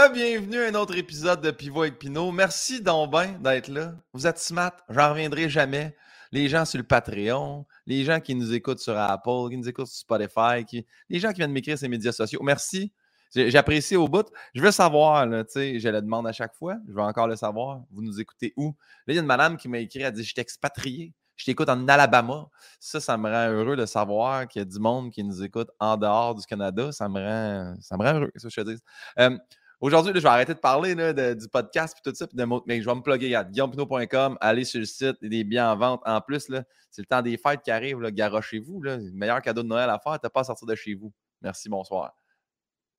Re-bienvenue à un autre épisode de Pivot avec Pinot. Merci donc ben d'être là. Vous êtes smart, j'en reviendrai jamais. Les gens sur le Patreon, les gens qui nous écoutent sur Apple, qui nous écoutent sur Spotify, les gens qui viennent m'écrire sur les médias sociaux. Merci. J'apprécie au bout. Je veux savoir, sais, je le demande à chaque fois. Je veux encore le savoir. Vous nous écoutez où? Là, il y a une madame qui m'a écrit, elle dit Je suis expatrié. Je t'écoute en Alabama. Ça, ça me rend heureux de savoir qu'il y a du monde qui nous écoute en dehors du Canada. Ça me rend, ça me rend heureux, ça, je te dis. Euh, Aujourd'hui, je vais arrêter de parler du podcast et tout ça, puis de mais je vais me plugger à guillaumepinot.com, allez sur le site, il y a des biens en vente. En plus, c'est le temps des fêtes qui arrivent, garochez-vous. Le meilleur cadeau de Noël à faire, tu pas à sortir de chez vous. Merci, bonsoir.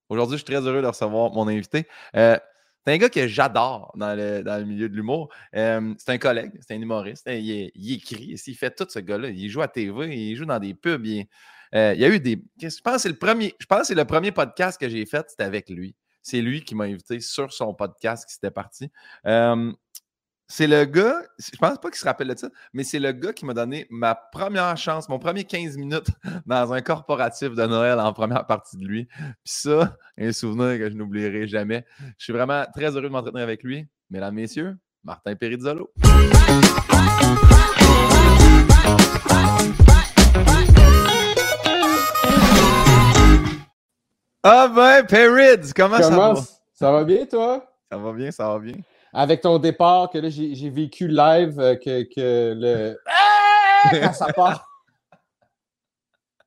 Aujourd'hui, je suis très heureux de recevoir mon invité. Euh, c'est un gars que j'adore dans le, milieu de l'humour. Euh, c'est un collègue, c'est un humoriste. Il, écrit, il fait tout ce gars-là. Il joue à TV, il joue dans des pubs. Il, euh, il y a eu des. Je pense que c'est le c'est le premier podcast que j'ai fait, c'était avec lui. C'est lui qui m'a invité sur son podcast qui s'était parti. c'est le gars, je pense pas qu'il se rappelle de ça, mais c'est le gars qui m'a donné ma première chance, mon premier 15 minutes dans un corporatif de Noël en première partie de lui. Puis ça, un souvenir que je n'oublierai jamais. Je suis vraiment très heureux de m'entretenir avec lui. Mesdames, Messieurs, Martin Perizzolo. Ah ben, Perids, comment, ça va? Ça va bien, toi? Ça va bien, ça va bien. Avec ton départ, que là, j'ai vécu live, euh, que, que le... Ah! quand ça part...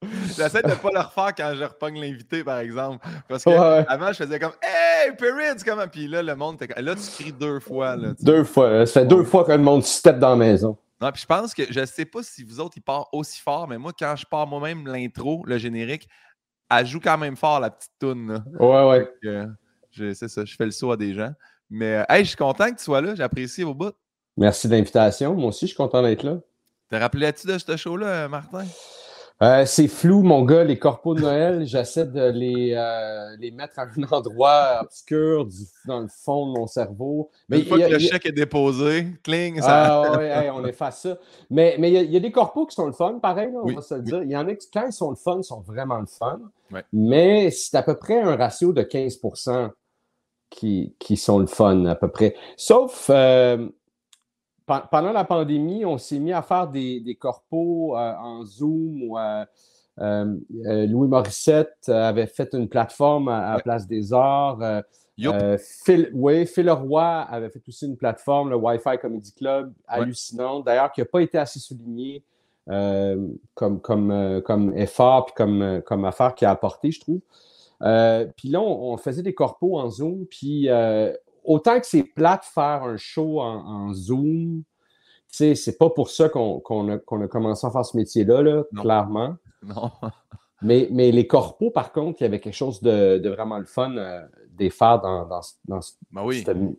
J'essaie de ne pas le refaire quand je repogne l'invité, par exemple. Parce que avant, je faisais comme Hey, Perids, comment? Puis là, le monde Là, tu cries deux fois. Là, deux fois. Ça fait deux fois que le monde step dans la maison. Non, puis je pense que je ne sais pas si vous autres, il part aussi fort, mais moi, quand je pars moi-même l'intro, le générique, elle joue quand même fort, la petite toune. Ouais, ouais. Euh, c'est ça, je fais le saut à des gens. Mais, euh, hey, je suis content que tu sois là. J'apprécie au bout. Merci de l'invitation. Moi aussi, je suis content d'être là. Te rappelais-tu de ce show-là, Martin? Euh, c'est flou, mon gars, les corpos de Noël. J'essaie de les, euh, les mettre à un endroit obscur dans le fond de mon cerveau. Mais une fois que le chèque est déposé, cling, ça. Ah ouais, on efface ça. Mais il y, a des corpos qui sont le fun, pareil, on va se le dire. Il y en a qui, quand ils sont le fun, sont vraiment le fun. Mais c'est à peu près un ratio de 15 qui, qui sont le fun, à peu près. Sauf. Euh, pendant la pandémie, on s'est mis à faire des, des corpos euh, en Zoom. Euh, euh, Louis Morissette avait fait une plateforme à, Place des Arts. Phil, oui, Phil Leroy avait fait aussi une plateforme, le Wi-Fi Comedy Club, hallucinante. D'ailleurs, qui n'a pas été assez souligné comme, comme, comme effort puis comme, comme affaire qui a apporté, je trouve. puis là, on, faisait des corpos en Zoom, puis autant que c'est plate de faire un show en, Zoom, c'est pas pour ça qu'on a, commencé à faire ce métier-là, clairement. Non. mais, mais les corpos, par contre, il y avait quelque chose de, vraiment le fun euh, des faire dans, dans, ben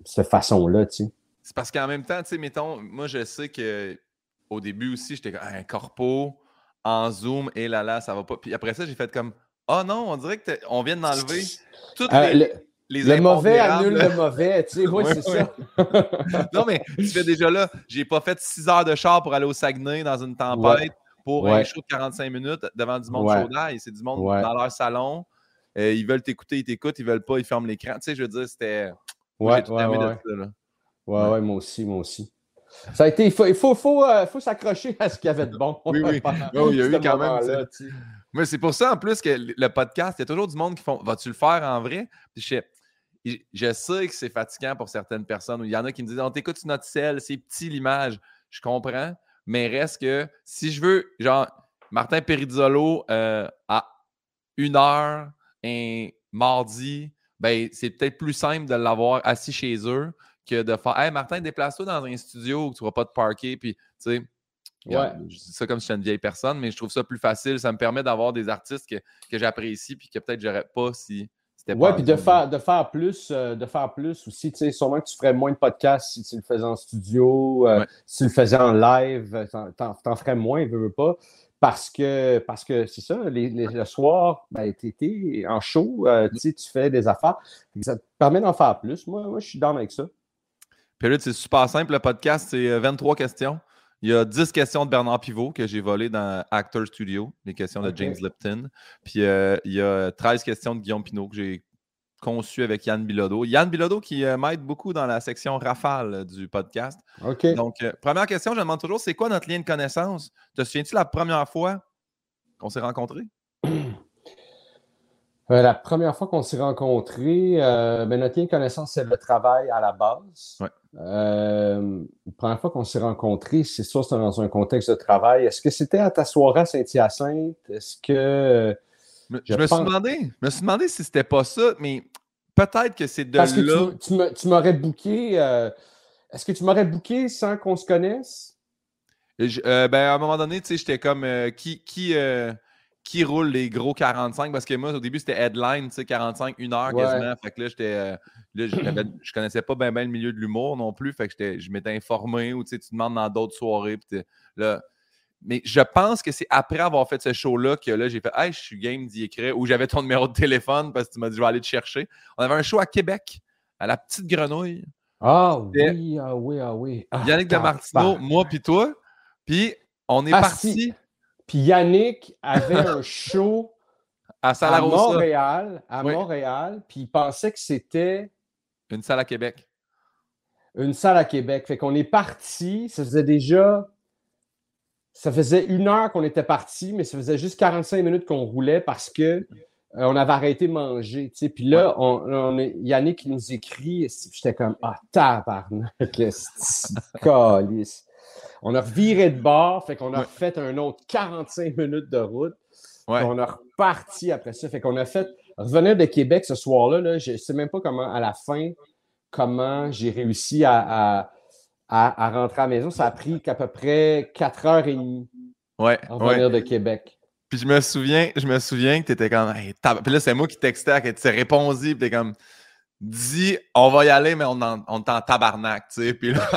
cette, façon-là. C'est parce qu'en même temps, tu sais, mettons, moi, je sais que au début aussi, j'étais comme un corpo en Zoom, et là là, ça va pas. Puis après ça, j'ai fait comme, oh non, on dirait qu'on vient d'enlever toutes euh, les le mauvais annule le mauvais, tu sais, oui, c'est ça. non, mais tu fais déjà là, j'ai pas fait 6 heures de char pour aller au Saguenay dans une tempête pour un show de 45 minutes devant du monde chaud d'ail. C'est du monde dans leur salon. Euh, ils veulent t'écouter, ils t'écoutent, ils veulent pas, ils ferment l'écran. Tu sais, je veux dire, c'était. Ouais, ouais, ouais. ouais, ouais, moi aussi, moi aussi. Ça a été, il faut, il faut, faut, euh, faut s'accrocher à ce qu'il y avait de bon. Oui, oui. oui il y a eu quand même. Mais c'est pour ça, en plus, que le podcast, il y a toujours du monde qui font Vas-tu le faire en vrai? Je sais, que c'est fatigant pour certaines personnes. Il y en a qui me disent On t'écoute sur notre selle, c'est petit l'image. Je comprends, mais reste que si je veux, genre, Martin Perizzolo euh, à une heure, un mardi, ben, c'est peut-être plus simple de l'avoir assis chez eux que de faire Hey Martin, déplace-toi dans un studio où tu ne vas pas te parker. Puis, tu sais, ouais. je dis ça comme si j'étais une vieille personne, mais je trouve ça plus facile. Ça me permet d'avoir des artistes que, que j'apprécie puis que peut-être j'aurais pas si oui, puis de faire, de faire plus, euh, de faire plus aussi. Tu sais, sûrement que tu ferais moins de podcasts si tu le faisais en studio, euh, si tu le faisais en live, t'en, en ferais moins, veux, veux pas. Parce que, parce que c'est ça, le soir, ben, tu étais en show, euh, tu fais des affaires. Ça te permet d'en faire plus. Moi, moi je suis dans avec ça. Puis là, c'est super simple. Le podcast, c'est 23 questions. Il y a 10 questions de Bernard Pivot que j'ai volées dans Actor Studio, les questions de James Lipton. Puis euh, il y a 13 questions de Guillaume Pinot que j'ai conçu avec Yann Bilodeau. Yann Bilodeau qui euh, m'aide beaucoup dans la section rafale du podcast. OK. Donc, première question, je demande toujours, c'est quoi notre lien de connaissance? Te souviens-tu la première fois qu'on s'est rencontrés? La première fois qu'on s'est rencontrés, ben, notre lien de connaissance, c'est le travail à la base. Ouais. Euh, la première fois qu'on s'est rencontrés, c'est sûr, c'était dans un contexte de travail. Est-ce que c'était à ta soirée à Saint-Hyacinthe? Est-ce que. Je, me suis demandé, je me suis demandé si c'était pas ça, mais peut-être que c'est de Parce là. que tu, m'aurais booké. Euh, est-ce que tu m'aurais booké sans qu'on se connaisse? Euh, ben, à un moment donné, tu sais, j'étais comme qui, qui, qui roule les gros 45 parce que moi, au début, c'était headline, tu sais, 45, une heure quasiment. Fait que là, j'étais. Euh, là, je connaissais pas bien le milieu de l'humour non plus. Fait que je m'étais informé ou tu sais, tu demandes dans d'autres soirées. là, mais je pense que c'est après avoir fait ce show-là que là, j'ai fait Hey, je suis game d'y écrire ou j'avais ton numéro de téléphone parce que tu m'as dit je vais aller te chercher. On avait un show à Québec, à la petite grenouille. Ah oui, ah oui, ah oui. Ah, Yannick de Martineau, moi puis toi. Puis on est ah, parti. Puis Yannick avait un show à, Montréal, à Montréal, puis il pensait que c'était une salle à Québec. Une salle à Québec. Fait qu'on est parti, ça faisait déjà ça faisait une heure qu'on était parti, mais ça faisait juste 45 minutes qu'on roulait parce que euh, on avait arrêté de manger. Puis là, on, est, Yannick nous écrit, j'étais comme Ah, tabarnak, calice. On a reviré de bord, fait qu'on a fait un autre 45 minutes de route. On a reparti après ça. Fait qu'on a fait. Revenir de Québec ce soir-là, je ne sais même pas comment, à la fin, comment j'ai réussi à, rentrer à la maison. Ça a pris qu'à peu près 4h30 ouais, à revenir de Québec. Puis je me souviens, je me souviens que tu étais comme. Puis là, c'est moi qui textais, que tu répondu, puis t'es comme dis on va y aller, mais on, en, on est en tabarnak, tu sais. Puis là,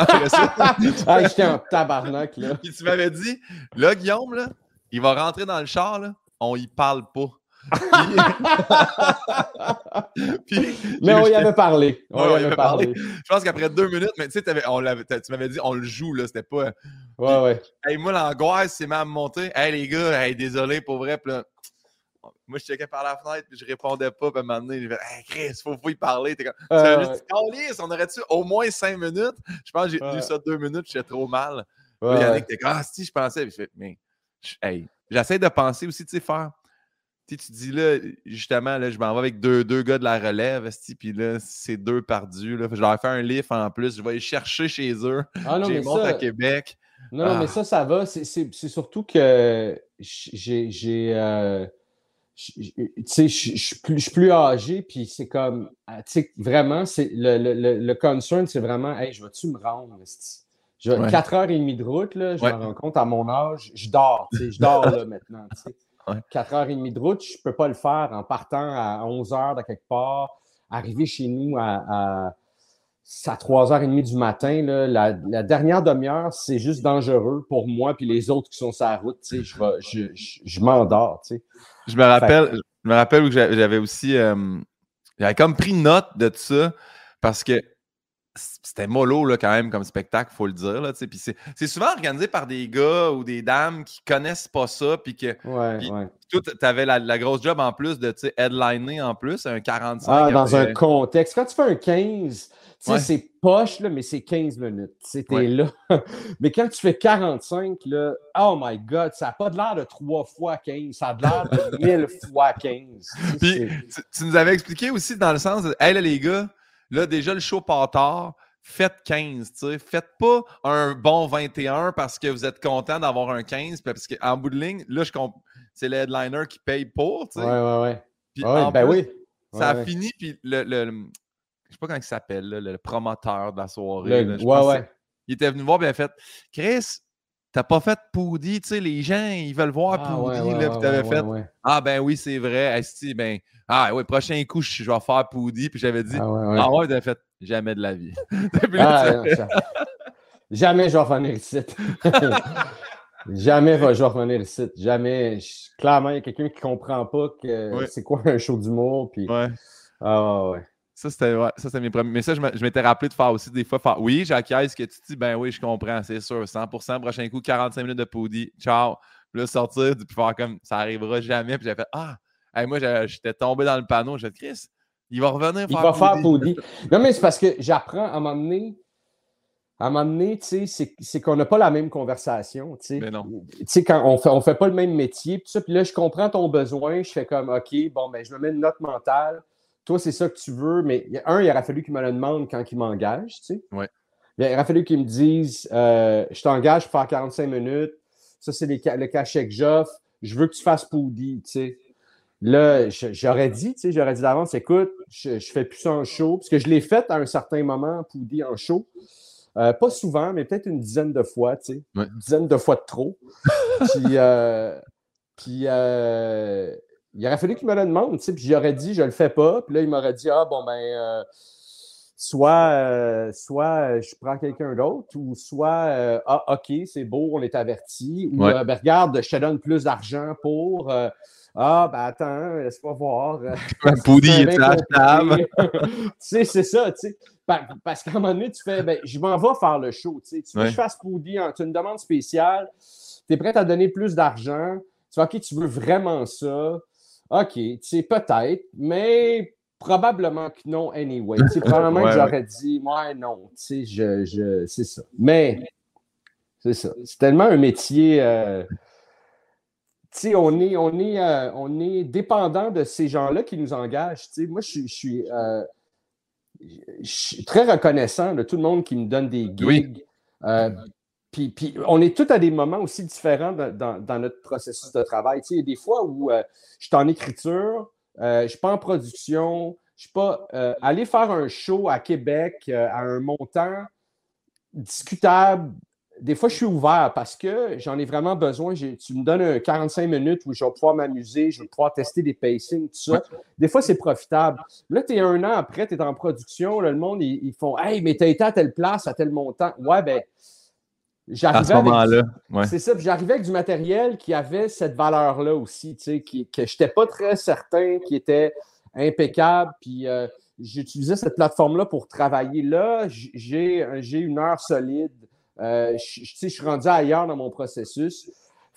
ah, j'étais en tabarnak, là. Puis tu m'avais dit, là, Guillaume, là, il va rentrer dans le char, là, on y parle pas. puis, mais on y avait parlé. On y avait parlé. Je pense qu'après deux minutes, mais tu sais, tu m'avais dit on le joue, là, c'était pas. Ouais, ouais. Hey, moi, l'angoisse, c'est même monté. Hey, les gars, hey, désolé, pour vrai. Puis là, moi, je checkais par la fenêtre, puis je répondais pas. Puis à un moment donné, il fait Hey, Chris, faut, faut y parler. T'es comme, euh, on aurait-tu au moins cinq minutes? Je pense que j'ai tenu ça deux minutes, j'étais trop mal. Ouais, Yannick, t'es comme, ah, si, je pensais. Puis je fais, mais, hey, j'essaie de penser aussi, tu sais, faire. Tu dis là, justement, là, je m'en vais avec deux, deux gars de la relève, puis là, c'est deux perdus. Là. Je leur ai fait un lift en plus. Je vais aller chercher chez eux. Ah non, mais monte à Québec. Non, non, mais ah. ça, ça va. C'est surtout que j'ai. Euh, je, suis plus, âgé, puis c'est comme, ah, tu sais, vraiment, c'est le, le, le, concern, c'est vraiment, hey, je vais-tu me rendre? Je, ouais. 4h30 de route, là, je me rends compte à mon âge, je dors, tu sais, je dors là maintenant, tu sais. 4h30 de route, je ne peux pas le faire en partant à 11h de quelque part, arriver chez nous à, à, 3h30 du matin. Là, la, dernière demi-heure, c'est juste dangereux pour moi puis les autres qui sont sur la route. Tu sais, je, je, je, je m'endors. Tu sais. Je me rappelle, je me rappelle que j'avais aussi. Euh, j'avais comme pris note de tout ça parce que c'était mollo là, quand même comme spectacle, il faut le dire. Là, puis c'est souvent organisé par des gars ou des dames qui connaissent pas ça. Puis que ouais, tu avais la, grosse job en plus de headliner en plus, un 45. Ah, dans un contexte. Quand tu fais un 15, tu sais, c'est poche, là, mais c'est 15 minutes. C'était là. mais quand tu fais 45, là, oh my God, ça n'a pas de l'air de 3 fois 15, ça a de l'air de 1000 fois 15. Puis, tu, nous avais expliqué aussi dans le sens de, hey, là, les gars, là, déjà, le show part tard. Faites 15, tu sais. Faites pas un bon 21 parce que vous êtes content d'avoir un 15. Parce qu'en bout de ligne, là, c'est le headliner qui paye pour, tu sais. Ouais, ouais, ouais. Puis ben oui. Ça a fini, puis le, je sais pas comment il s'appelle, le promoteur de la soirée. ouais, ouais. Il était venu voir, et il a fait Chris, t'as pas fait Poudy, tu sais, les gens, ils veulent voir ah, Poudy, là, puis t'avais fait Ah, ben oui, c'est vrai. Esti, ben, ah, ouais, prochain coup, je, vais faire Poudy, puis j'avais dit Ah, ouais, ah t'avais fait Jamais de la vie. ah, Jamais je vais revenir ici. Jamais je vais revenir ici. Jamais. Clairement, il y a quelqu'un qui comprend pas que c'est quoi un show d'humour. Puis... Ouais. Ah ouais. Ça, c'était ouais, mes premiers. Mais ça, je m'étais rappelé de faire aussi des fois. Faire, oui, j'acquiesce que tu dis, ben oui, je comprends, c'est sûr, 100%. Prochain coup, 45 minutes de poudi. Ciao. Puis là, sortir, puis faire comme ça arrivera jamais. Puis j'ai fait, ah, moi, j'étais tombé dans le panneau. J'ai dit, Chris, Il va revenir Il va faire Poudy. Non, mais c'est parce que j'apprends à donné. À un moment donné, c'est qu'on n'a pas la même conversation. Mais non. quand on fait, ne on fait pas le même métier, puis, puis là, je comprends ton besoin, je fais comme OK, bon, ben, je me mets une note mentale. Toi, c'est ça que tu veux, mais un, il aurait fallu qu'il me le demande quand il m'engage. Ouais. Il aurait fallu qu'il me dise euh, Je t'engage pour faire 45 minutes, ça, c'est le cachet que j'offre, je veux que tu fasses Poudy. Là, j'aurais dit, tu sais, j'aurais dit d'avance, écoute, je, ne fais plus ça en show, parce que je l'ai fait à un certain moment, Poudy en show. Euh, pas souvent, mais peut-être une dizaine de fois, tu sais. Une dizaine de fois de trop. puis, euh, puis euh, il aurait fallu qu'il me le demande, tu sais, puis j'aurais dit, je le fais pas. Puis là, il m'aurait dit, ah, bon, ben, soit, soit je prends quelqu'un d'autre, ou soit, ah, OK, c'est beau, on est averti, ou, ben, regarde, je te donne plus d'argent pour. Ah, ben attends, laisse-moi voir. Un Poudy est achetable. tu sais, c'est ça, tu sais. Parce qu'à un moment donné, tu fais, ben, je m'en vais faire le show. Tu, sais. tu veux que je fasse Poudy, tu as une demande spéciale, tu es prêt à donner plus d'argent. Tu vois, OK, tu veux vraiment ça. OK, tu sais, peut-être, mais probablement que non, anyway. Tu sais, probablement que j'aurais dit, ouais, non, tu sais, je, je, c'est ça. Mais, c'est ça. C'est tellement un métier. Euh, on est, on, est, euh, on est dépendant de ces gens-là qui nous engagent. moi, je, suis, euh, je, suis très reconnaissant de tout le monde qui me donne des gigs. Euh, puis, on est tous à des moments aussi différents dans, notre processus de travail. Il y a des fois où je suis en écriture, je ne suis pas en production, je suis pas. aller faire un show à Québec à un montant discutable des fois, je suis ouvert parce que j'en ai vraiment besoin. Tu me donnes 45 minutes où je vais pouvoir m'amuser, je vais pouvoir tester des pacings, tout ça. Des fois, c'est profitable. Là, tu es un an après, tu es en production, le monde, ils, font Hey, mais tu as été à telle place, à tel montant. Ouais, ben. J'arrivais avec, C'est ça, j'arrivais avec du matériel qui avait cette valeur-là aussi, tu sais, qui, que je n'étais pas très certain, qui était impeccable. Puis euh, j'utilisais cette plateforme-là pour travailler. Là, j'ai une heure solide euh, je, je suis rendu ailleurs dans mon processus.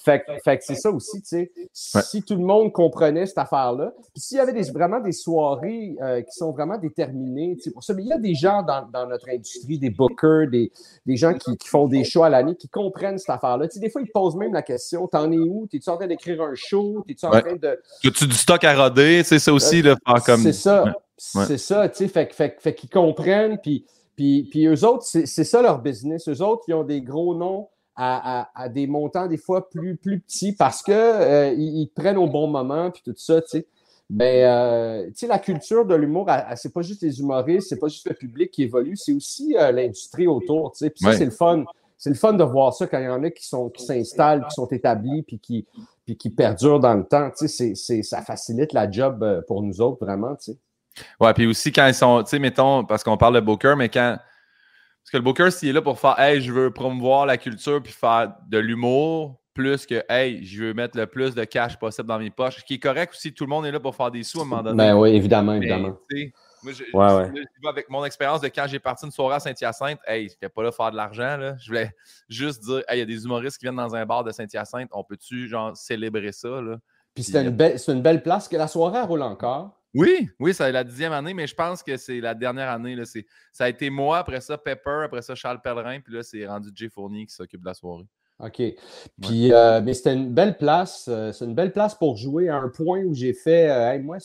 Fait, fait que c'est ça aussi, tu sais. Si tout le monde comprenait cette affaire-là, puis s'il y avait des, vraiment des soirées euh, qui sont vraiment déterminées, tu sais, pour ça, mais il y a des gens dans, dans notre industrie, des bookers, des, des gens qui, qui, font des shows à l'année, qui comprennent cette affaire-là. Tu sais, des fois, ils te posent même la question T'en es où? T'es-tu en train d'écrire un show? T'es-tu en train de. As-tu du stock à roder? C'est ça aussi, euh, faire comme. C'est ça. C'est ça, tu sais. Fait, fait, fait qu'ils comprennent, puis puis, puis eux autres, c'est ça leur business. Eux autres, ils ont des gros noms à, des montants des fois plus, plus petits parce qu'ils euh, ils prennent au bon moment, puis tout ça, tu sais. Mais euh, tu sais, la culture de l'humour, c'est pas juste les humoristes, c'est pas juste le public qui évolue, c'est aussi euh, l'industrie autour, tu sais. Puis ça, c'est le fun. C'est le fun de voir ça quand il y en a qui sont qui s'installent, qui sont établis, puis qui, puis qui perdurent dans le temps. Tu sais, ça facilite la job pour nous autres, vraiment, tu sais. Ouais, puis aussi quand ils sont, tu sais, mettons, parce qu'on parle de Booker, mais quand. Parce que le Booker, s'il est là pour faire, hey, je veux promouvoir la culture puis faire de l'humour, plus que, hey, je veux mettre le plus de cash possible dans mes poches, ce qui est correct aussi, tout le monde est là pour faire des sous à un moment donné. Ben oui, évidemment, évidemment. moi, je, ouais, avec mon expérience de quand j'ai parti une soirée à Saint-Hyacinthe, hey, n'étais pas là pour faire de l'argent, là. Je voulais juste dire, hey, il y a des humoristes qui viennent dans un bar de Saint-Hyacinthe, on peut-tu, genre, célébrer ça, là? Puis c'est une, belle, une belle place que la soirée roule encore. Oui, oui, c'est la dixième année, mais je pense que c'est la dernière année. Là, ça a été moi, après ça Pepper, après ça Charles Pellerin, puis là, c'est rendu Jay Fournier qui s'occupe de la soirée. OK. Puis, euh, mais c'était une belle place. Euh, c'est une belle place pour jouer à un point où j'ai fait, euh, moi,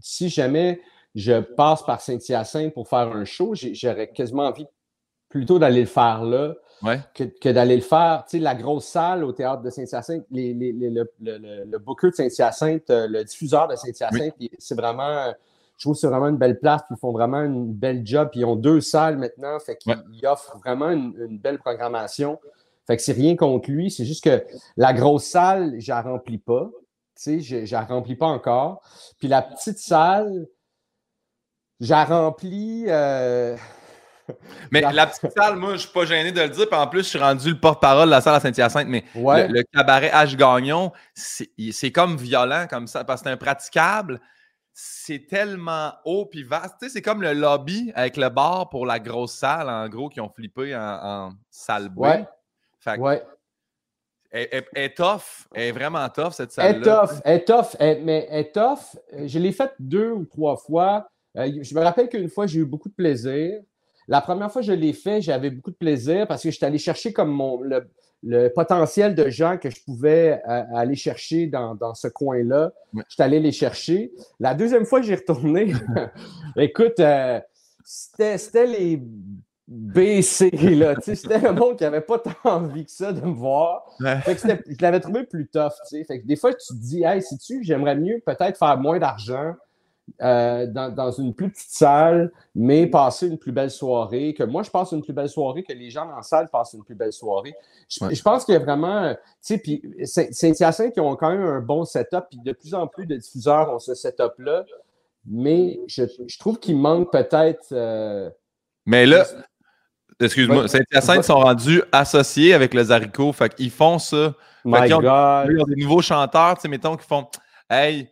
si jamais je passe par Saint-Hyacinthe pour faire un show, j'aurais quasiment envie plutôt d'aller le faire là que, d'aller le faire. Tu sais, la grosse salle au théâtre de Saint-Hyacinthe, le, booker de Saint-Hyacinthe, euh, le diffuseur de Saint-Hyacinthe, c'est vraiment, je trouve que c'est vraiment une belle place. Puis ils font vraiment une belle job. Puis ils ont deux salles maintenant. Fait qu'ils offrent vraiment une, belle programmation. Fait que c'est rien contre lui. C'est juste que la grosse salle, je la remplis pas. Tu sais, je, je la remplis pas encore. Puis la petite salle, je la remplis. Euh, mais la petite salle, moi, je suis pas gêné de le dire. Puis en plus, je suis rendu le porte-parole de la salle à Saint-Hyacinthe. Mais le, cabaret H. Gagnon, c'est comme violent comme ça parce que c'est impraticable. C'est tellement haut puis vaste. Tu sais, c'est comme le lobby avec le bar pour la grosse salle, en gros, qui ont flippé en, salle bois. Ouais. ouais. Elle, est tough. Elle est vraiment tough, cette salle-là. Elle est tough. Elle est tough. mais elle est tough. Je l'ai faite deux ou trois fois. je me rappelle qu'une fois, j'ai eu beaucoup de plaisir. La première fois que je l'ai fait, j'avais beaucoup de plaisir parce que j'étais allé chercher comme mon, le, potentiel de gens que je pouvais aller chercher dans, ce coin-là. J'étais allé les chercher. La deuxième fois que j'ai retourné, écoute, c'était les BC, là. C'était un monde qui n'avait pas tant envie que ça de me voir. je l'avais trouvé plus tough, Fait que des fois, tu te dis, hey, si tu j'aimerais mieux peut-être faire moins d'argent euh, dans, une plus petite salle, mais passer une plus belle soirée, que moi, je passe une plus belle soirée, que les gens dans la salle passent une plus belle soirée. Je, pense qu'il y a vraiment, tu sais, puis Saint-Hyacinthe qui ont quand même un bon setup, puis de plus en plus de diffuseurs ont ce setup-là, mais je, trouve qu'il manque peut-être... Euh, mais là, Excuse-moi, Saint-Hyacinthe sont rendus associés avec les haricots. Fait qu'ils font ça. My ils, ont, God. ils ont des nouveaux chanteurs, tu sais, mettons, qui font Hey,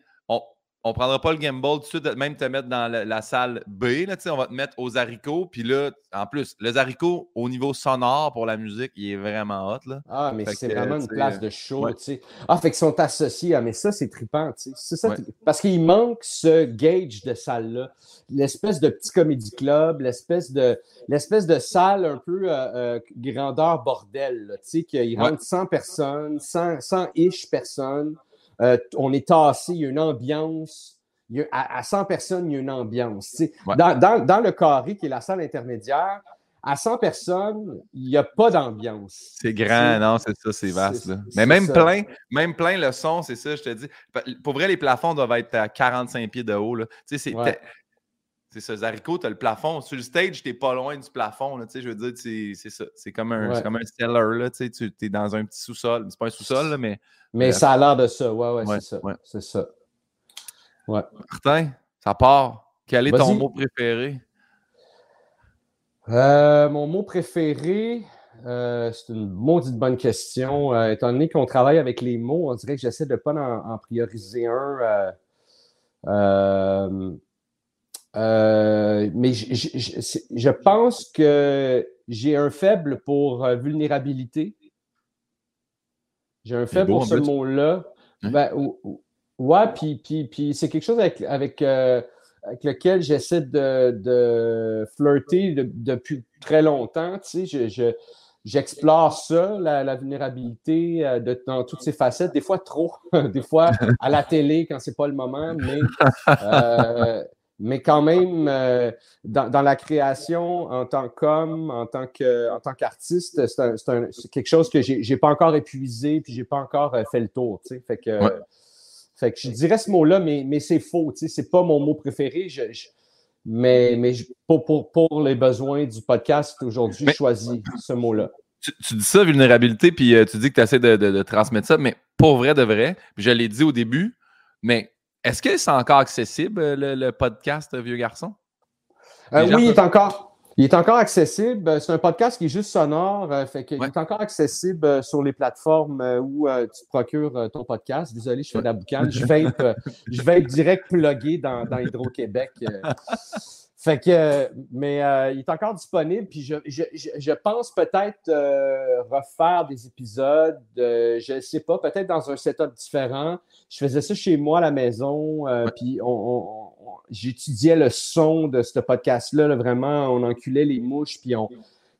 on prendra pas le gamble tout de suite, même te mettre dans la, salle B. Là, on va te mettre aux haricots. Puis là, en plus, les haricots, au niveau sonore pour la musique, il est vraiment hot. Là. Ah, mais c'est vraiment une place de show. sais. Ah, fait qu'ils sont associés. Ah, mais ça, c'est trippant. C'est ça, Parce qu'il manque ce gauge de salle-là. L'espèce de petit comédie club, l'espèce de, l'espèce de salle un peu euh, euh, grandeur bordel. Tu sais, qu'il rentre 100 personnes, 100, 100 ish personnes. Euh, on est tassé, il y a une ambiance. à, 100 personnes, il y a une ambiance. Dans, le carré, qui est la salle intermédiaire, à 100 personnes, il n'y a pas d'ambiance. C'est grand, non, c'est ça, c'est vaste. Mais même plein, même plein le son, c'est ça, je te dis. Pour vrai, les plafonds doivent être à 45 pieds de haut. C'est c'est ça, Zarico, tu as le plafond. Sur le stage, tu n'es pas loin du plafond. Là, je veux dire, c'est ça. C'est comme un, comme un cellar. Là, tu es dans un petit sous-sol. C'est pas un sous-sol, mais. Mais ça a l'air de ça. Ouais, ouais, c'est ça. C'est ça. Ouais. Martin, ça part. Quel est ton mot préféré? Euh, mon mot préféré, euh, c'est une maudite bonne question. Euh, étant donné qu'on travaille avec les mots, on dirait que j'essaie de ne pas en, en, prioriser un. Euh, mais je, pense que j'ai un faible pour euh, vulnérabilité. J'ai un faible pour ce mot-là. Hein? Ben, ouais, puis, puis, c'est quelque chose avec, avec, euh, lequel j'essaie de, flirter depuis très longtemps. Tu sais, j'explore ça, la, vulnérabilité de, dans toutes ses facettes, des fois trop, des fois à la télé quand c'est pas le moment, mais mais quand même, euh, dans, la création, en tant qu'homme, en tant qu'artiste, c'est quelque chose que j'ai n'ai pas encore épuisé, puis j'ai pas encore euh, fait le tour. Fait que, fait que je dirais ce mot-là, mais, mais c'est faux. C'est pas mon mot préféré. mais mais pour, pour, les besoins du podcast aujourd'hui, je choisis ce mot-là. Tu, dis ça, vulnérabilité, puis euh, tu dis que tu essaies de, de, transmettre ça, mais pour vrai de vrai, je l'ai dit au début, mais est-ce que c'est encore accessible, le, podcast Vieux Garçon? Euh, oui, il est encore. Il est encore accessible. C'est un podcast qui est juste sonore. Euh, fait qu'il est encore accessible euh, sur les plateformes où tu procures ton podcast. Désolé, je fais de la boucane. Je vais être, je vais être direct plugué dans, dans Hydro-Québec. Fait que, mais euh, il est encore disponible, puis je, je, je pense peut-être euh, refaire des épisodes, je ne sais pas, peut-être dans un setup différent. Je faisais ça chez moi à la maison, euh, puis on, j'étudiais le son de ce podcast-là, vraiment, on enculait les mouches, puis on,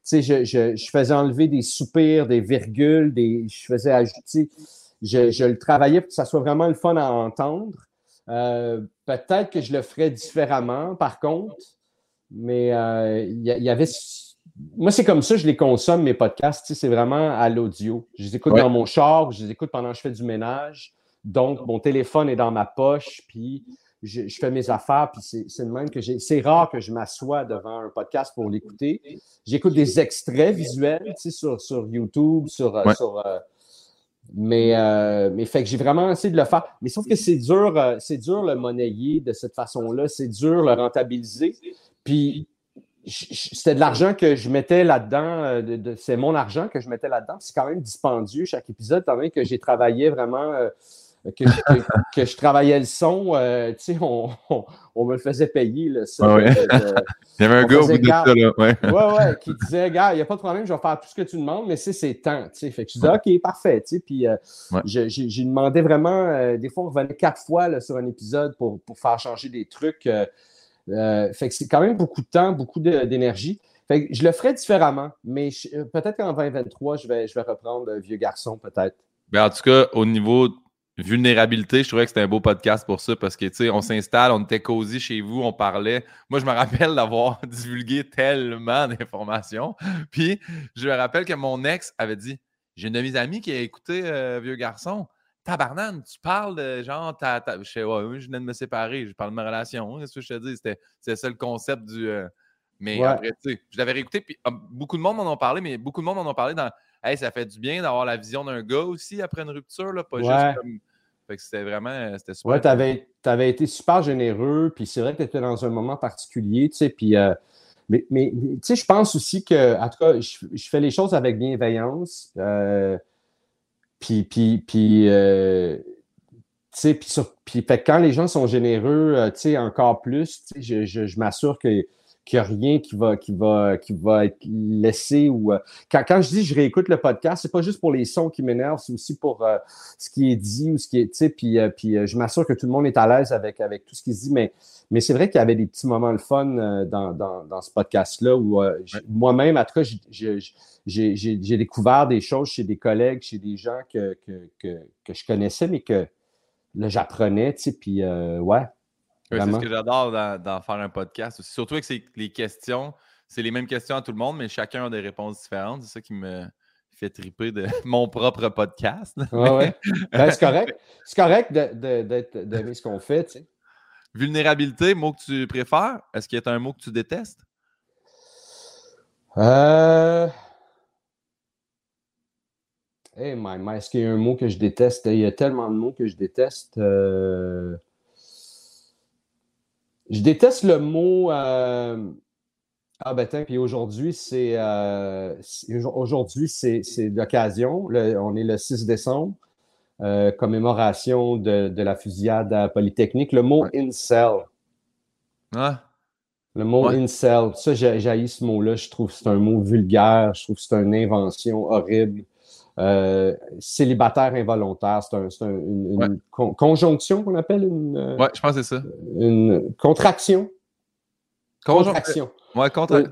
je, je, je, faisais enlever des soupirs, des virgules, des, je faisais ajouter, je, je le travaillais pour que ça soit vraiment le fun à entendre. Euh, peut-être que je le ferais différemment, par contre, mais euh, il y, avait. Moi, c'est comme ça, je les consomme, mes podcasts. C'est vraiment à l'audio. Je les écoute dans mon char, je les écoute pendant que je fais du ménage. Donc, mon téléphone est dans ma poche, puis je, fais mes affaires, puis c'est le même que j'ai. C'est rare que je m'assoie devant un podcast pour l'écouter. J'écoute des extraits visuels sur, sur YouTube, sur, sur mais, euh, mais fait que j'ai vraiment essayé de le faire. Mais sauf que c'est dur, euh, c'est dur le monnayer de cette façon-là. C'est dur le rentabiliser. Puis c'était de l'argent que je mettais là-dedans. Euh, c'est mon argent que je mettais là-dedans. C'est quand même dispendieux chaque épisode, étant que j'ai travaillé vraiment que, je travaillais le son, euh, tu sais, on, on, me le faisait payer. Là, ça, Il y avait un gars au bout de ça. Là. Ouais. ouais, ouais, qui disait, gars, il n'y a pas de problème, je vais faire tout ce que tu demandes, mais c'est temps. Tu sais. Fait que je disais, OK, parfait. Tu sais, puis euh, j'ai demandé vraiment, euh, des fois, on revenait quatre fois là, sur un épisode pour, pour faire changer des trucs. fait que c'est quand même beaucoup de temps, beaucoup d'énergie. Fait que je le ferai différemment, mais peut-être qu'en 2023, je vais, je vais reprendre Vieux Garçon, peut-être. Ben, en tout cas, au niveau vulnérabilité, je trouvais que c'était un beau podcast pour ça parce que, tu sais, on s'installe, on était cosy chez vous, on parlait. Moi, je me rappelle d'avoir divulgué tellement d'informations. Puis, je me rappelle que mon ex avait dit J'ai une de mes amies qui a écouté euh, Vieux Garçon. Tabarnane, tu parles de genre, je sais, ouais, je viens de me séparer, je parle de ma relation. Qu'est-ce que je te dis? C'était ça le concept du. Euh, mais après, tu sais, je l'avais réécouté, puis ah, beaucoup de monde m'en ont parlé, mais beaucoup de monde m'en ont parlé dans Hey, ça fait du bien d'avoir la vision d'un gars aussi après une rupture, là, pas juste comme c'était vraiment euh, c'était super. Ouais, tu avais, été super généreux, puis c'est vrai que tu étais dans un moment particulier, tu sais, puis. Euh, mais, mais tu sais, je pense aussi que, en tout cas, je, fais les choses avec bienveillance. Euh, puis, puis, puis, tu sais, puis, fait, quand les gens sont généreux, tu sais, encore plus, tu sais, je, je m'assure que qu'il n'y a rien qui va, qui, va, qui va être laissé ou. Euh, quand, quand, je dis je réécoute le podcast, c'est pas juste pour les sons qui m'énervent, c'est aussi pour euh, ce qui est dit ou ce qui est. Tu sais, puis, euh, puis je m'assure que tout le monde est à l'aise avec, avec tout ce qui se dit, mais, mais c'est vrai qu'il y avait des petits moments de fun dans, dans, dans ce podcast-là où moi-même, en tout cas, j'ai découvert des choses chez des collègues, chez des gens que, que, que, que je connaissais, mais que là, j'apprenais, tu sais, puis ouais c'est ce que j'adore d'en faire un podcast. Surtout avec les questions, c'est les mêmes questions à tout le monde, mais chacun a des réponses différentes. C'est ça qui me fait triper de mon propre podcast. Ouais, ben, c'est correct. C'est correct d'aimer ce qu'on fait. Vulnérabilité, mot que tu préfères? Est-ce qu'il y a un mot que tu détestes? Euh... Hey, my, est-ce qu'il y a un mot que je déteste? Il y a tellement de mots que je déteste. Euh... Je déteste le mot. Euh, ah ben tiens, puis aujourd'hui, c'est euh, aujourd'hui, c'est l'occasion. on est le 6 décembre, euh, commémoration de, la fusillade à Polytechnique. Le mot incel. Ah. Le mot incel. Ça, j'ai ce mot-là. Je trouve que c'est un mot vulgaire. Je trouve que c'est une invention horrible. Euh, célibataire involontaire, c'est une, conjonction qu'on appelle une. Euh, ouais, je pense que c'est ça. Une contraction. Contraction. Ouais, contra... Euh,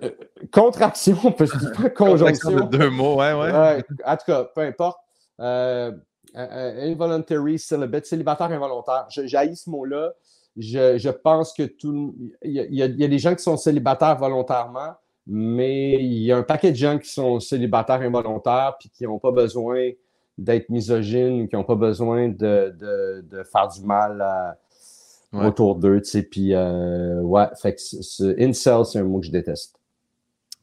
contraction, on peut se dire conjonction. de deux mots, ouais, ouais. en tout cas, peu importe. involuntary celibate, célibataire involontaire. J'ai ce mot-là. Je, pense que tout. Il y, a, des gens qui sont célibataires volontairement mais il y a un paquet de gens qui sont célibataires involontaires puis qui n'ont pas besoin d'être misogynes, qui n'ont pas besoin de, faire du mal autour d'eux. Tu sais, puis, euh, ouais, fait que ce, incel, c'est un mot que je déteste.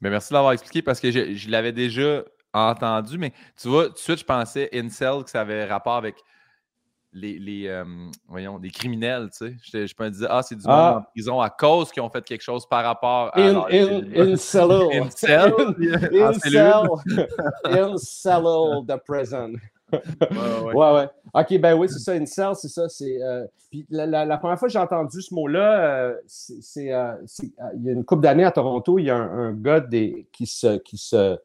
Mais merci de l'avoir expliqué parce que je, je l'avais déjà entendu, mais tu vois, tout de suite, je pensais incel que ça avait rapport avec les, les euh, voyons, des criminels, tu sais. Je, je peux me dire, ah, c'est du monde ah. en prison à cause qu'ils ont fait quelque chose par rapport à. In, in, incel. incel. Incel. the prison. ouais, ouais. OK, ben oui, c'est ça, incel, c'est ça. C'est, euh, puis la, la, première fois que j'ai entendu ce mot-là, euh, c'est, il y a une couple d'années à Toronto, il y a un, un gars des, qui, se, qui se,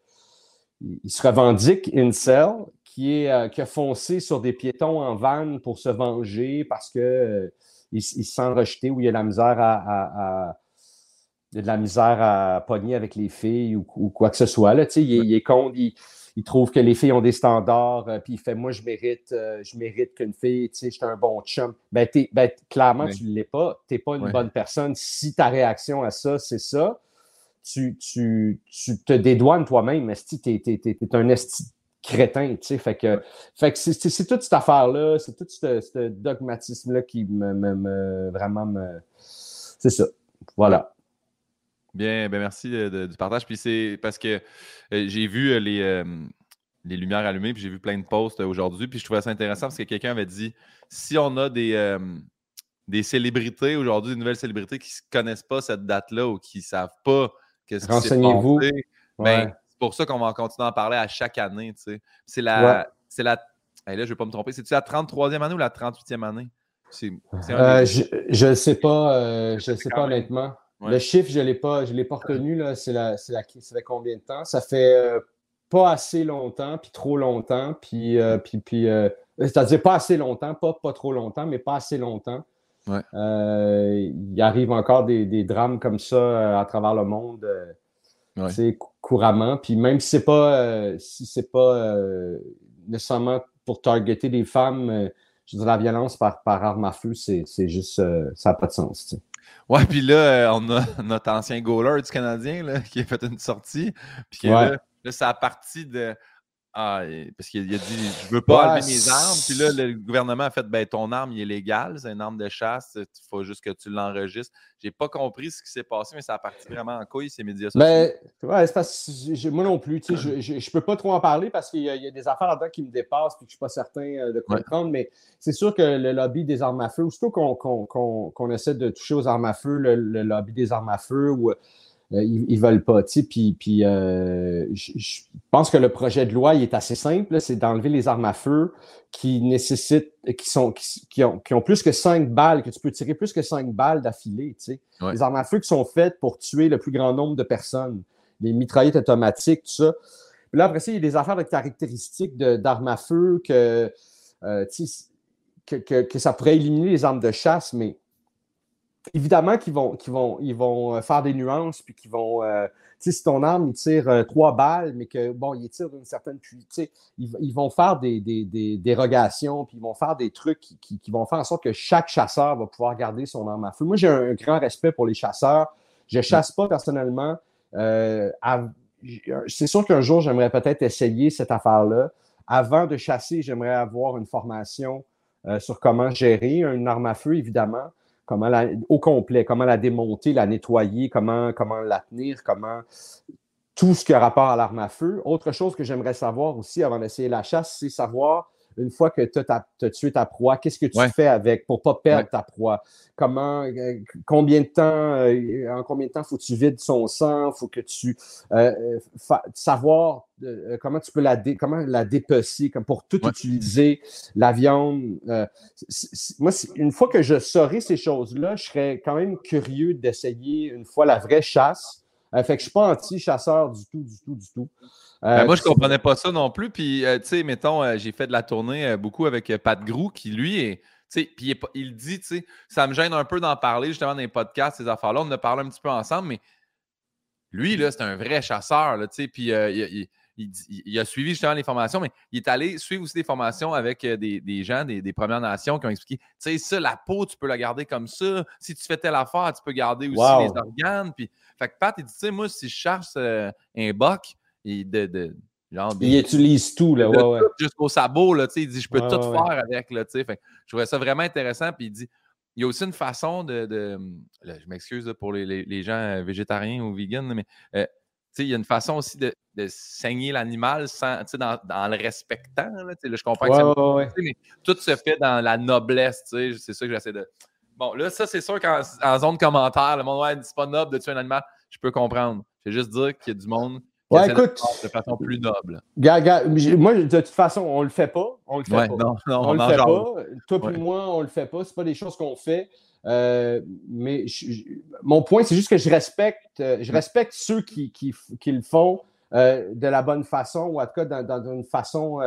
il se revendique incel, qui, est, euh, qui a foncé sur des piétons en van pour se venger parce que euh, il, se sent rejeté ou il y a la misère à, de la misère à pogner avec les filles ou, quoi que ce soit. Là, il, il est con, il, trouve que les filles ont des standards, euh, puis il fait Moi, je mérite, je mérite qu'une fille, tu sais, j'étais un bon chum. Ben, ben clairement, tu ne l'es pas. Tu n'es pas une bonne personne. Si ta réaction à ça, c'est ça, tu, tu, tu te dédouanes toi-même. Mais si tu es, un esti crétin, tu sais. Fait que, fait que c'est toute cette affaire-là, c'est tout ce, dogmatisme-là qui me, vraiment me. C'est ça. Voilà. Bien, ben merci du partage. Puis c'est parce que euh, j'ai vu euh, les, euh, les lumières allumées, puis j'ai vu plein de posts aujourd'hui, puis je trouvais ça intéressant parce que quelqu'un avait dit si on a des, des célébrités aujourd'hui, des nouvelles célébrités qui ne connaissent pas cette date-là ou qui ne savent pas qu'est-ce qui Renseignez-vous. Ben, pour ça qu'on va continuer à en parler à chaque année. C'est la. C'est la là, je ne vais pas me tromper. C'est-tu la 33e année ou la 38e année? Euh, je ne sais pas, euh, je sais pas honnêtement. Le chiffre, je ne l'ai pas, je l'ai pas retenu. Là. C'est la, c'est la, ça fait combien de temps? Ça fait euh, pas assez longtemps, puis trop longtemps, puis, puis, puis c'est-à-dire pas assez longtemps, pas, pas trop longtemps, mais pas assez longtemps. il arrive encore des, drames comme ça à travers le monde couramment. Puis même si c'est pas, si c'est pas nécessairement pour targeter des femmes, je la violence par, par arme à feu, c'est juste, ça n'a pas de sens. Ouais, puis là, on a notre ancien goaler du Canadien qui a fait une sortie. Puis là, là c'est à partir de ah, parce qu'il a dit Je veux pas enlever mes armes. Puis là, le gouvernement a fait Ben, ton arme, il est légal, c'est une arme de chasse, il faut juste que tu l'enregistres. J'ai pas compris ce qui s'est passé, mais ça a parti vraiment en couille, ces médias sociaux. Ben, ouais, c'est parce que moi non plus, tu sais, je, je, peux pas trop en parler parce qu'il y, a des affaires là-dedans qui me dépassent et que je suis pas certain euh, de comprendre, mais c'est sûr que le lobby des armes à feu, aussitôt qu'on essaie de toucher aux armes à feu, le, le lobby des armes à feu ou ils, ne veulent pas. Puis, puis euh, je, pense que le projet de loi il est assez simple, c'est d'enlever les armes à feu qui nécessitent, qui sont, qui, ont, qui ont, plus que cinq balles, que tu peux tirer plus que cinq balles d'affilée. Tu sais. Les armes à feu qui sont faites pour tuer le plus grand nombre de personnes, les mitraillettes automatiques, tout ça. Puis là, après ça, il y a des affaires de caractéristiques d'armes à feu que, euh, que, que, que, ça pourrait éliminer les armes de chasse, mais évidemment qu'ils vont, vont, ils vont euh, faire des nuances, puis qu'ils vont. Euh, tu sais, si ton arme, il tire euh, trois balles, mais que, bon, tire une certaine puissance, ils, vont faire des, des, dérogations, puis ils vont faire des trucs qui, vont faire en sorte que chaque chasseur va pouvoir garder son arme à feu. Moi, j'ai un, grand respect pour les chasseurs. Je ne chasse pas personnellement. c'est sûr qu'un jour, j'aimerais peut-être essayer cette affaire-là. Avant de chasser, j'aimerais avoir une formation sur comment gérer une arme à feu, évidemment comment la, au complet, comment la démonter, la nettoyer, comment, comment la tenir, comment tout ce qui a rapport à l'arme à feu. Autre chose que j'aimerais savoir aussi avant d'essayer la chasse, c'est savoir une fois que tu as, tué ta proie, qu'est-ce que tu fais avec pour ne pas perdre ta proie? Comment, euh, combien de temps, euh, en combien de temps faut que tu vides son sang? Faut que tu euh, savoir comment tu peux la, comment la dépecer, comme pour tout utiliser, la viande. moi, une fois que je saurai ces choses-là, je serais quand même curieux d'essayer une fois la vraie chasse. fait que je ne suis pas anti-chasseur du tout, du tout, du tout. Ben, moi, je ne comprenais pas ça non plus. Puis, euh, tu sais, mettons, euh, j'ai fait de la tournée euh, beaucoup avec Pat Grou, qui lui est. Puis il, dit, tu sais, ça me gêne un peu d'en parler justement dans les podcasts, ces affaires-là. On en a parlé un petit peu ensemble, mais lui, là, c'est un vrai chasseur, tu sais. Puis il, a suivi justement les formations, mais il est allé suivre aussi des formations avec des, gens des, Premières Nations qui ont expliqué, tu sais, ça, la peau, tu peux la garder comme ça. Si tu fais telle affaire, tu peux garder aussi les organes. Puis, fait que Pat, il dit, tu sais, moi, si je cherche un boc, il, de, il utilise tout, là, ouais, ouais. Jusqu'au sabot, là, il dit, je peux tout faire avec, là, fait, je trouvais ça vraiment intéressant, puis il dit, il y a aussi une façon de, je m'excuse pour les, gens euh, végétariens ou vegan, mais euh, il y a une façon aussi de, saigner l'animal sans, dans, dans le respectant. Là, je comprends que c'est mais tout se fait dans la noblesse. C'est ça que j'essaie de. Bon, là, ça, c'est sûr qu'en zone commentaire, le monde, ouais, c'est pas noble de tuer un animal. Je peux comprendre. Je vais juste dire qu'il y a du monde Ouais, écoute. De façon plus noble. moi, de toute façon, on le fait pas. On le fait pas. Non, non, on, le fait pas. Toi et moi, on le fait pas. C'est pas des choses qu'on fait. Euh, mais mon point, c'est juste que je respecte, euh, je respecte ceux qui, qui, qui le font euh, de la bonne façon, ou en tout cas dans, dans une façon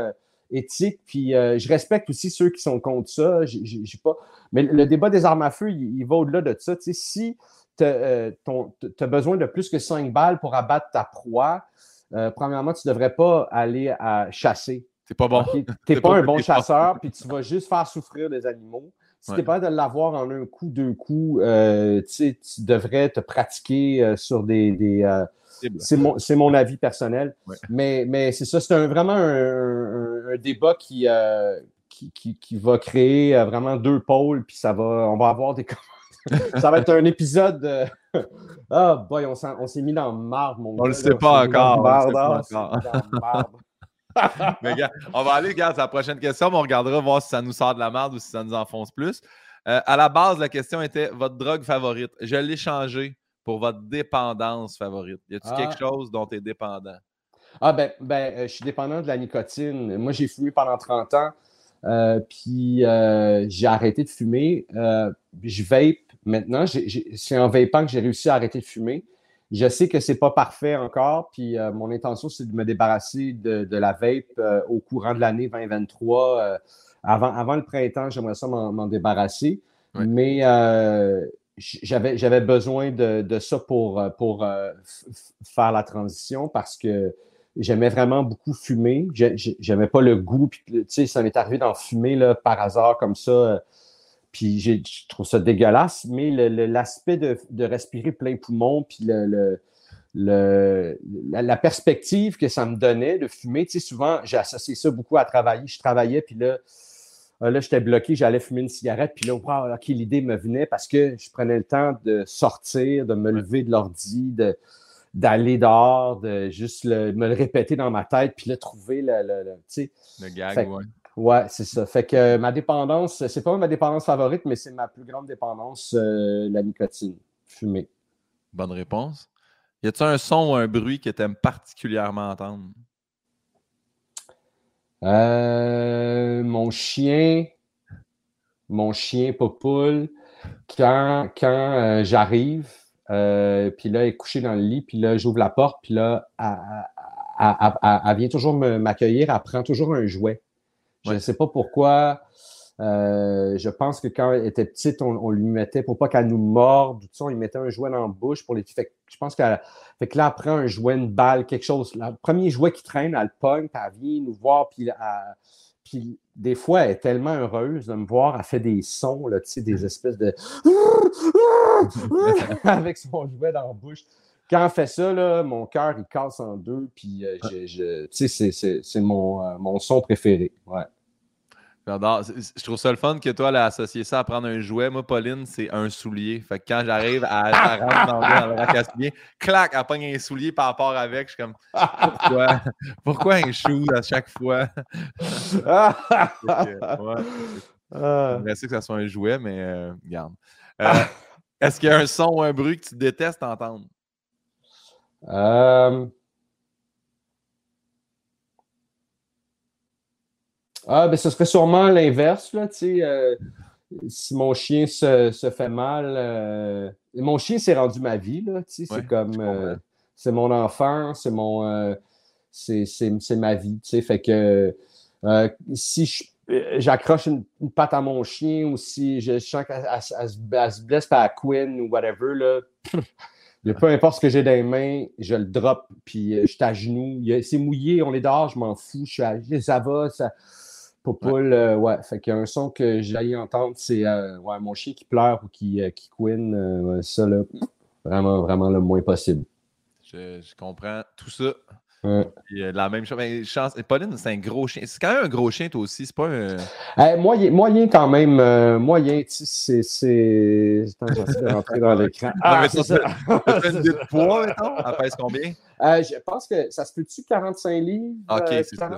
éthique. Puis je respecte aussi ceux qui sont contre ça. Pas. Mais le débat des armes à feu, il, il va au-delà de ça. Si tu as, besoin de plus que cinq balles pour abattre ta proie, euh, premièrement, tu ne devrais pas aller à chasser. C'est pas bon. Tu n'es pas, un bon chasseur, puis tu vas juste faire souffrir les animaux. Si tu n'es pas de l'avoir en un coup, deux coups, euh, tu devrais te pratiquer euh, sur des. c'est mon, mon, avis personnel. Mais, mais c'est ça, c'est vraiment un, débat qui, qui, qui, va créer vraiment deux pôles, puis ça va, on va avoir des ça va être un épisode. Ah, boy, on s'est mis dans le marbre, mon On ne le sait pas encore. Mais gars, on va aller, gars, à la prochaine question. On regardera voir si ça nous sort de la merde ou si ça nous enfonce plus. Euh, à la base, la question était votre drogue favorite. Je l'ai changé pour votre dépendance favorite. Y a-t-il quelque ah. chose dont tu es dépendant? Ah, ben, ben euh, je suis dépendant de la nicotine. Moi, j'ai fumé pendant 30 ans. Euh, puis j'ai arrêté de fumer. je vape Maintenant, c'est en vapant que j'ai réussi à arrêter de fumer. Je sais que c'est pas parfait encore, puis euh, mon intention, c'est de me débarrasser de, la vape euh, au courant de l'année 2023. Euh, avant, avant le printemps, j'aimerais ça m'en débarrasser. Mais j'avais, besoin de, ça pour, pour faire la transition parce que j'aimais vraiment beaucoup fumer. J'aimais pas le goût. Puis, tu sais, ça m'est arrivé d'en fumer là, par hasard comme ça. Puis je trouve ça dégueulasse, mais l'aspect de, de, respirer plein poumon, puis le, le, la, perspective que ça me donnait de fumer, tu sais, souvent, j'ai associé ça beaucoup à travailler. Je travaillais, puis là, euh, là j'étais bloqué, j'allais fumer une cigarette, puis là, wow, OK, l'idée me venait parce que je prenais le temps de sortir, de me lever de l'ordi, de, d'aller dehors, de juste me le répéter dans ma tête, puis là, trouver le, le, sais. Le gag, ouais. Ouais, c'est ça. Fait que ma dépendance, c'est pas ma dépendance favorite, mais c'est ma plus grande dépendance, euh, la nicotine, fumer. Bonne réponse. Y a-t-il un son ou un bruit que tu aimes particulièrement entendre? Euh, mon chien, mon chien Popoule, quand, quand euh, j'arrive, euh, puis là, elle est couchée dans le lit, puis là, j'ouvre la porte, puis là, elle, vient toujours m'accueillir, elle prend toujours un jouet. Je ne sais pas pourquoi. Euh, je pense que quand elle était petite, on, lui mettait, pour pas qu'elle nous morde, tout ça, on lui mettait un jouet dans la bouche pour les. Fait je pense qu'elle fait que là, elle prend un jouet, une balle, quelque chose. Le premier jouet qui traîne, elle le pogne, puis elle vient nous voir, puis, puis des fois, elle est tellement heureuse de me voir, elle fait des sons, là, des espèces de. avec son jouet dans la bouche. Quand elle fait ça, là, mon cœur, il casse en deux, puis euh, je, c'est mon, euh, mon son préféré. Ouais. Je trouve ça le fun que toi, elle a associé ça à prendre un jouet. Moi, Pauline, c'est un soulier. Fait que quand j'arrive à, rentrer dans, le rack à souliers, clac, elle pogne un soulier par rapport avec. Je suis comme, pourquoi, pourquoi un chou à chaque fois? ouais. J'aimerais que ça soit un jouet, mais euh, regarde. Euh, est-ce qu'il y a un son ou un bruit que tu détestes entendre? Euh... Ah, ben, ce serait sûrement l'inverse, là, tu sais. Euh, si mon chien se, fait mal. Euh, mon chien s'est rendu ma vie, là, tu sais. c'est comme. C'est mon enfant, c'est mon. c'est ma vie, tu sais. Fait que si j'accroche une, patte à mon chien ou si je, sens qu'elle se blesse par Quinn ou whatever, là. peu importe ce que j'ai dans les mains, je le drop, puis je suis à genoux. C'est mouillé, on est dehors, je m'en fous. Je suis à, ça va, ça, Popoule, ouais. Euh, ouais. Fait qu'il y a un son que j'ai entendre, c'est euh, ouais, mon chien qui pleure ou qui, euh, qui couine. ça, là, vraiment, vraiment le moins possible. Je, je comprends tout ça. Ouais. la même chose. Mais chance, Pauline, c'est un gros chien. C'est quand même un gros chien, toi aussi. C'est pas un. moyen, moyen quand même. moyen, tu sais, c'est. Attends, j'essaie de rentrer dans l'écran. Ah, ça. Tu une de poids, mettons? Elle pèse combien? je pense que ça se peut-tu 45 livres? Ok, c'est ça.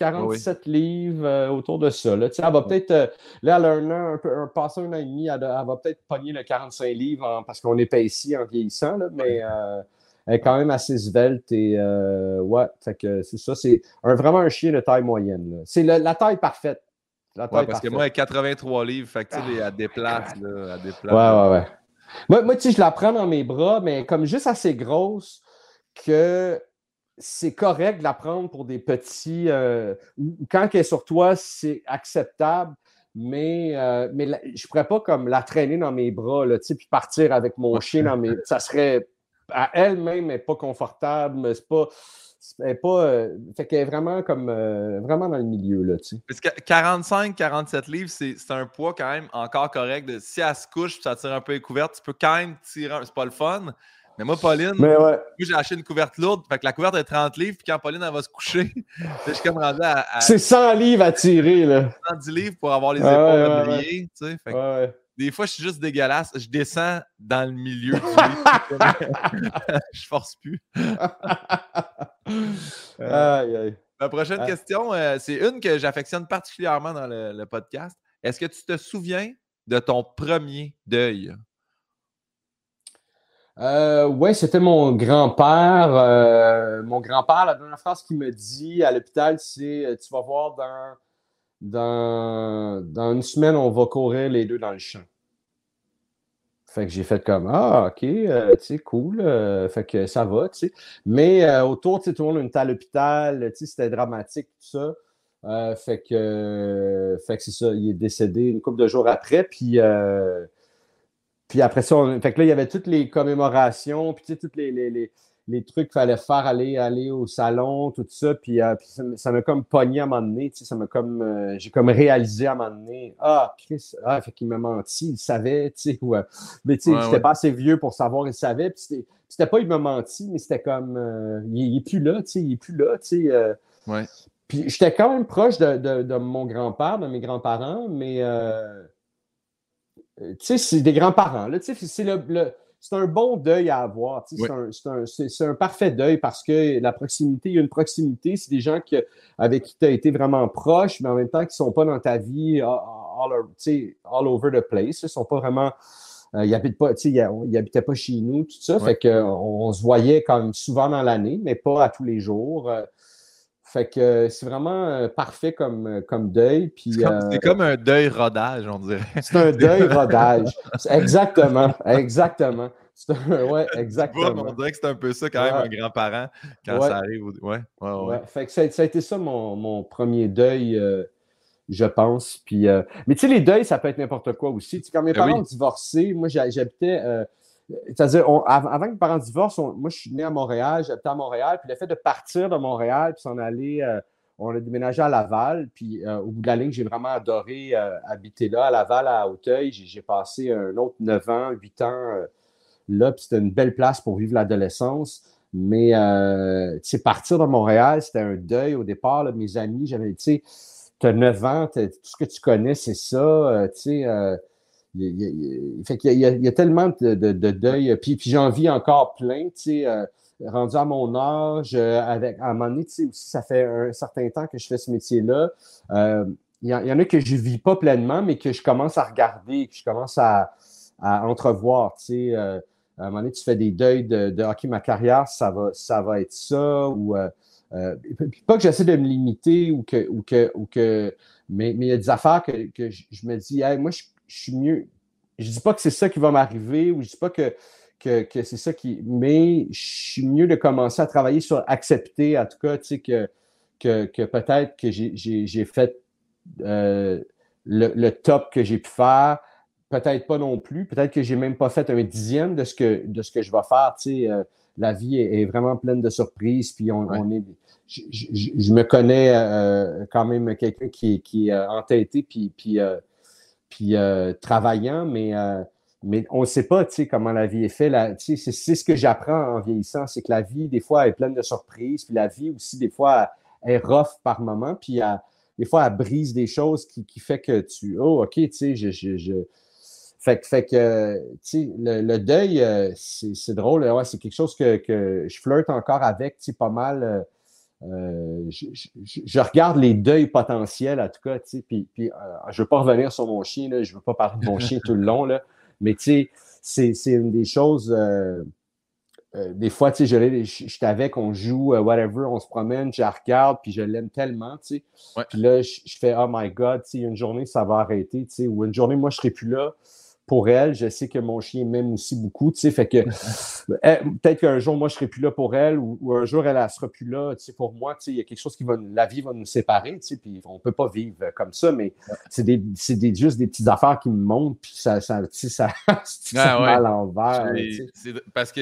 47 livres euh, autour de ça. Là, elle va peut-être, euh, là, elle a un an, un un, passé un an et demi, elle, va peut-être pogner le 45 livres parce qu'on est pas ici en vieillissant, là, mais euh, elle est quand même assez svelte et ouais, fait que c'est ça, c'est un, vraiment un chien de taille moyenne. C'est la taille parfaite. La taille parce que moi, elle a 83 livres, fait que tu sais, elle déplace, là, elle déplace. Ouais, ouais, ouais. Moi, moi tu sais, je la prends dans mes bras, mais comme juste assez grosse que c'est correct de la prendre pour des petits. Euh, quand elle est sur toi, c'est acceptable, mais, euh, mais je ne pourrais pas comme la traîner dans mes bras, là, puis partir avec mon chien dans mes. Ça serait à elle-même, mais pas confortable, mais c'est pas. pas, euh, fait qu'elle est vraiment comme vraiment dans le milieu là, Parce que 45, 47 livres, c'est un poids quand même encore correct. si elle se couche, ça tire un peu les couvertes, tu peux quand même tirer. C'est pas le fun, mais moi, Pauline, j'ai acheté une couverte lourde. Fait que la couverte est 30 livres. Puis quand Pauline, elle va se coucher, je suis comme rendu à. C'est 100 livres à tirer, là. 110 livres pour avoir les épaules ouais, Tu sais. Fait des fois, je suis juste dégueulasse. Je descends dans le milieu du je force plus. aïe, aïe. La prochaine question, euh, c'est une que j'affectionne particulièrement dans le podcast. Est-ce que tu te souviens de ton premier deuil? Euh, oui, c'était mon grand-père. Euh, mon grand-père, la dernière phrase qu'il me dit à l'hôpital, c'est euh, Tu vas voir, dans, dans, dans, une semaine, on va courir les deux dans le champ. Fait que j'ai fait comme Ah, OK, sais, cool. fait que ça va, tu sais. Mais autour, tu sais, tout le monde était à l'hôpital, tu sais, c'était dramatique, tout ça. fait que, que c'est ça, il est décédé une couple de jours après. Puis, puis après ça, fait que là, il y avait toutes les commémorations, puis tu sais, toutes les, les trucs qu'il fallait faire, aller, aller au salon, tout ça. Puis, euh, ça m'a comme pogné à un moment donné. Ça m'a comme. Euh, j'ai comme réalisé à un moment donné. Ah, Chris, ah, fait qu'il m'a menti, il savait, tu sais. Euh, mais tu sais, j'étais pas assez vieux pour savoir, il savait. Puis c'était pas il m'a menti, mais c'était comme. il, est plus là, tu sais, il est plus là, tu sais. ouais. Puis j'étais quand même proche de, mon grand-père, de mes grands-parents, mais. tu sais, c'est des grands-parents, là, tu sais, c'est le c'est un bon deuil à avoir. C'est un, parfait deuil parce que la proximité, il y a une proximité. C'est des gens avec qui tu as été vraiment proche, mais en même temps qui ne sont pas dans ta vie all, over the place. Ils sont pas vraiment. Euh, ils n'habitaient pas, ils, pas chez nous, tout ça. Fait qu'on on se voyait quand même souvent dans l'année, mais pas à tous les jours. Euh, fait que c'est vraiment euh, parfait comme, comme deuil. C'est comme, un deuil rodage, on dirait. C'est un deuil rodage. Exactement. Exactement. Un, ouais, exactement. on dirait que c'est un peu ça quand même, un grand-parent, quand ça arrive. Ouais, ouais, ouais. Fait que ça, a été ça mon, premier deuil, euh, je pense. Puis, euh, mais tu sais, les deuils, ça peut être n'importe quoi aussi. quand mes ben parents ont divorcé, moi j'habitais c'est-à-dire, avant que mes parents divorcent, moi, je suis né à Montréal, j'habitais à Montréal, puis le fait de partir de Montréal, puis s'en aller, euh, on a déménagé à Laval, puis euh, au bout de la ligne, j'ai vraiment adoré euh, habiter là, à Laval, à Hauteuil. J'ai passé un autre 9 ans, 8 ans là, puis c'était une belle place pour vivre l'adolescence. Mais, tu sais, partir de Montréal, c'était un deuil au départ. mes amis, j'avais, tu sais, tu as 9 ans, tout ce que tu connais, c'est ça, tu sais il, fait qu'il y, a tellement de, deuil. Puis, puis j'en vis encore plein, tu sais, euh, rendu à mon âge, euh, avec, à un moment donné, tu sais, aussi, ça fait un certain temps que je fais ce métier-là. Euh, il y, en a que je ne vis pas pleinement, mais que je commence à regarder, que je commence à, entrevoir, tu sais. à un moment donné, tu fais des deuils de, de OK, ma carrière, ça va, ça va être ça, ou pas que j'essaie de me limiter ou que, ou que, ou que mais, il y a des affaires que, je, me dis, hey, moi, je, je suis mieux. Je dis pas que c'est ça qui va m'arriver ou je dis pas que, que, c'est ça qui. Mais je suis mieux de commencer à travailler sur accepter, en tout cas, tu sais, que, que, peut-être que j'ai fait euh, le, top que j'ai pu faire. Peut-être pas non plus. Peut-être que j'ai même pas fait un dixième de ce que, de ce que je vais faire. Tu sais, euh, la vie est, vraiment pleine de surprises. Puis on, est. Je, me connais euh, quand même quelqu'un qui, qui est entêté puis, puis puis euh, travaillant, mais, euh, mais on ne sait pas comment la vie est faite. C'est ce que j'apprends en vieillissant, c'est que la vie, des fois, est pleine de surprises, puis la vie aussi, des fois, est rough par moment, puis des fois, elle brise des choses qui, qui fait que tu, oh, OK, tu sais, je, je, Fait, fait que, sais, le, deuil, euh, c'est drôle, ouais, c'est quelque chose que, que, je flirte encore avec, pas mal. Euh, je, regarde les deuils potentiels, en tout cas, tu sais, puis, puis euh, je ne veux pas revenir sur mon chien, là, je ne veux pas parler de mon chien tout le long, là, mais tu sais, c'est une des choses, euh, des fois, tu sais, je, suis avec, on joue, whatever, on se promène, je la regarde, puis je l'aime tellement, tu sais, puis là, je, fais, oh my God, tu sais, une journée, ça va arrêter, tu sais, ou une journée, moi, je ne serai plus là, pour elle. Je sais que mon chien m'aime aussi beaucoup, tu sais, fait que eh, peut-être qu'un jour, moi, je serai plus là pour elle ou, un jour, elle ne sera plus là, tu sais, pour moi, tu sais, il y a quelque chose qui va, la vie va nous séparer, tu sais, puis on peut pas vivre comme ça, mais c'est des, des, juste des petites affaires qui me montent, puis ça, ça, tu sais, ça, ça à l'envers. Parce que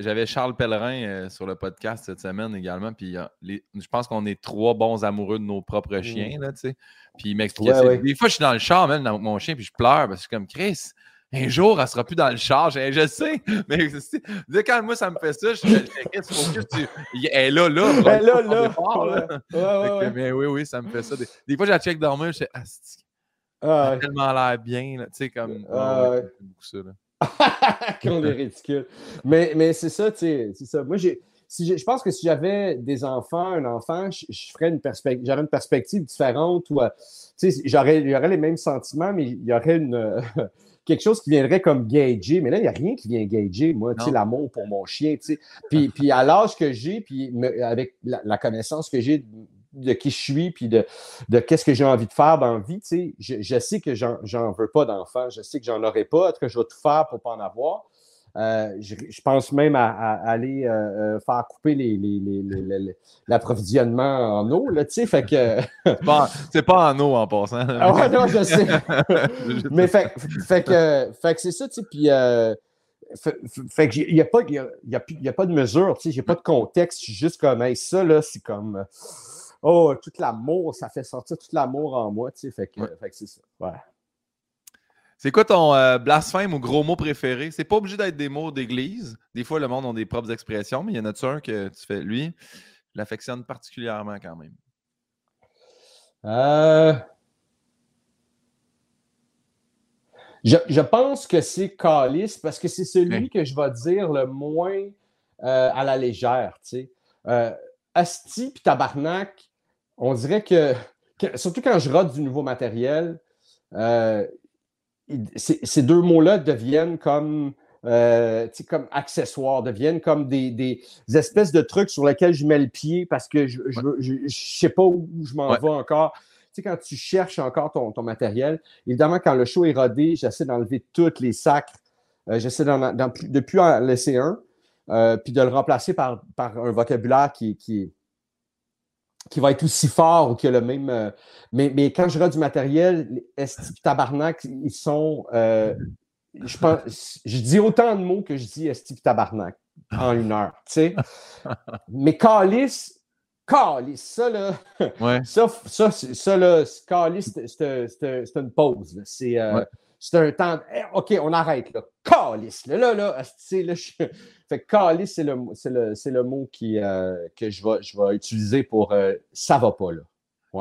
j'avais Charles Pellerin euh, sur le podcast cette semaine également, puis euh, je pense qu'on est trois bons amoureux de nos propres mmh. chiens, là, tu sais. Puis il m'expliquait Des fois, je suis dans le char, même, dans mon chien, puis je pleure parce que je suis comme Chris. Un jour, elle sera plus dans le char. Je, je sais, mais quand moi, ça me fait ça, je suis faut que tu. Elle est là, là. Elle est là, là. là. mais oui, oui, ça me fait ça. Des, fois, j'ai la check dormir, je fais Ah, ah a tellement l'air bien. Tu sais, comme. Ah, ouais, beaucoup ça. Qu'on est ridicule. Mais, mais c'est ça, tu sais. C'est ça. Moi, j'ai je, pense que si j'avais des enfants, un enfant, je, ferais une perspective, j'aurais une perspective différente ou, euh, j'aurais, les mêmes sentiments, mais il y aurait une, quelque chose qui viendrait comme gager. Mais là, il n'y a rien qui vient gager, moi, tu sais, l'amour pour mon chien, tu sais. Puis, puis à l'âge que j'ai, puis avec la, connaissance que j'ai de qui je suis, puis de, de qu'est-ce que j'ai envie de faire dans la vie, tu sais, je, sais que j'en, veux pas d'enfants, je sais que j'en aurai pas, que je vais tout faire pour pas en avoir. Euh, je, pense même à, aller euh, faire couper l'approvisionnement en eau, là, tu sais, fait que... c'est pas, en eau en passant. ah ouais, non, je sais. Mais fait, fait que, fait que c'est ça, tu sais, puis... fait, qu'il n'y a, pas, y a, y a, pas de mesure, tu sais, j'ai pas de contexte, je suis juste comme, hey, ça, là, c'est comme... Oh, tout l'amour, ça fait sortir tout l'amour en moi, tu sais, fait que, fait que c'est ça, ouais. C'est quoi ton euh, blasphème ou gros mot préféré? C'est pas obligé d'être des mots d'église. Des fois, le monde a des propres expressions, mais il y en a un que tu fais? Lui, je l'affectionne particulièrement quand même. Euh... Je, pense que c'est Calice parce que c'est celui que je vais dire le moins euh, à la légère. Tu sais. Asti puis tabarnak, on dirait que, surtout quand je rate du nouveau matériel, ces deux mots-là deviennent comme, euh, comme accessoires, deviennent comme des, espèces de trucs sur lesquels je mets le pied parce que je ne sais pas où je m'en vais encore. Tu sais, quand tu cherches encore ton, ton, matériel, évidemment, quand le show est rodé, j'essaie d'enlever tous les sacres. Euh, j'essaie de plus en laisser un, euh, puis de le remplacer par, par un vocabulaire qui, qui, qui va être aussi fort ou qui a le même. Euh, mais, mais, quand je regarde du matériel, Esti Tabarnak, ils sont. Euh, je, pense, je dis autant de mots que je dis Esti Tabarnak en une heure. Tu sais? mais Calis, Calis, ça là. Ça, ça, ça là, Calis, c'est une pause. C'est. Euh, c'est un temps. Eh, OK, on arrête là. Calice. Là, là, là, là je... Fait calice, c'est le, le, le, mot qui, euh, que je vais, je vais utiliser pour euh, ça va pas là.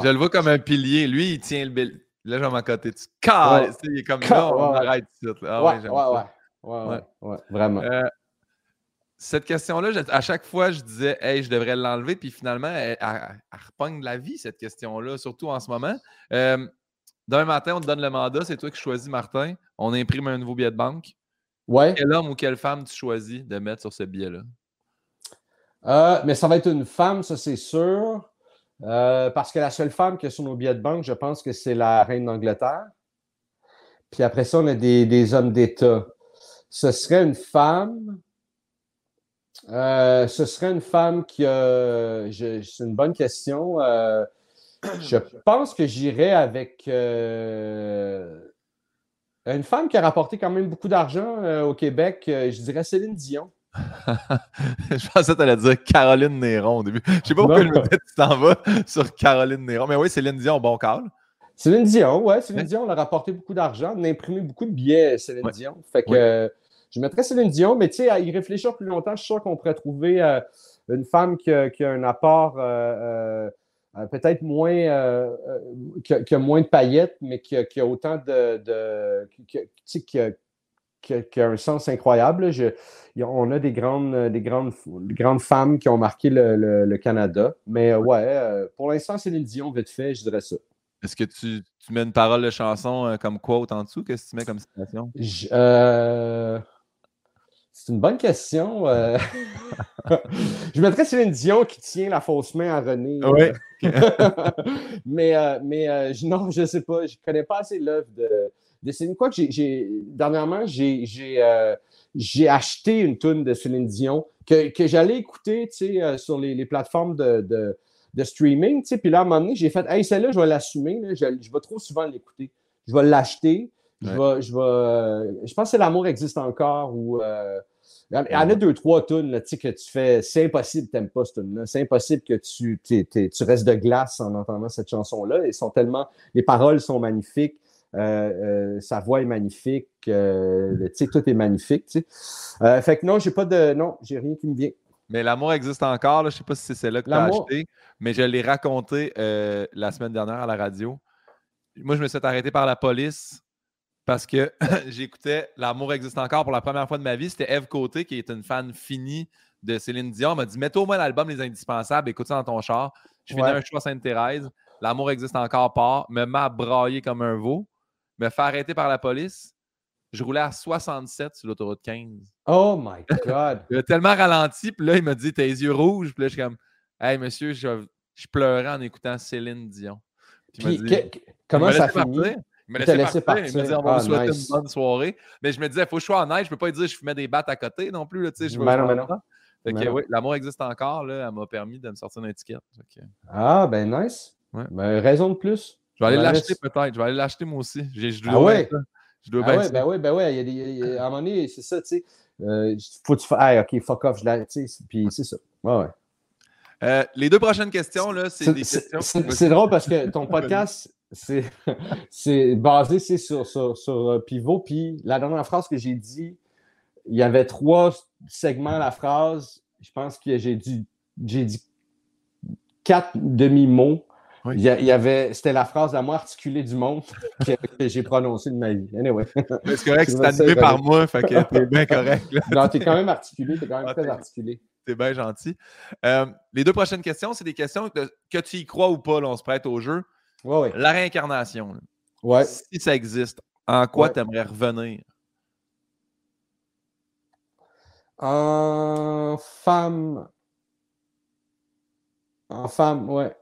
Je le vois comme un pilier. Lui, il tient le bil. Là, je vais m'en côté. Tu calice. Il est comme là, on arrête tout. Ah, ouais, ouais, ouais, vraiment. Euh, cette question-là, à chaque fois, je disais, hey, je devrais l'enlever, puis finalement, elle, elle, repogne la vie, cette question-là, surtout en ce moment. Demain matin, on te donne le mandat, c'est toi qui choisis, Martin. On imprime un nouveau billet de banque. Ouais. Quel homme ou quelle femme tu choisis de mettre sur ce billet-là? Euh, mais ça va être une femme, ça c'est sûr. Euh, parce que la seule femme qui est sur nos billets de banque, je pense que c'est la reine d'Angleterre. Puis après ça, on a des, hommes d'État. Ce serait une femme. Euh, ce serait une femme qui a. C'est une bonne question. Je pense que j'irai avec euh, une femme qui a rapporté quand même beaucoup d'argent euh, au Québec. Euh, je dirais Céline Dion. je pensais que tu allais dire Caroline Néron au début. Je ne sais pas pourquoi je me tu t'en vas sur Caroline Néron. Mais oui, Céline Dion, bon call. Céline Dion, ouais, Céline Dion, elle a rapporté beaucoup d'argent. On a imprimé beaucoup de billets, Céline Dion. Fait que je mettrais Céline Dion, mais tu sais, à y réfléchir plus longtemps, je suis sûr qu'on pourrait trouver une femme qui a, un apport peut-être moins, euh, euh, que, moins de paillettes, mais qui a, autant de. de qui, a, un sens incroyable. on a des grandes, des grandes, grandes femmes qui ont marqué le, Canada. Mais ouais, pour l'instant, c'est Dion, vite fait, je dirais ça. Est-ce que tu, mets une parole de chanson comme quote en dessous? Qu'est-ce que tu mets comme citation? C'est une bonne question. Euh. je mettrais Céline Dion qui tient la fausse main à René. Oui. mais euh, mais euh, non, je ne sais pas. Je ne connais pas assez l'œuvre de, de Céline. Quoi que j'ai, dernièrement, j'ai, j'ai, acheté une tune de Céline Dion que, que j'allais écouter sur les, les plateformes de, de, de streaming. Puis là, à un moment donné, j'ai fait Hey, celle-là, je vais l'assumer. Je, je vais trop souvent l'écouter. Je vais l'acheter. Je, vais, je, je pense que l'amour existe encore ou. Euh, il y en a deux, trois tunes là, que tu fais. C'est impossible que tu n'aimes pas cette tune-là. C'est impossible que tu, tu restes de glace en entendant cette chanson-là. Ils sont tellement. Les paroles sont magnifiques. Euh, euh, sa voix est magnifique. Euh, tout est magnifique. fait que non, j'ai pas de. Non, j'ai rien qui me vient. Mais l'amour existe encore. Je ne sais pas si c'est celle-là que tu as acheté, mais je l'ai raconté la semaine dernière à la radio. Moi, je me suis arrêté par la police parce que j'écoutais L'amour existe encore pour la première fois de ma vie. C'était Eve Côté, qui est une fan finie de Céline Dion. M'a dit Mets-toi au moins l'album Les Indispensables, écoute ça dans ton char. Je finis un choix Sainte-Thérèse. L'amour existe encore pas. Me m'a braillé comme un veau. Me fait arrêter par la police. Je roulais à 67 sur l'autoroute 15. Oh my God! il a tellement ralenti, puis là, il m'a dit T'as les yeux rouges. Puis là, je suis comme Hey, monsieur, je, pleurais en écoutant Céline Dion. Puis, comment ça finit? Il me laissait partir. Il me disait, on va vous ah, souhaiter une bonne soirée. Mais je me disais, il faut que je sois honnête. Je ne peux pas dire que je fumais des battes à côté non plus. Là, je veux ben non, ben Fait que, oui, l'amour existe encore. Là, elle m'a permis de me sortir une étiquette. Ah, ben nice. Ben, raison de plus. Je vais aller l'acheter peut-être. Je vais aller l'acheter moi aussi. Je, dois ah ouais? Je dois ah ouais, ben oui, ben oui. Il y a des, à un moment donné, c'est ça, tu sais. Euh, faut que tu fasses, hey, OK, fuck off, je puis c'est ça. Ouais, ouais. Euh, les deux prochaines questions, là, c'est des questions. C'est drôle parce que ton podcast, c'est basé sur, sur, sur, euh, Pivot. Puis la dernière phrase que j'ai dit, il y avait trois segments à la phrase. Je pense que j'ai dit, dit quatre demi-mots. Il, y avait, c'était la phrase la moins articulée du monde que, j'ai prononcée de ma vie. Anyway. C'est correct, c'est animé par moi, fait que t'es bien correct. Non, t'es quand même articulé, t'es quand même ah, très articulé. C'est bien gentil. Euh, les deux prochaines questions, c'est des questions que, tu y crois ou pas, là, on se prête au jeu. La réincarnation. Ouais. Si ça existe, en quoi tu aimerais revenir? En femme. En femme, ouais.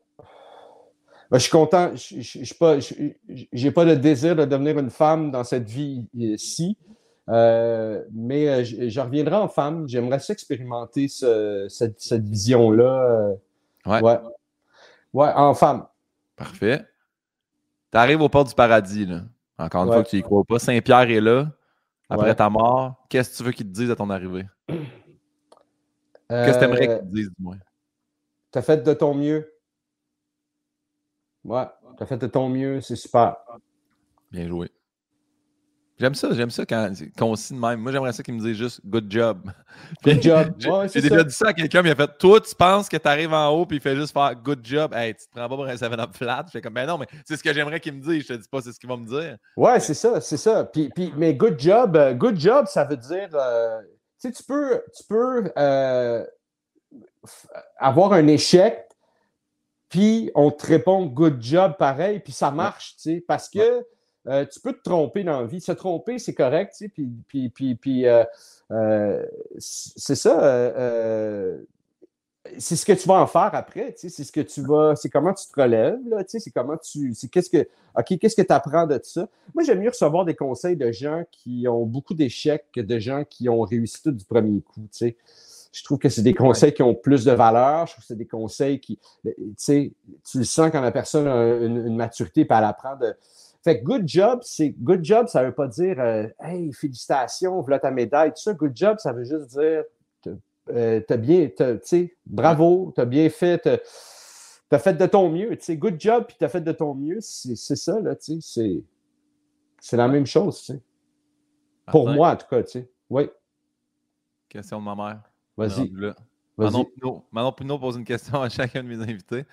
Ben, je suis content. Je n'ai pas, de désir de devenir une femme dans cette vie-ci. Euh, mais euh, je, reviendrai en femme. J'aimerais s'expérimenter cette, vision-là. ouais. ouais. Ouais, en femme. Parfait. Tu arrives au port du paradis, là. Encore une fois que tu y crois pas. Saint-Pierre est là. Après ta mort, qu'est-ce que tu veux qu'il te dise à ton arrivée? Qu'est-ce que tu aimerais qu'il te dise, du moins? Tu as fait de ton mieux. Ouais, tu as fait de ton mieux, c'est super. Bien joué. J'aime ça, j'aime ça quand, on signe même. Moi, j'aimerais ça qu'il me dise juste good job. Good job. J'ai déjà dit ça à quelqu'un, il a fait Toi, tu penses que tu arrives en haut, puis il fait juste faire good job. Hey, tu te prends pas pour un 7-up flat. Je fais comme Ben non, mais c'est ce que j'aimerais qu'il me dise. Je te dis pas, c'est ce qu'il va me dire. Ouais, c'est ça, c'est ça. Puis, puis, mais good job, euh, good job, ça veut dire. Euh, tu sais, tu peux, tu peux euh, avoir un échec, puis on te répond good job pareil, puis ça marche, tu sais, parce que. Euh, tu peux te tromper dans la vie. Se tromper, c'est correct, tu sais, puis, puis, puis, puis euh, euh, c'est ça. c'est ce que tu vas en faire après, tu sais, c'est ce que tu vas, c'est comment tu te relèves, là, tu sais, c'est comment tu, c'est qu'est-ce que, OK, qu'est-ce que tu apprends de ça? Moi, j'aime mieux recevoir des conseils de gens qui ont beaucoup d'échecs que de gens qui ont réussi tout du premier coup, tu sais. Je trouve que c'est des conseils qui ont plus de valeur. Je trouve que c'est des conseils qui, tu sais, tu le sens quand la personne a une, une maturité et elle apprend de, fait que good job, c'est good job, ça ne veut pas dire euh, Hey, félicitations, voilà ta médaille, tout ça. Good job, ça veut juste dire euh, t'as bien, tu sais, bravo, t'as bien fait, t'as fait de ton mieux. Tu sais, good job, puis t'as fait de ton mieux, c'est ça, là, tu sais, c'est la même chose, tu sais. Pour moi, en tout cas, tu sais. Oui. Question de ma mère. Vas-y. Manon Pinot pose une question à chacun de mes invités.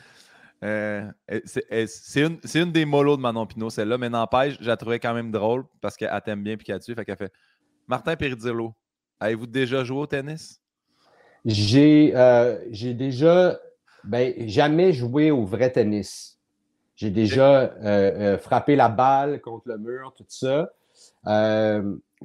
Euh, c'est une, une, des molos de Manon Pinot, celle-là, mais n'empêche, je la trouvais quand même drôle parce qu'elle t'aime bien et dessus. Fait qu'elle fait Martin Perizzolo, avez-vous déjà joué au tennis? J'ai euh, déjà ben, jamais joué au vrai tennis. J'ai déjà euh, frappé la balle contre le mur, tout ça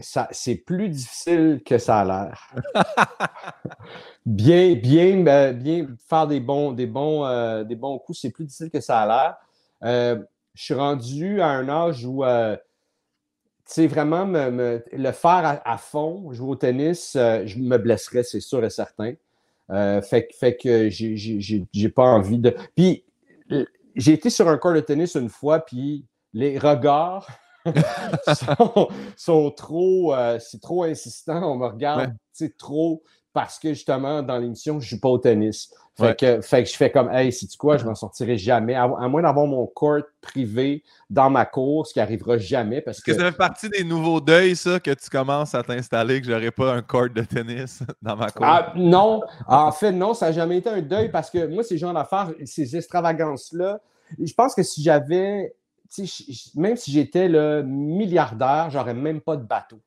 c'est plus difficile que ça a l'air. bien, bien, ben, bien faire des bons, des bons, euh, des bons coups, c'est plus difficile que ça a l'air. Euh, je suis rendu à un âge où, euh, tu sais, vraiment le faire à, fond, jouer au tennis, je me blesserais, c'est sûr et certain. fait, fait que j'ai pas envie de. Puis, j'ai été sur un court de tennis une fois, puis les regards sont, trop, euh, c'est trop insistant. On me regarde trop parce que justement, dans l'émission, je ne joue pas au tennis. Fait, que, fait que je fais comme, hey, c'est quoi, je m'en sortirai jamais. À, moins d'avoir mon court privé dans ma cour, ce qui n'arrivera jamais. Parce que, que, ça fait partie des nouveaux deuils, ça, que tu commences à t'installer, que j'aurais pas un court de tennis dans ma cour. Ah, non, en fait, non, ça n'a jamais été un deuil parce que moi, ces gens d'affaires, ces extravagances-là, je pense que si j'avais même si j'étais le milliardaire, j'aurais même pas de bateau.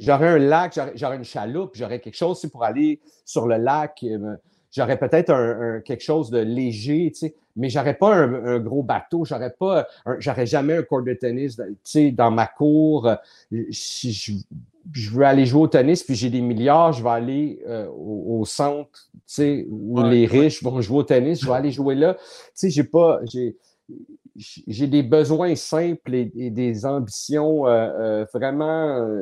J'aurais un lac, j'aurais une chaloupe, j'aurais quelque chose pour aller sur le lac. Euh, j'aurais peut-être un, quelque chose de léger, mais j'aurais pas un, gros bateau, j'aurais pas, j'aurais jamais un court de tennis dans ma cour. Si je, veux aller jouer au tennis, puis j'ai des milliards, je vais aller euh, au, centre, où les riches vont jouer au tennis, je vais aller jouer là. Tu sais, j'ai pas, j'ai, j'ai des besoins simples et, des ambitions euh, euh, vraiment.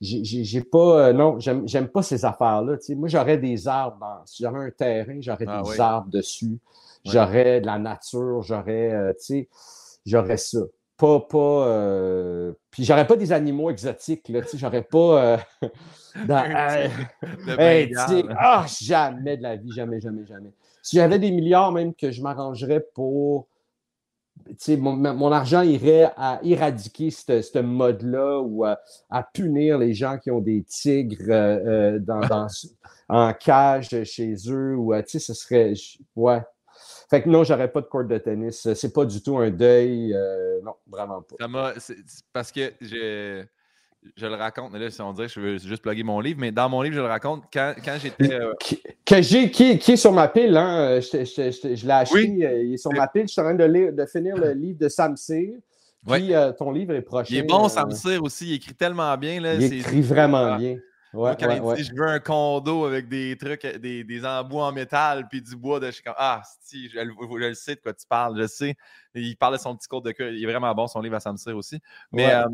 j'ai pas. non, j'aime pas ces affaires-là. Moi, j'aurais des arbres. si j'avais un terrain, j'aurais ah des arbres dessus. J'aurais de la nature, j'aurais. j'aurais ça pas. pas euh, Puis j'aurais pas des animaux exotiques, là, j'aurais pas. Euh, ah, jamais de la vie, jamais, jamais, jamais. Si j'avais des milliards, même que je m'arrangerais pour. Mon, mon, argent irait à éradiquer ce mode-là ou à, punir les gens qui ont des tigres euh, dans, en cage chez eux. Ou, ce serait. Ouais, fait que non, j'aurais pas de court de tennis. C'est pas du tout un deuil. Euh, non, vraiment pas. Ça parce que je, je le raconte, mais là, si on dirait que je veux juste plugger mon livre, mais dans mon livre, je le raconte quand, quand j'étais. Euh, que j'ai, qui, qui, est sur ma pile, hein? Je, je, je, l'ai acheté, euh, il est sur ma pile. Je suis en train de, lire, de finir le livre de Sam Cyr. Puis ton livre est prochain. Il est bon, Sam Cyr aussi. Il écrit tellement bien. Là, il écrit vraiment bien. Ouais, quand il dit je veux un condo avec des trucs, des, des embouts en métal puis du bois, de, je suis comme Ah, si, je, le sais de quoi tu parles, je sais. il parle de son petit cours de cœur, il est vraiment bon, son livre à Samsir aussi. Mais euh,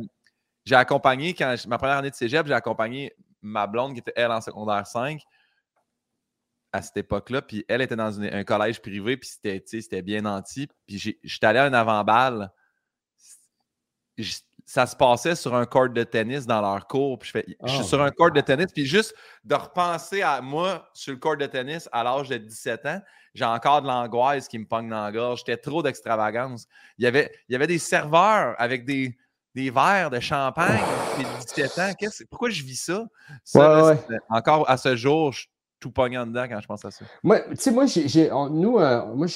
j'ai accompagné, quand ma première année de cégep, j'ai accompagné ma blonde qui était elle en secondaire 5 à cette époque-là, puis elle était dans un collège privé, puis c'était bien anti. Puis j'étais allé à un avant-balle ça se passait sur un court de tennis dans leur cours. Puis je, fais, je suis ah. sur un court de tennis. Puis juste de repenser à moi sur le court de tennis à l'âge de 17 ans, j'ai encore de l'angoisse qui me pogne dans la gorge. J'étais trop d'extravagance. Il y, avait, il y avait des serveurs avec des, des verres de champagne. Puis 17 ans, pourquoi je vis ça? Encore à ce jour, je suis tout pognant dedans quand je pense à ça. Moi, tu sais, moi, j'ai, nous, euh, moi,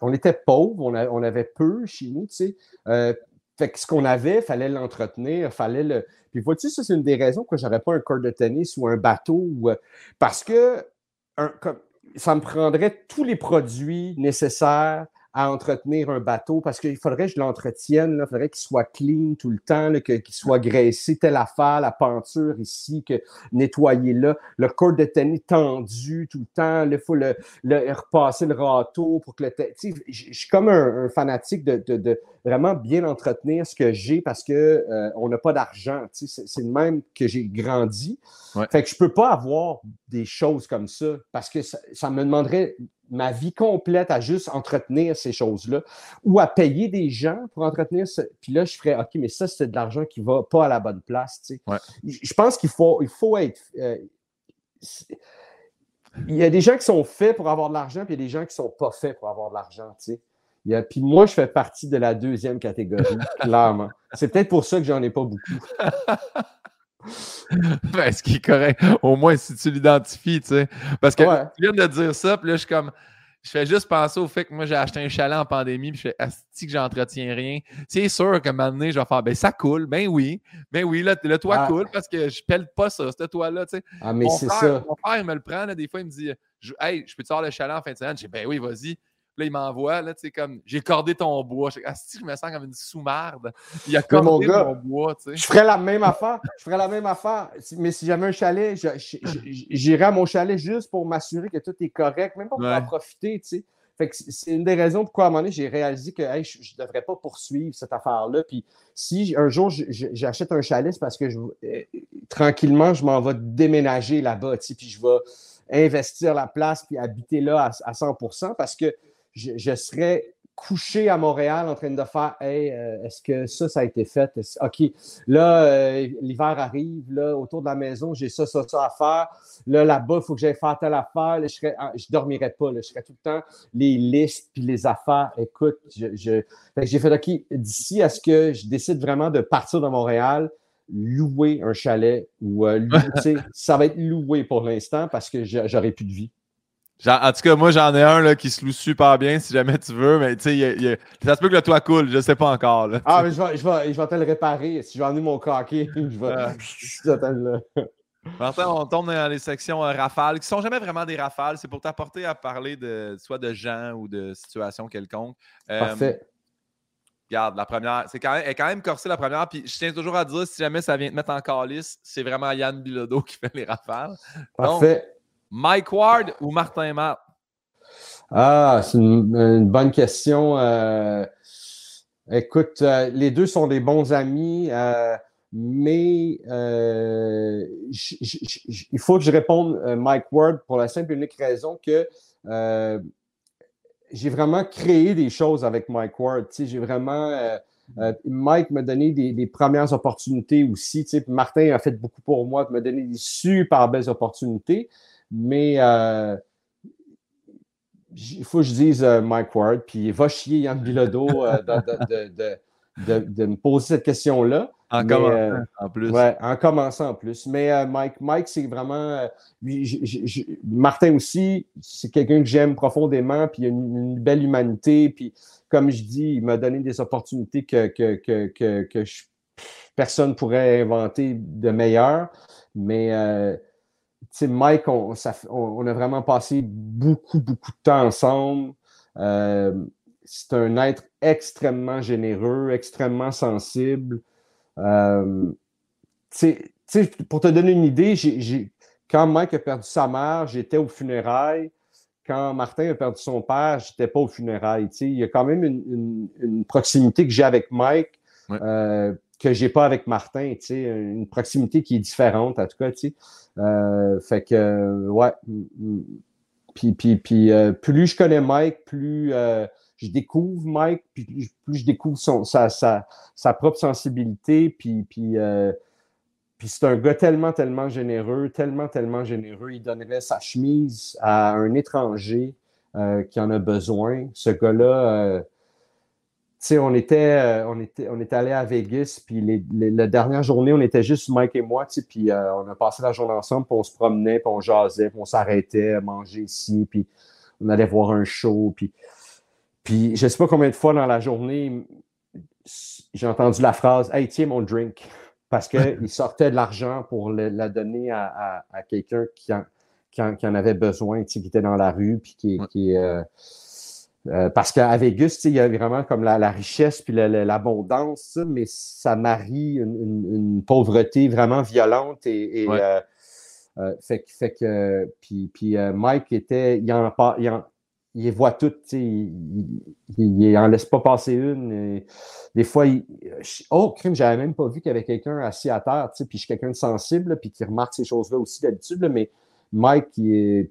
on était pauvres, on, on, avait peu chez nous, tu sais. Euh, fait que ce qu'on avait, il fallait l'entretenir, fallait le. Puis vois-tu, ça, c'est une des raisons que j'aurais pas un court de tennis ou un bateau. Euh, parce que ça me prendrait tous les produits nécessaires à entretenir un bateau parce qu'il faudrait que je l'entretienne, il faudrait qu'il soit clean tout le temps, qu'il soit graissé, telle affaire, la peinture ici, que nettoyer là, le corps de tennis tendu tout le temps, il faut le, repasser le râteau pour que le. Je suis comme un, fanatique de, vraiment bien entretenir ce que j'ai parce qu'on euh, on n'a pas d'argent. C'est le même que j'ai grandi. Fait que je peux pas avoir des choses comme ça parce que ça me demanderait ma vie complète à juste entretenir ces choses-là ou à payer des gens pour entretenir ce. Puis là, je ferais OK, mais ça, c'est de l'argent qui ne va pas à la bonne place. Je pense qu'il faut, il faut être. Euh, il y a des gens qui sont faits pour avoir de l'argent, puis il y a des gens qui ne sont pas faits pour avoir de l'argent. Puis moi, je fais partie de la deuxième catégorie, clairement. C'est peut-être pour ça que j'en ai pas beaucoup. ben, ce qui est correct. Au moins, si tu l'identifies, tu sais. Parce que tu viens de dire ça, puis là, je suis comme. Je fais juste penser au fait que moi, j'ai acheté un chalet en pandémie, puis je fais Asti que j'entretiens rien. C'est sûr qu'à un moment donné, je vais faire Ben, ça coule. Ben oui. Ben oui, là, le toit ah. coule parce que je pèle pas ça, ce toit-là, tu sais. Ah, mais c'est ça. Mon père, il me le prend, là, des fois, il me dit Hey, je peux-tu avoir le chalet en fin de semaine? Je dis Ben oui, vas-y. Là, il m'envoie, là, tu sais, comme, j'ai cordé ton bois. Je, je me sens comme une sous-marde. Il a cordé mon, bois, tu sais. Je ferais la même affaire. Je ferais la même affaire. Mais si j'avais un chalet, j'irais à mon chalet juste pour m'assurer que tout est correct, même pas pour en profiter, tu sais. Fait que c'est une des raisons pourquoi, à un moment donné, j'ai réalisé que je ne devrais pas poursuivre cette affaire-là. Puis si un jour j'achète un chalet, c'est parce que je, euh, tranquillement, je m'en vais déménager là-bas, tu sais, puis je vais investir la place puis habiter là à, à 100 parce que je, serais couché à Montréal en train de faire Hey, euh, est-ce que ça, ça a été fait? OK, là, euh, l'hiver arrive, là, autour de la maison, j'ai ça, ça, ça à faire. Là, là-bas, il faut que j'aille faire telle affaire. je ne ah, dormirais pas. je serais tout le temps les listes puis les affaires. Écoute, je, j'ai fait OK, d'ici à ce que je décide vraiment de partir de Montréal, louer un chalet ou euh, ça va être loué pour l'instant parce que j'aurai plus de vie en tout cas, moi, j'en ai un là, qui se loue super bien si jamais tu veux, mais tu sais, ça se peut que le toit coule, je sais pas encore. ah, mais je vais, je, vais, je vais te le réparer. Si j'en ai mon coquet, je vais. Ah. Martin, on tombe dans les sections euh, rafales, qui sont jamais vraiment des rafales. C'est pour t'apporter à parler de soit de gens ou de situations quelconques. Euh, Parfait. Regarde, la première, c'est quand même, elle est quand même corsée la première. Puis je tiens toujours à dire, si jamais ça vient te mettre en calice, c'est vraiment Yann Bilodeau qui fait les rafales. Parfait. Mike Ward ou Martin Matt? Ah, c'est une, bonne question. Euh, écoute, euh, les deux sont des bons amis, euh, mais il faut que je réponde Mike Ward pour la simple et unique raison que j'ai vraiment créé des choses avec Mike Ward. J'ai vraiment. Mike m'a donné des, premières opportunités aussi. Martin a fait beaucoup pour moi, m'a donné des super belles opportunités. Mais il faut que je dise euh, Mike Ward, puis va chier Yann Bilodeau euh, de, me poser cette question-là. En commençant euh, en plus. Ouais, en commençant en plus. Mais Mike, Mike c'est vraiment. Martin aussi, c'est quelqu'un que j'aime profondément, puis il a une, belle humanité. Puis, comme je dis, il m'a donné des opportunités que, que, que, que, personne ne pourrait inventer de meilleures. Mais Mike, on, a vraiment passé beaucoup, beaucoup de temps ensemble. Euh, c'est un être extrêmement généreux, extrêmement sensible. Euh, pour te donner une idée, quand Mike a perdu sa mère, j'étais au funérailles. Quand Martin a perdu son père, j'étais pas au funérailles. Il y a quand même une, proximité que j'ai avec Mike. Euh, que j'ai pas avec Martin, une proximité qui est différente, en tout cas. Euh, fait que, ouais. Puis, puis, puis euh, plus je connais Mike, plus euh, je découvre Mike, puis plus, je découvre son, sa, sa, sa propre sensibilité, puis, puis, puis c'est un gars tellement, tellement généreux, tellement, tellement généreux. Il donnerait sa chemise à un étranger qui en a besoin. Ce gars-là on était, euh, on était, on était allé à Vegas, puis la dernière journée, on était juste Mike et moi, puis euh, on a passé la journée ensemble, puis on se promenait, puis on jasait, puis on s'arrêtait à manger ici, puis on allait voir un show, puis, puis je sais pas combien de fois dans la journée, j'ai entendu la phrase « Hey, tiens mon drink », parce qu'il sortait de l'argent pour la donner à, quelqu'un qui en, qui, en, avait besoin, qui était dans la rue, puis qui, qui euh, euh, parce qu'à Vegas, il y a vraiment comme la, richesse puis l'abondance, mais ça marie une, pauvreté vraiment violente et, euh, euh, fait, que puis, puis Mike était, il en, il, il voit toutes, il, il, en laisse pas passer une. des fois, il, oh crime, j'avais même pas vu qu'il y avait quelqu'un assis à terre, puis je suis quelqu'un de sensible, puis qui remarque ces choses-là aussi d'habitude, mais Mike, il,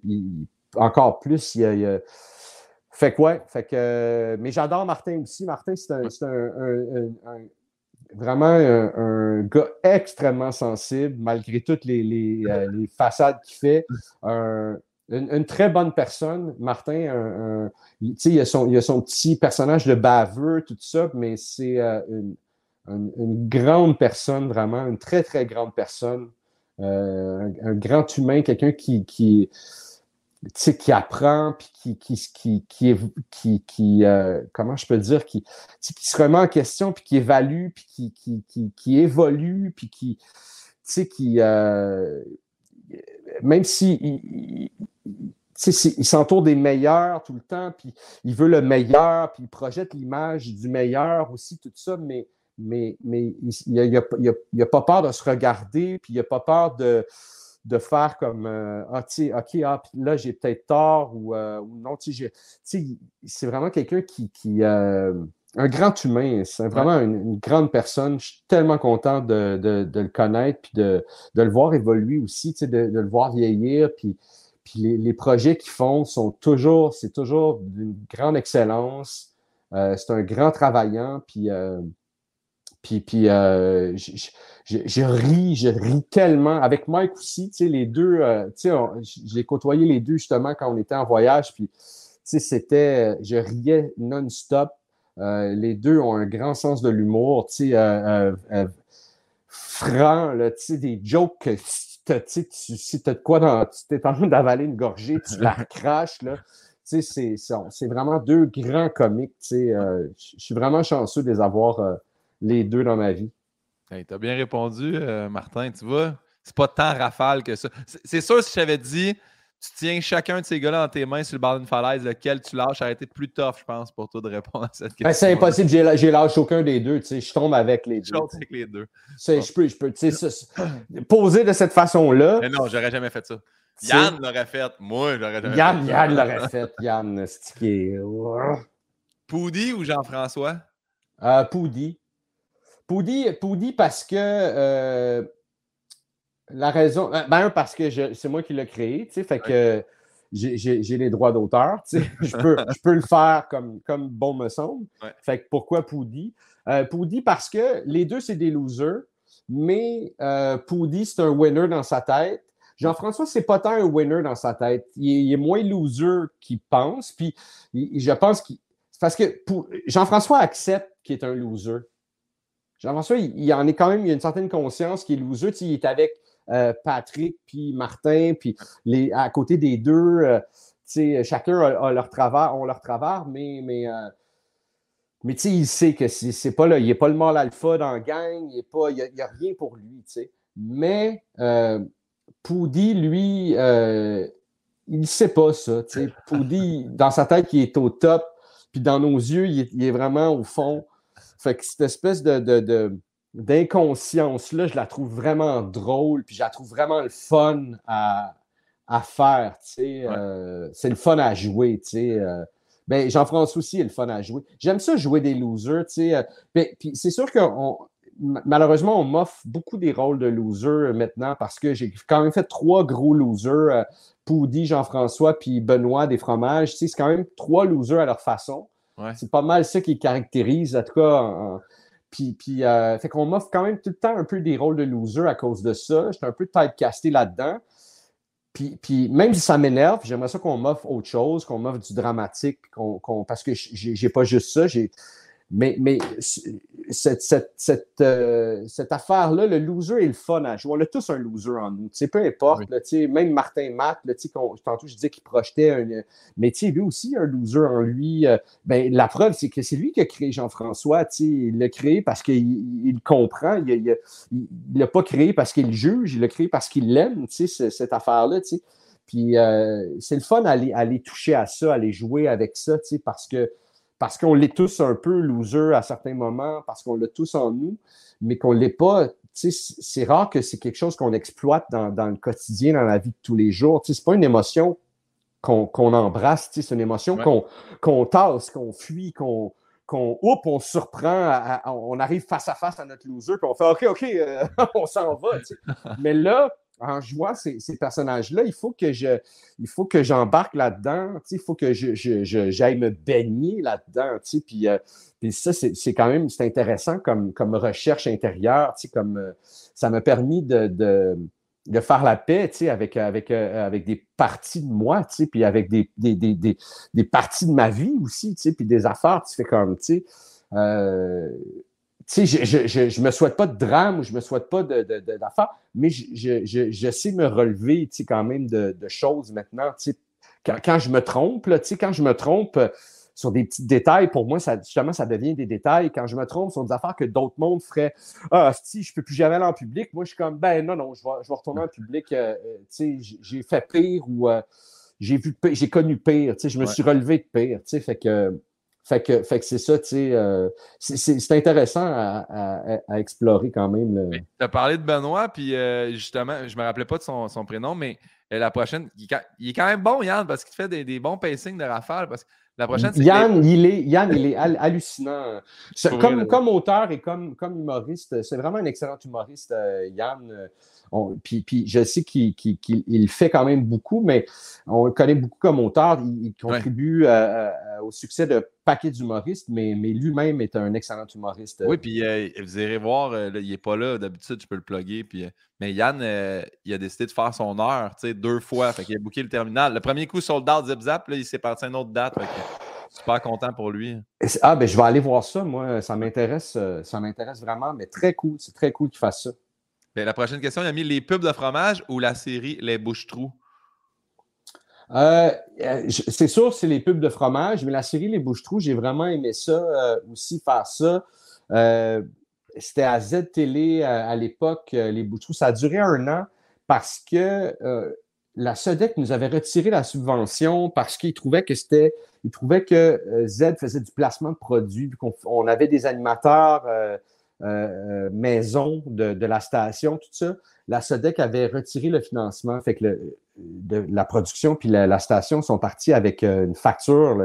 encore plus, il, a fait que ouais, fait que, mais j'adore Martin aussi. Martin, c'est un, vraiment un, gars extrêmement sensible, malgré toutes les, euh, façades qu'il fait. une, très bonne personne, Martin. il, a son, il a son petit personnage de baveux, tout ça, mais c'est euh, une, grande personne, vraiment, une très, très grande personne. Euh, un, grand humain, quelqu'un qui, qui qui apprend, puis qui, qui, qui, qui, qui euh, comment je peux dire, qui, qui se remet en question, puis qui évalue, puis qui, qui, qui, évolue, puis qui, tu sais, qui, euh, même si il, il s'entoure des meilleurs tout le temps, puis il veut le meilleur, puis il projette l'image du meilleur aussi, tout ça, mais, mais, mais il n'a a, pas peur de se regarder, puis il n'a pas peur de de faire comme euh, ah, OK, ah, là, j'ai peut-être tort ou, euh, non, c'est vraiment quelqu'un qui. qui euh, un grand humain, c'est vraiment une, grande personne. Je suis tellement content de, le connaître puis de, le voir évoluer aussi, de, de le voir vieillir. Puis, puis les, projets qu'ils font sont toujours, c'est toujours d'une grande excellence. c'est un grand travaillant. Puis puis, puis euh, je, ris, je ris tellement. Avec Mike aussi, tu sais, les deux, euh, tu sais, j'ai côtoyé les deux justement quand on était en voyage. Puis, tu sais, c'était, je riais non-stop. Euh, les deux ont un grand sens de l'humour, tu sais, franc, là, tu sais, des jokes que si tu as de quoi dans, tu es en train d'avaler une gorgée, tu la craches, là. Tu sais, c'est vraiment deux grands comiques, tu sais. je suis vraiment chanceux de les avoir les deux dans ma vie. Tu as bien répondu, euh, Martin. Tu vois, c'est pas tant rafale que ça. C'est sûr, si je t'avais dit, tu tiens chacun de ces gars-là dans tes mains sur le bord d'une falaise, lequel tu lâches, ça aurait été plus tough, je pense, pour toi de répondre à cette ben, question. c'est impossible, j'ai lâché aucun des deux. Tu sais, je tombe avec les deux. Je tombe avec les deux. Je peux, je peux poser de cette façon-là. Mais non, j'aurais jamais fait ça. Yann l'aurait fait. Moi, j'aurais Yann, fait. Yann l'aurait fait. Yann, stické. Poudy ou Jean-François? Euh, Poudy. Poudy. parce que euh, la raison. Euh, ben, parce que c'est moi qui l'ai créé, tu sais, fait que j'ai les droits d'auteur, tu sais. je, peux, je peux le faire comme, comme bon me semble. Fait que pourquoi Poudy? Euh, Poudy parce que les deux, c'est des losers, mais euh, Poudy, c'est un winner dans sa tête. Jean-François, c'est pas tant un winner dans sa tête. Il est, moins loser qu'il pense. Puis je pense qu'il. Parce que Jean-François accepte qu'il est un loser. Jean-François, il, en est quand même, il a une certaine conscience qu'il est il est avec euh, Patrick puis Martin, puis les, à côté des deux, euh, chacun a, leur travers, leur mais, mais, euh, il sait que c'est pas là, il n'est pas le mal alpha dans la gang, il n'y a, a, rien pour lui. Mais Poudy, lui, il ne sait pas ça. Poudy, dans sa tête, il est au top, puis dans nos yeux, il est, vraiment au fond. Fait que cette espèce de, d'inconscience-là, je la trouve vraiment drôle, puis je la trouve vraiment le fun à, faire. Euh, c'est le fun à jouer. Euh. ben, Jean-François aussi est le fun à jouer. J'aime ça jouer des losers. Euh. Ben, puis c'est sûr que malheureusement, on m'offre beaucoup des rôles de loser maintenant parce que j'ai quand même fait trois gros losers. Poudy, Jean-François, puis Benoît des fromages. C'est quand même trois losers à leur façon. C'est pas mal ça qui caractérise, en tout cas, puis, puis euh, fait qu'on m'offre quand même tout le temps un peu des rôles de loser à cause de ça. J'étais un peu typecasté là-dedans. Puis, puis, même si ça m'énerve, j'aimerais ça qu'on m'offre autre chose, qu'on m'offre du dramatique, qu'on, parce que j'ai pas juste ça. J'ai, mais, mais cette, cette, cette, euh, cette affaire-là, le loser est le fun à jouer. On a tous un loser en nous. peu importe. même Martin Matt, tantôt je disais qu'il projetait un. Mais lui aussi, un loser en lui. Euh, ben, la preuve, c'est que c'est lui qui a créé Jean-François. Il l'a créé parce qu'il il comprend. Il ne l'a pas créé parce qu'il juge, il l'a créé parce qu'il l'aime, cette affaire-là. Puis euh, c'est le fun à aller, à aller toucher à ça, à aller jouer avec ça, parce que parce qu'on l'est tous un peu loser à certains moments, parce qu'on l'a tous en nous, mais qu'on ne l'est pas. C'est rare que c'est quelque chose qu'on exploite dans, le quotidien, dans la vie de tous les jours. Ce n'est pas une émotion qu'on embrasse, c'est une émotion qu'on tasse, qu'on fuit, qu'on qu'on on surprend, on arrive face à face à notre loser, puis on fait OK, OK, euh, on s'en va. Mais là, en jouant ces, personnages-là, il faut que je, il faut que j'embarque là-dedans, il faut que je, j'aille me baigner là-dedans, puis, euh, puis ça, c'est, quand même, c'est intéressant comme, comme recherche intérieure, comme euh, ça m'a permis de, de, de, faire la paix, avec, avec, euh, avec des parties de moi, puis avec des, des, des, des, parties de ma vie aussi, puis des affaires, tu fais comme, tu sais, sais, je, ne me souhaite pas de drame ou je me souhaite pas d'affaires, mais je, sais me relever, tu quand même de, choses maintenant, quand, je me trompe, tu quand je me trompe euh, sur des petits détails, pour moi, ça, justement, ça devient des détails. Quand je me trompe sur des affaires que d'autres mondes feraient, ah, si, je peux plus jamais aller en public, moi, je suis comme, ben non, non, je vais, je vais retourner en public, euh, euh, tu sais, j'ai fait pire ou j'ai vu, j'ai connu pire, tu sais, je me suis relevé de pire, tu sais, fait que fait que, fait que c'est ça, tu sais, euh, c'est intéressant à, explorer quand même. Tu as parlé de Benoît, puis euh, justement, je ne me rappelais pas de son, prénom, mais euh, la prochaine, il, est quand même bon, Yann, parce qu'il fait des, bons pacings de rafale. Parce que la prochaine, Yann, il est, Yann, il est hallucinant. comme, comme auteur et comme, comme humoriste, c'est vraiment un excellent humoriste, Yann puis, je sais qu'il fait quand même beaucoup, mais on le connaît beaucoup comme auteur. Il, contribue au succès de paquets d'humoristes, mais, mais lui-même est un excellent humoriste. Oui, puis euh, vous irez voir, euh, il n'est pas là. D'habitude, je peux le plugger. Puis, euh, mais Yann, il a décidé de faire son heure deux fois. Fait il a booké le terminal. Le premier coup, sold out, zip zap. Là, il s'est parti à une autre date. super content pour lui. Ah, ben je vais aller voir ça, moi. Ça m'intéresse, ça m'intéresse vraiment, mais très cool. C'est très cool qu'il fasse ça. Ben, la prochaine question, il a mis les pubs de fromage ou la série Les Bouches-Trous? Euh, euh, c'est sûr, c'est les pubs de fromage, mais la série Les Bouches-Trous, j'ai vraiment aimé ça euh, aussi, faire ça. C'était à Z-Télé à l'époque, Les Bouches-Trous. Ça a duré un an parce que la SEDEC nous avait retiré la subvention parce qu'ils trouvaient que c'était. Ils trouvaient que Z faisait du placement de produits, qu'on on avait des animateurs euh, maison de, la station, tout ça, la SODEC avait retiré le financement. Fait que de la production puis la, station sont partis avec une facture.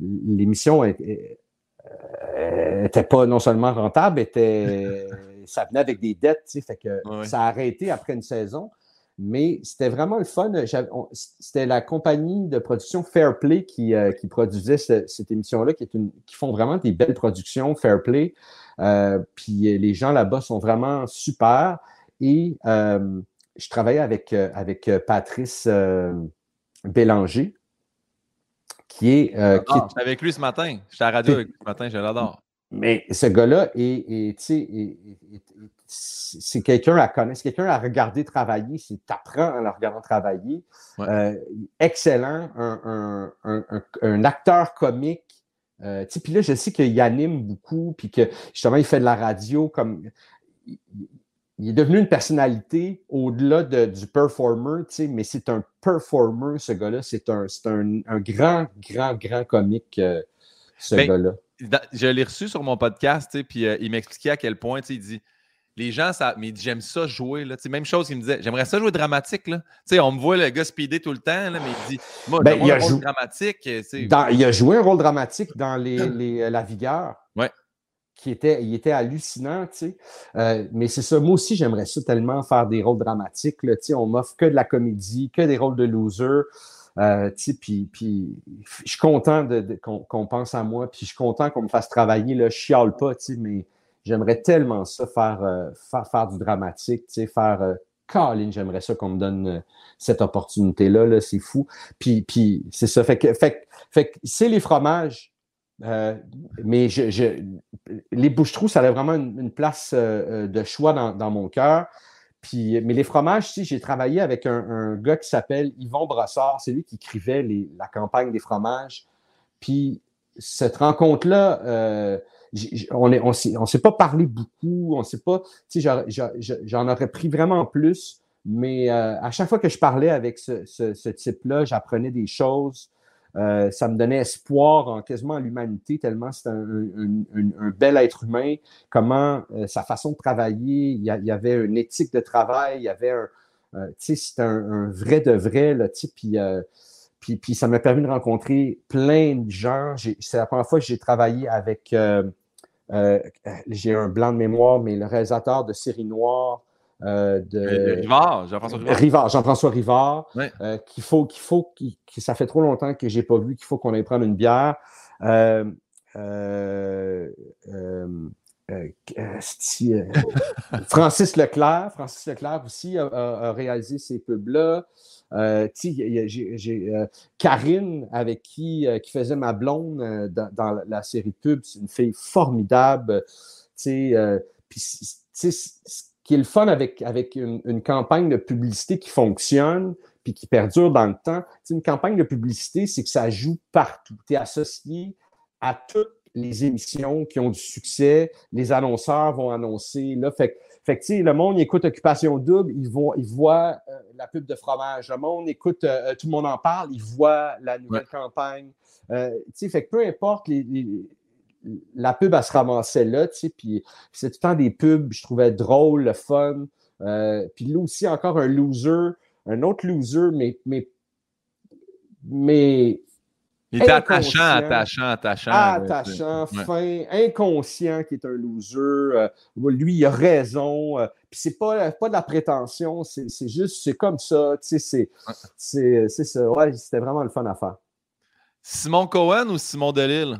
L'émission n'était pas non seulement rentable, était, ça venait avec des dettes. Fait que ça a arrêté après une saison. Mais c'était vraiment le fun. C'était la compagnie de production Fairplay qui, euh, qui produisait cette émission-là, qui, qui font vraiment des belles productions, Fairplay. Euh, puis les gens là-bas sont vraiment super. Et euh, je travaillais avec, avec Patrice Bélanger, qui est. Qui avec lui ce matin. J'étais à la radio avec lui ce matin, je l'adore. Mais ce gars-là est, c'est quelqu'un à connaître, c'est quelqu'un à regarder travailler, c'est apprends en le regardant travailler. Euh, excellent, un, acteur comique. Euh, puis là, je sais qu'il anime beaucoup, puis que justement, il fait de la radio comme. Il est devenu une personnalité au-delà du performer, mais c'est un performer, ce gars-là. C'est un, un, grand, grand, grand comique, euh, ce ben, gars-là. Je l'ai reçu sur mon podcast, puis il m'expliquait à quel point il dit les gens, ça, mais j'aime ça jouer. Là. Même chose qu'il me disait, j'aimerais ça jouer dramatique. Là. on me voit le gars speeder tout le temps, là, mais il dit, moi, ben, il, a rôle dramatique. il a joué un rôle dramatique dans les, les euh, La Vigueur. Ouais. Qui était, il était hallucinant, tu sais. Euh, mais c'est ça, moi aussi, j'aimerais ça tellement faire des rôles dramatiques. Là, on m'offre que de la comédie, que des rôles de loser. Euh, puis, puis je suis content de, qu'on, pense à moi, puis je suis content qu'on me fasse travailler. Là, je chiale pas, mais J'aimerais tellement ça faire, euh, faire, du dramatique, tu sais, faire euh, j'aimerais ça qu'on me donne euh, cette opportunité-là, -là, c'est fou. Puis, puis c'est ça. Fait que, fait, c'est les fromages. mais je, les bouches-trous, ça a vraiment une, place de choix dans, mon cœur. Puis, mais les fromages, si j'ai travaillé avec un, gars qui s'appelle Yvon Brossard. C'est lui qui écrivait la campagne des fromages. Puis cette rencontre-là, on ne s'est pas parlé beaucoup, on sait pas, j'en aurais pris vraiment plus, mais euh, à chaque fois que je parlais avec ce, type-là, j'apprenais des choses. Euh, ça me donnait espoir en quasiment l'humanité, tellement c'est un, bel être humain. Comment euh, sa façon de travailler, il y, avait une éthique de travail, il y avait un, tu sais, c'est un, vrai de vrai, là, tu puis puis, ça m'a permis de rencontrer plein de gens. C'est la première fois que j'ai travaillé avec, euh, euh, j'ai un blanc de mémoire, mais le réalisateur de série noire. Euh, de Rivard, Jean-François Rivard. Rivard Jean-François Rivard. qu'il faut, qu'il faut, ça fait trop longtemps que je n'ai pas vu, qu'il faut qu'on aille prendre une bière. Francis Leclerc, Francis Leclerc aussi a réalisé ces pubs-là. Euh, j'ai euh, Karine, avec qui, euh, qui faisait ma blonde dans, la série pub, c'est une fille formidable. Puis, ce qui est le fun avec, avec une, campagne de publicité qui fonctionne puis qui perdure dans le temps, une campagne de publicité, c'est que ça joue partout. Tu es associé à toutes les émissions qui ont du succès. Les annonceurs vont annoncer. Là, fait, fait que, le monde écoute Occupation Double, ils voient, ils voient euh, la pub de fromage. Le monde écoute euh, Tout le monde en parle, ils voient la nouvelle campagne. Euh, fait que peu importe, la pub, elle se ramassait là, puis c'est tout le temps des pubs, je trouvais drôle, le fun. puis là aussi, encore un loser, un autre loser, mais, mais, mais il était attachant, attachant, attachant. Attachant, fin, inconscient qui est un loser. Euh, lui, il a raison. Euh, puis c'est pas, pas de la prétention, c'est juste, c'est comme ça. Tu sais, c'est ça. Ouais, c'était vraiment le fun à faire. Simon Cohen ou Simon Delille?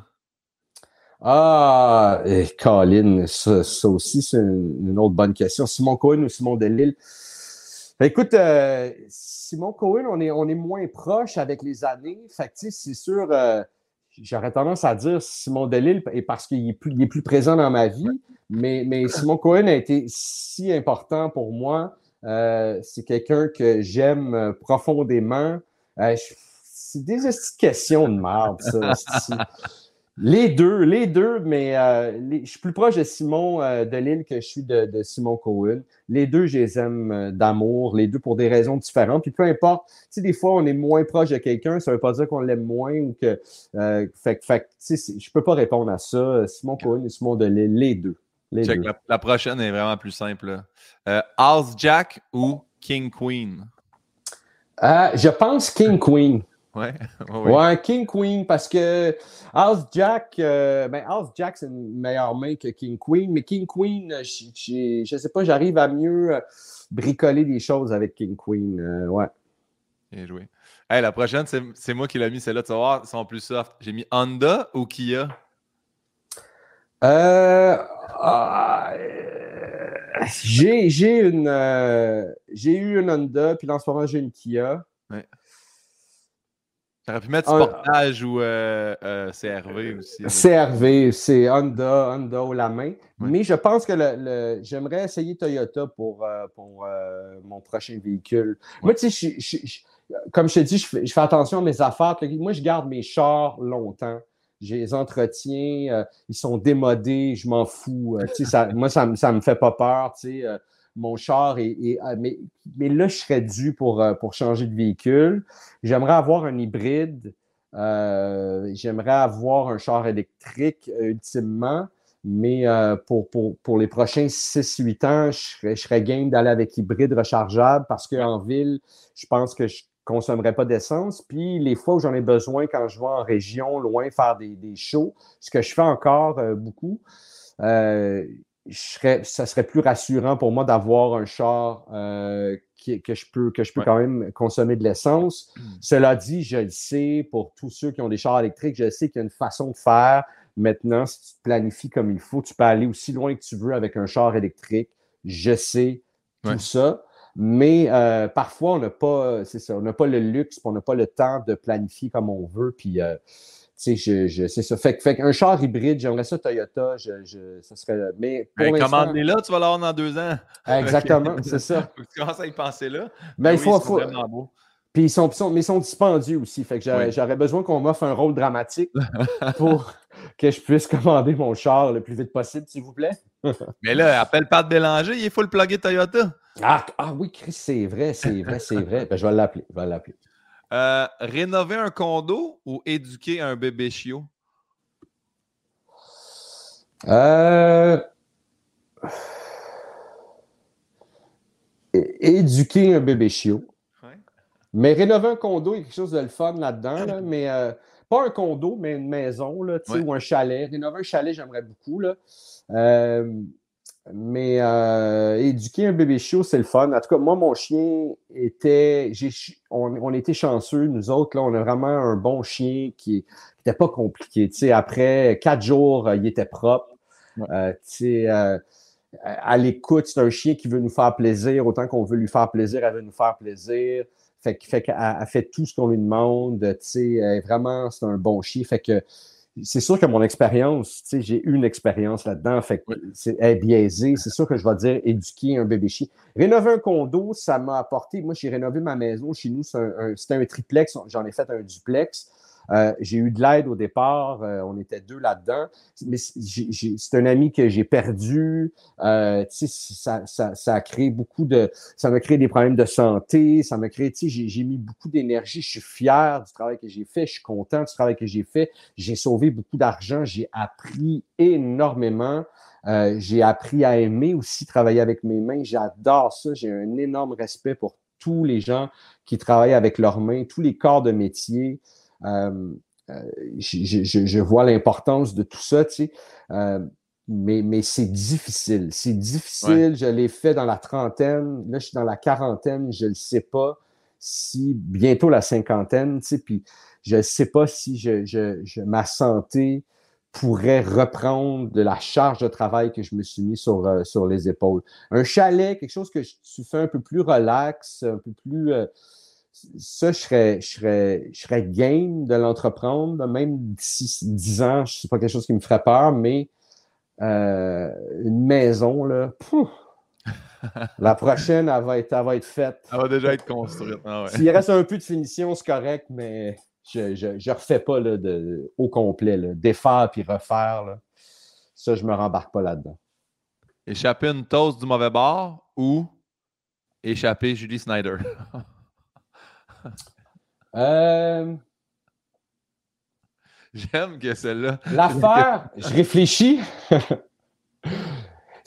Ah, et Colin, ça, aussi, c'est une, autre bonne question. Simon Cohen ou Simon Delille? Écoute, euh, Simon Cohen, on est, on est moins proche avec les années. Fait c'est sûr, euh, j'aurais tendance à dire Simon Delille parce qu'il est, plus, est plus présent dans ma vie. Mais, mais Simon Cohen a été si important pour moi. Euh, c'est quelqu'un que j'aime profondément. Euh, c'est des questions de merde, ça. Les deux, les deux, mais euh, je suis plus proche de Simon euh, de Lille que je suis de, Simon Cohen. Les deux, je les aime euh, d'amour, les deux pour des raisons différentes. Puis peu importe, tu sais, des fois, on est moins proche de quelqu'un, ça veut pas dire qu'on l'aime moins ou que. fait, fait tu sais, je peux pas répondre à ça. Simon Cohen et Simon de Lille, les deux. Les deux. La, prochaine est vraiment plus simple. House Jack ou King Queen? Euh, je pense King Queen. Ouais, ouais, King Queen, parce que House Jack, euh, ben House Jack, c'est une meilleure main que King Queen, mais King Queen, je ne sais pas, j'arrive à mieux euh, bricoler des choses avec King Queen. ouais. Bien joué. Hey, la prochaine, c'est moi qui l'ai mis, celle-là, tu vas voir, sont plus soft. J'ai mis Honda ou Kia? Euh, ah, j'ai une euh, j'ai eu une Honda, puis en ce moment j'ai une Kia. Ouais. T'aurais pu mettre Sportage ou euh, CRV aussi. CRV, c'est Honda, Honda ou la main. Mais je pense que le, j'aimerais essayer Toyota pour, pour mon prochain véhicule. Moi, tu sais, comme je t'ai dit, je fais, je fais, attention à mes affaires. Moi, je garde mes chars longtemps je les entretiens, euh, ils sont démodés, je m'en fous. Euh, ça, moi, ça ne me fait pas peur. Euh, mon char est. mais, mais, là, je serais dû pour, pour changer de véhicule. J'aimerais avoir un hybride. J'aimerais avoir un char électrique ultimement. Mais pour, pour, pour, les prochains 6-8 ans, je serais, je serais d'aller avec hybride rechargeable parce qu'en ville, je pense que je consommerai pas d'essence. Puis les fois où j'en ai besoin, quand je vais en région, loin, faire des, des shows, ce que je fais encore euh, beaucoup, euh, je serais, ça serait plus rassurant pour moi d'avoir un char euh, que je peux, que je peux quand même consommer de l'essence. Hmm. Cela dit, je le sais, pour tous ceux qui ont des chars électriques, je sais qu'il y a une façon de faire. Maintenant, si tu te planifies comme il faut, tu peux aller aussi loin que tu veux avec un char électrique. Je sais tout ça. Mais euh, parfois, on n'a pas, c'est ça, on n'a pas le luxe, on n'a pas le temps de planifier comme on veut. Puis, euh, sais, je, je, c'est ça. Fait, fait qu'un char hybride, j'aimerais ça Toyota, je, je, ça serait. Mais pour ben, Commande-les là, tu vas l'avoir dans deux ans. Exactement, c'est ça. tu commences à y penser là. Ben, il faut. faut... Puis ils sont, mais ils sont dispendieux aussi. Fait que j'aurais besoin qu'on m'offre un rôle dramatique pour que je puisse commander mon char le plus vite possible, s'il vous plaît. mais là, appelle pas de Bélanger, il faut le plugger Toyota. Ah, ah, oui, Chris, c'est vrai, c'est vrai, c'est vrai. Ben, je vais l'appeler. Je vais l'appeler. Euh, rénover un condo ou éduquer un bébé chiot? Euh... Éduquer un bébé chiot. Mais rénover un condo, il y a quelque chose de le fun là-dedans, mais euh, pas un condo, mais une maison là, ou un chalet. Rénover un chalet, j'aimerais beaucoup. Là. Euh, mais euh, éduquer un bébé chiot, c'est le fun. En tout cas, moi, mon chien était. On, était chanceux, nous autres, là, on a vraiment un bon chien qui n'était pas compliqué. après quatre jours, il était propre. à l'écoute, c'est un chien qui veut nous faire plaisir. Autant qu'on veut lui faire plaisir, elle veut nous faire plaisir. Fait, fait qu'elle fait tout ce qu'on lui demande. vraiment, c'est un bon chien. Fait que c'est sûr que mon expérience, j'ai eu une expérience là-dedans, fait que c'est biaisé. C'est sûr que je vais dire éduquer un bébé chien. Rénover un condo, ça m'a apporté. Moi, j'ai rénové ma maison chez nous. C'était un, triplex. J'en ai fait un duplex. Euh, j'ai eu de l'aide au départ, euh, on était deux là-dedans, mais c'est un ami que j'ai perdu. Euh, ça, ça, ça, a créé beaucoup de. Ça m'a créé des problèmes de santé, ça m'a créé. J'ai mis beaucoup d'énergie, je suis fier du travail que j'ai fait, je suis content du travail que j'ai fait. J'ai sauvé beaucoup d'argent, j'ai appris énormément. Euh, j'ai appris à aimer aussi travailler avec mes mains. J'adore ça. J'ai un énorme respect pour tous les gens qui travaillent avec leurs mains, tous les corps de métier. Euh, euh, je, vois l'importance de tout ça, tu sais. Euh, mais, mais c'est difficile. C'est difficile. Je l'ai fait dans la trentaine. Là, je suis dans la quarantaine. Je ne sais pas si bientôt la cinquantaine, tu sais, puis je ne sais pas si je, je, ma santé pourrait reprendre de la charge de travail que je me suis mis sur, sur les épaules. Un chalet, quelque chose que tu fais un peu plus relax, un peu plus ça, je serais, je serais, je serais game de l'entreprendre, même d'ici 10 ans, je sais pas quelque chose qui me ferait peur, mais euh, une maison, là, la prochaine, elle va, être, elle va être faite. Elle va déjà être construite. Ah S'il reste un peu de finition, c'est correct, mais je ne refais pas là, de, au complet. Là. Défaire puis refaire, là. ça, je ne me rembarque pas là-dedans. Échapper une toast du mauvais bord ou échapper Julie Snyder? Euh, J'aime que celle-là. L'affaire, je réfléchis.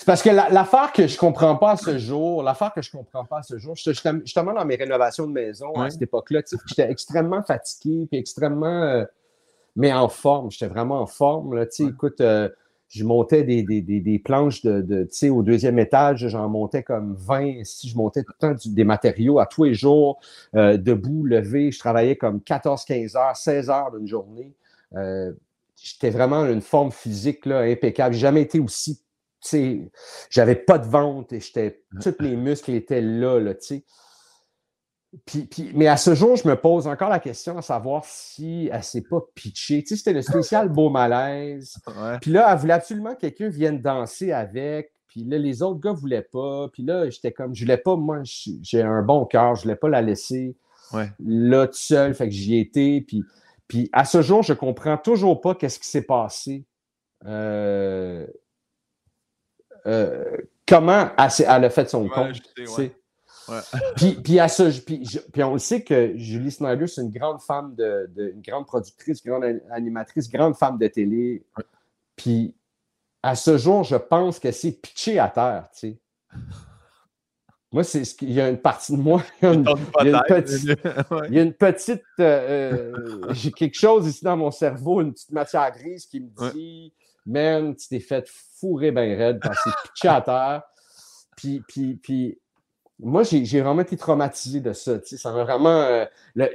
C'est parce que l'affaire que je comprends pas à ce jour, l'affaire que je comprends pas à ce jour, justement dans mes rénovations de maison à cette époque-là, j'étais extrêmement fatigué, puis extrêmement, euh, mais en forme. J'étais vraiment en forme. Là, Écoute, euh, je montais des, des, des, planches de, de tu sais, au deuxième étage, j'en montais comme 20. Si je montais tout le temps des matériaux à tous les jours, euh, debout, levé, je travaillais comme 14, 15 heures, 16 heures d'une journée. Euh, j'étais vraiment une forme physique là, impeccable. J'ai jamais été aussi, tu sais, j'avais pas de ventre et j'étais, tous mes muscles étaient là, là, tu sais mais à ce jour, je me pose encore la question à savoir si elle s'est pas pitchée. Tu sais, c'était le spécial beau malaise. Puis là, elle voulait absolument que quelqu'un vienne danser avec. Puis là, les autres gars ne voulaient pas. Puis là, j'étais comme, je voulais pas, moi, j'ai un bon cœur, je voulais pas la laisser là tout seul. Fait que j'y étais. Puis, puis à ce jour, je comprends toujours pas qu'est-ce qui s'est passé. Euh, euh, comment elle, a fait son compte. Puis, puis, à ce, puis, puis, on le sait que Julie Snyder, c'est une grande femme, de, une grande productrice, grande animatrice, grande femme de télé. Puis à ce jour, je pense que c'est pitché à terre, tu sais. Moi, c'est ce qu'il y a une partie de moi. Il y a une, petite. Euh, euh, j'ai quelque chose ici dans mon cerveau, une petite matière grise qui me dit Man, tu t'es fait fourrer bien raide quand c'est pitché à terre. Puis, puis, puis moi, j'ai vraiment été traumatisé de ça. Ça m'a vraiment. Euh,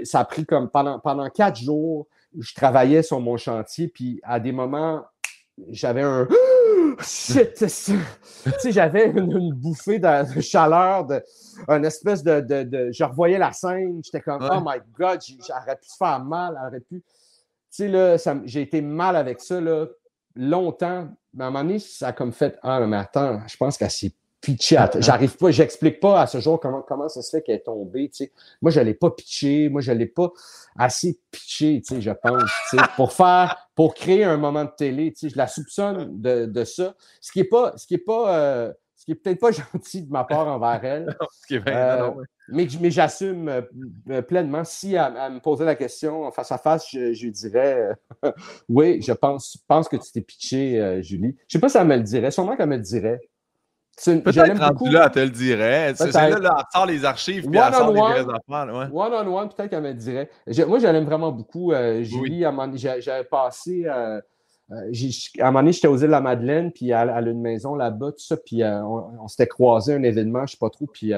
ça a pris comme pendant, pendant quatre jours, je travaillais sur mon chantier, puis à des moments, j'avais un. Shit! j'avais une, bouffée de, chaleur, de, une espèce de, de, Je revoyais la scène, j'étais comme, oh my God, j'aurais pu se faire mal, j'aurais pu. Tu sais, là, j'ai été mal avec ça, là, longtemps. Mais à un moment donné, ça a comme fait, ah, mais attends, je pense qu'elle s'est pitché. J'arrive pas, j'explique pas à ce jour comment, comment ça se fait qu'elle est tombée. Moi, je l'ai pas pitché, moi, je l'ai pas assez pitché, je pense, pour faire, pour créer un moment de télé. Je la soupçonne de, de ça. Ce qui est pas, ce qui est pas, euh, ce qui est peut-être pas gentil de ma part envers elle. euh, mais mais j'assume euh, pleinement. Si elle, me posait la question face à face, je, je lui dirais euh, Oui, je pense, pense que tu t'es pitché, Julie. Je sais pas si elle me le dirait, sûrement qu'elle me le dirait. Peut-être rendu là, elle te le dirait. C'est là, elle sort les archives puis elle sort les vraies affaires. One on one, peut-être qu'elle me dirait. moi, je l'aime vraiment beaucoup. Euh, Julie, j'avais passé. Euh, euh, à un moment donné, j'étais aux îles de la Madeleine, puis elle, a une maison là-bas, tout ça, puis on, s'était croisé un événement, je ne sais pas trop, puis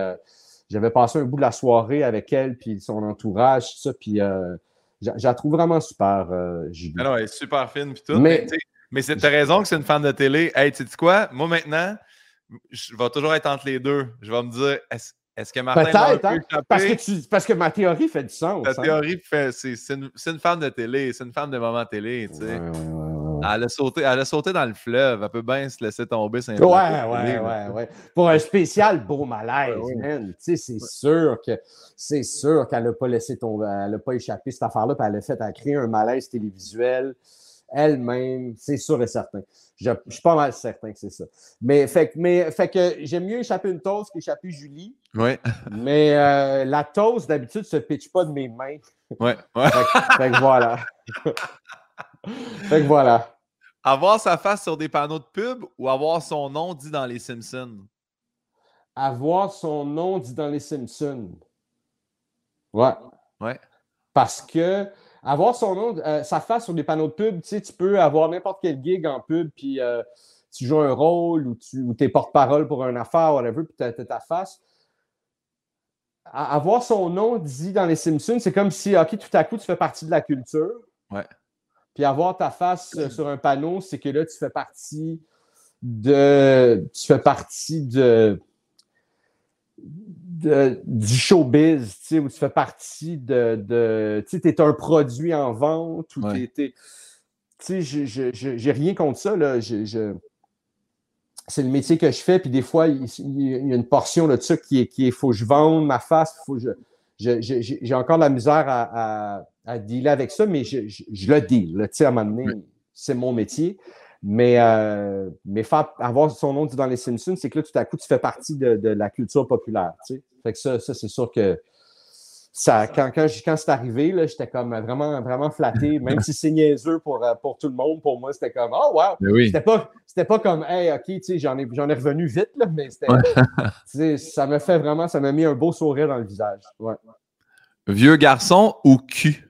j'avais passé un bout de la soirée avec elle, puis son entourage, tout ça, puis je la trouve vraiment super, Julie. Ah non, elle est super fine, puis tout. Mais, mais, c'est ta raison que c'est une fan de télé. Hey, tu sais quoi? Moi, maintenant, je vais toujours être entre les deux. Je vais me dire, est-ce que Martin Peut-être, hein? parce, que parce que ma théorie fait du sens. Ta hein? théorie fait. C'est une, une, femme de télé, c'est une femme de moment télé, tu sais. elle, a sauté, elle a sauté dans le fleuve. Elle peut bien se laisser tomber. Ouais, ouais, ouais, ouais. Pour un spécial beau malaise, man. Tu sais, c'est sûr que c'est sûr qu'elle n'a pas laissé tomber, elle n'a pas échappé cette affaire-là, puis elle a fait, elle a créé un malaise télévisuel elle-même, c'est sûr et certain. Je, suis pas mal certain que c'est ça. Mais fait, mais, fait que j'aime mieux échapper une toast qu'échapper Julie. Oui. mais euh, la toast, d'habitude, se pitche pas de mes mains. Ouais. ouais. Fait, que voilà. fait que voilà. Avoir sa face sur des panneaux de pub ou avoir son nom dit dans les Simpsons? Avoir son nom dit dans les Simpsons. Ouais. Ouais. Parce que avoir son nom, euh, sa face sur des panneaux de pub, tu sais, tu peux avoir n'importe quel gig en pub, puis euh, tu joues un rôle ou tu es porte-parole pour une affaire, whatever, puis tu as, ta face. avoir son nom dit dans les Simpsons, c'est comme si, OK, tout à coup, tu fais partie de la culture. Ouais. Puis avoir ta face euh, sur un panneau, c'est que là, tu fais partie de. Tu fais partie de du showbiz, tu sais, où tu fais partie de. tu sais, es un produit en vente, ou tu sais, j'ai rien contre ça, là. c'est le métier que je fais, puis des fois, il, y a une portion de ça qui est, qui est faut que je vende ma face, faut je. J'ai encore de la misère à, à, dealer avec ça, mais je, le deal. Tu sais, à un moment donné, c'est mon métier. Mais, euh, mais avoir son nom dit dans les Simpsons, c'est que là, tout à coup, tu fais partie de, la culture populaire. Tu sais. Fait que ça, ça c'est sûr que ça, quand, quand, quand c'est arrivé, j'étais comme vraiment, vraiment flatté, même si c'est niaiseux pour, euh, pour tout le monde, pour moi, c'était comme Oh wow! Ben c'était pas, pas comme Hey, ok, j'en ai, j'en ai revenu vite, là, mais ça me fait vraiment, ça m'a mis un beau sourire dans le visage. Ouais. Vieux garçon ou cul?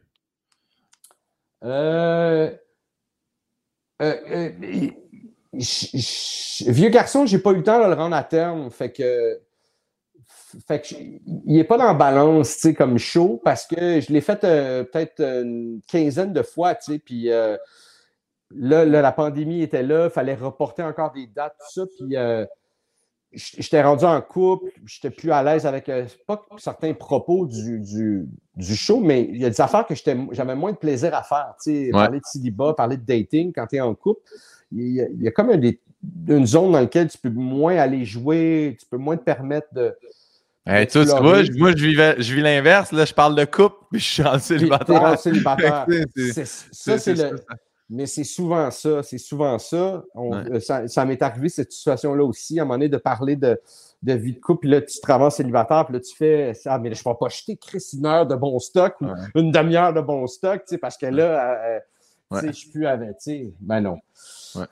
Euh, euh, euh vieux garçon, j'ai pas eu le temps de le rendre à terme. Fait que, fait que il n'est pas dans la balance, tu sais, comme chaud, parce que je l'ai fait euh, peut-être une quinzaine de fois, tu sais, puis euh, là, la pandémie était là, il fallait reporter encore des dates, tout ça, puis euh, j'étais rendu en couple, j'étais plus à l'aise avec, pas certains propos du, du, show, mais il y a des affaires que j'avais moins de plaisir à faire, tu sais, parler de célibat, parler de dating quand tu es en couple il y a, comme une zone dans laquelle tu peux moins aller jouer, tu peux moins te permettre de. tu vois, moi, je, vis l'inverse. Là, je parle de couple, puis je suis en célibataire. en célibataire. ça, c'est le. Mais c'est souvent ça, c'est souvent ça. Euh, ça, m'est arrivé cette situation-là aussi, à un moment donné, de parler de, de vie de couple, puis là, tu travailles célibataire, puis là, tu fais Ah, mais je ne vais pas jeter Chris une heure de bon stock ou une demi-heure de bon stock, tu sais, parce que là, euh, euh, je suis plus avec, tu sais. Ben non.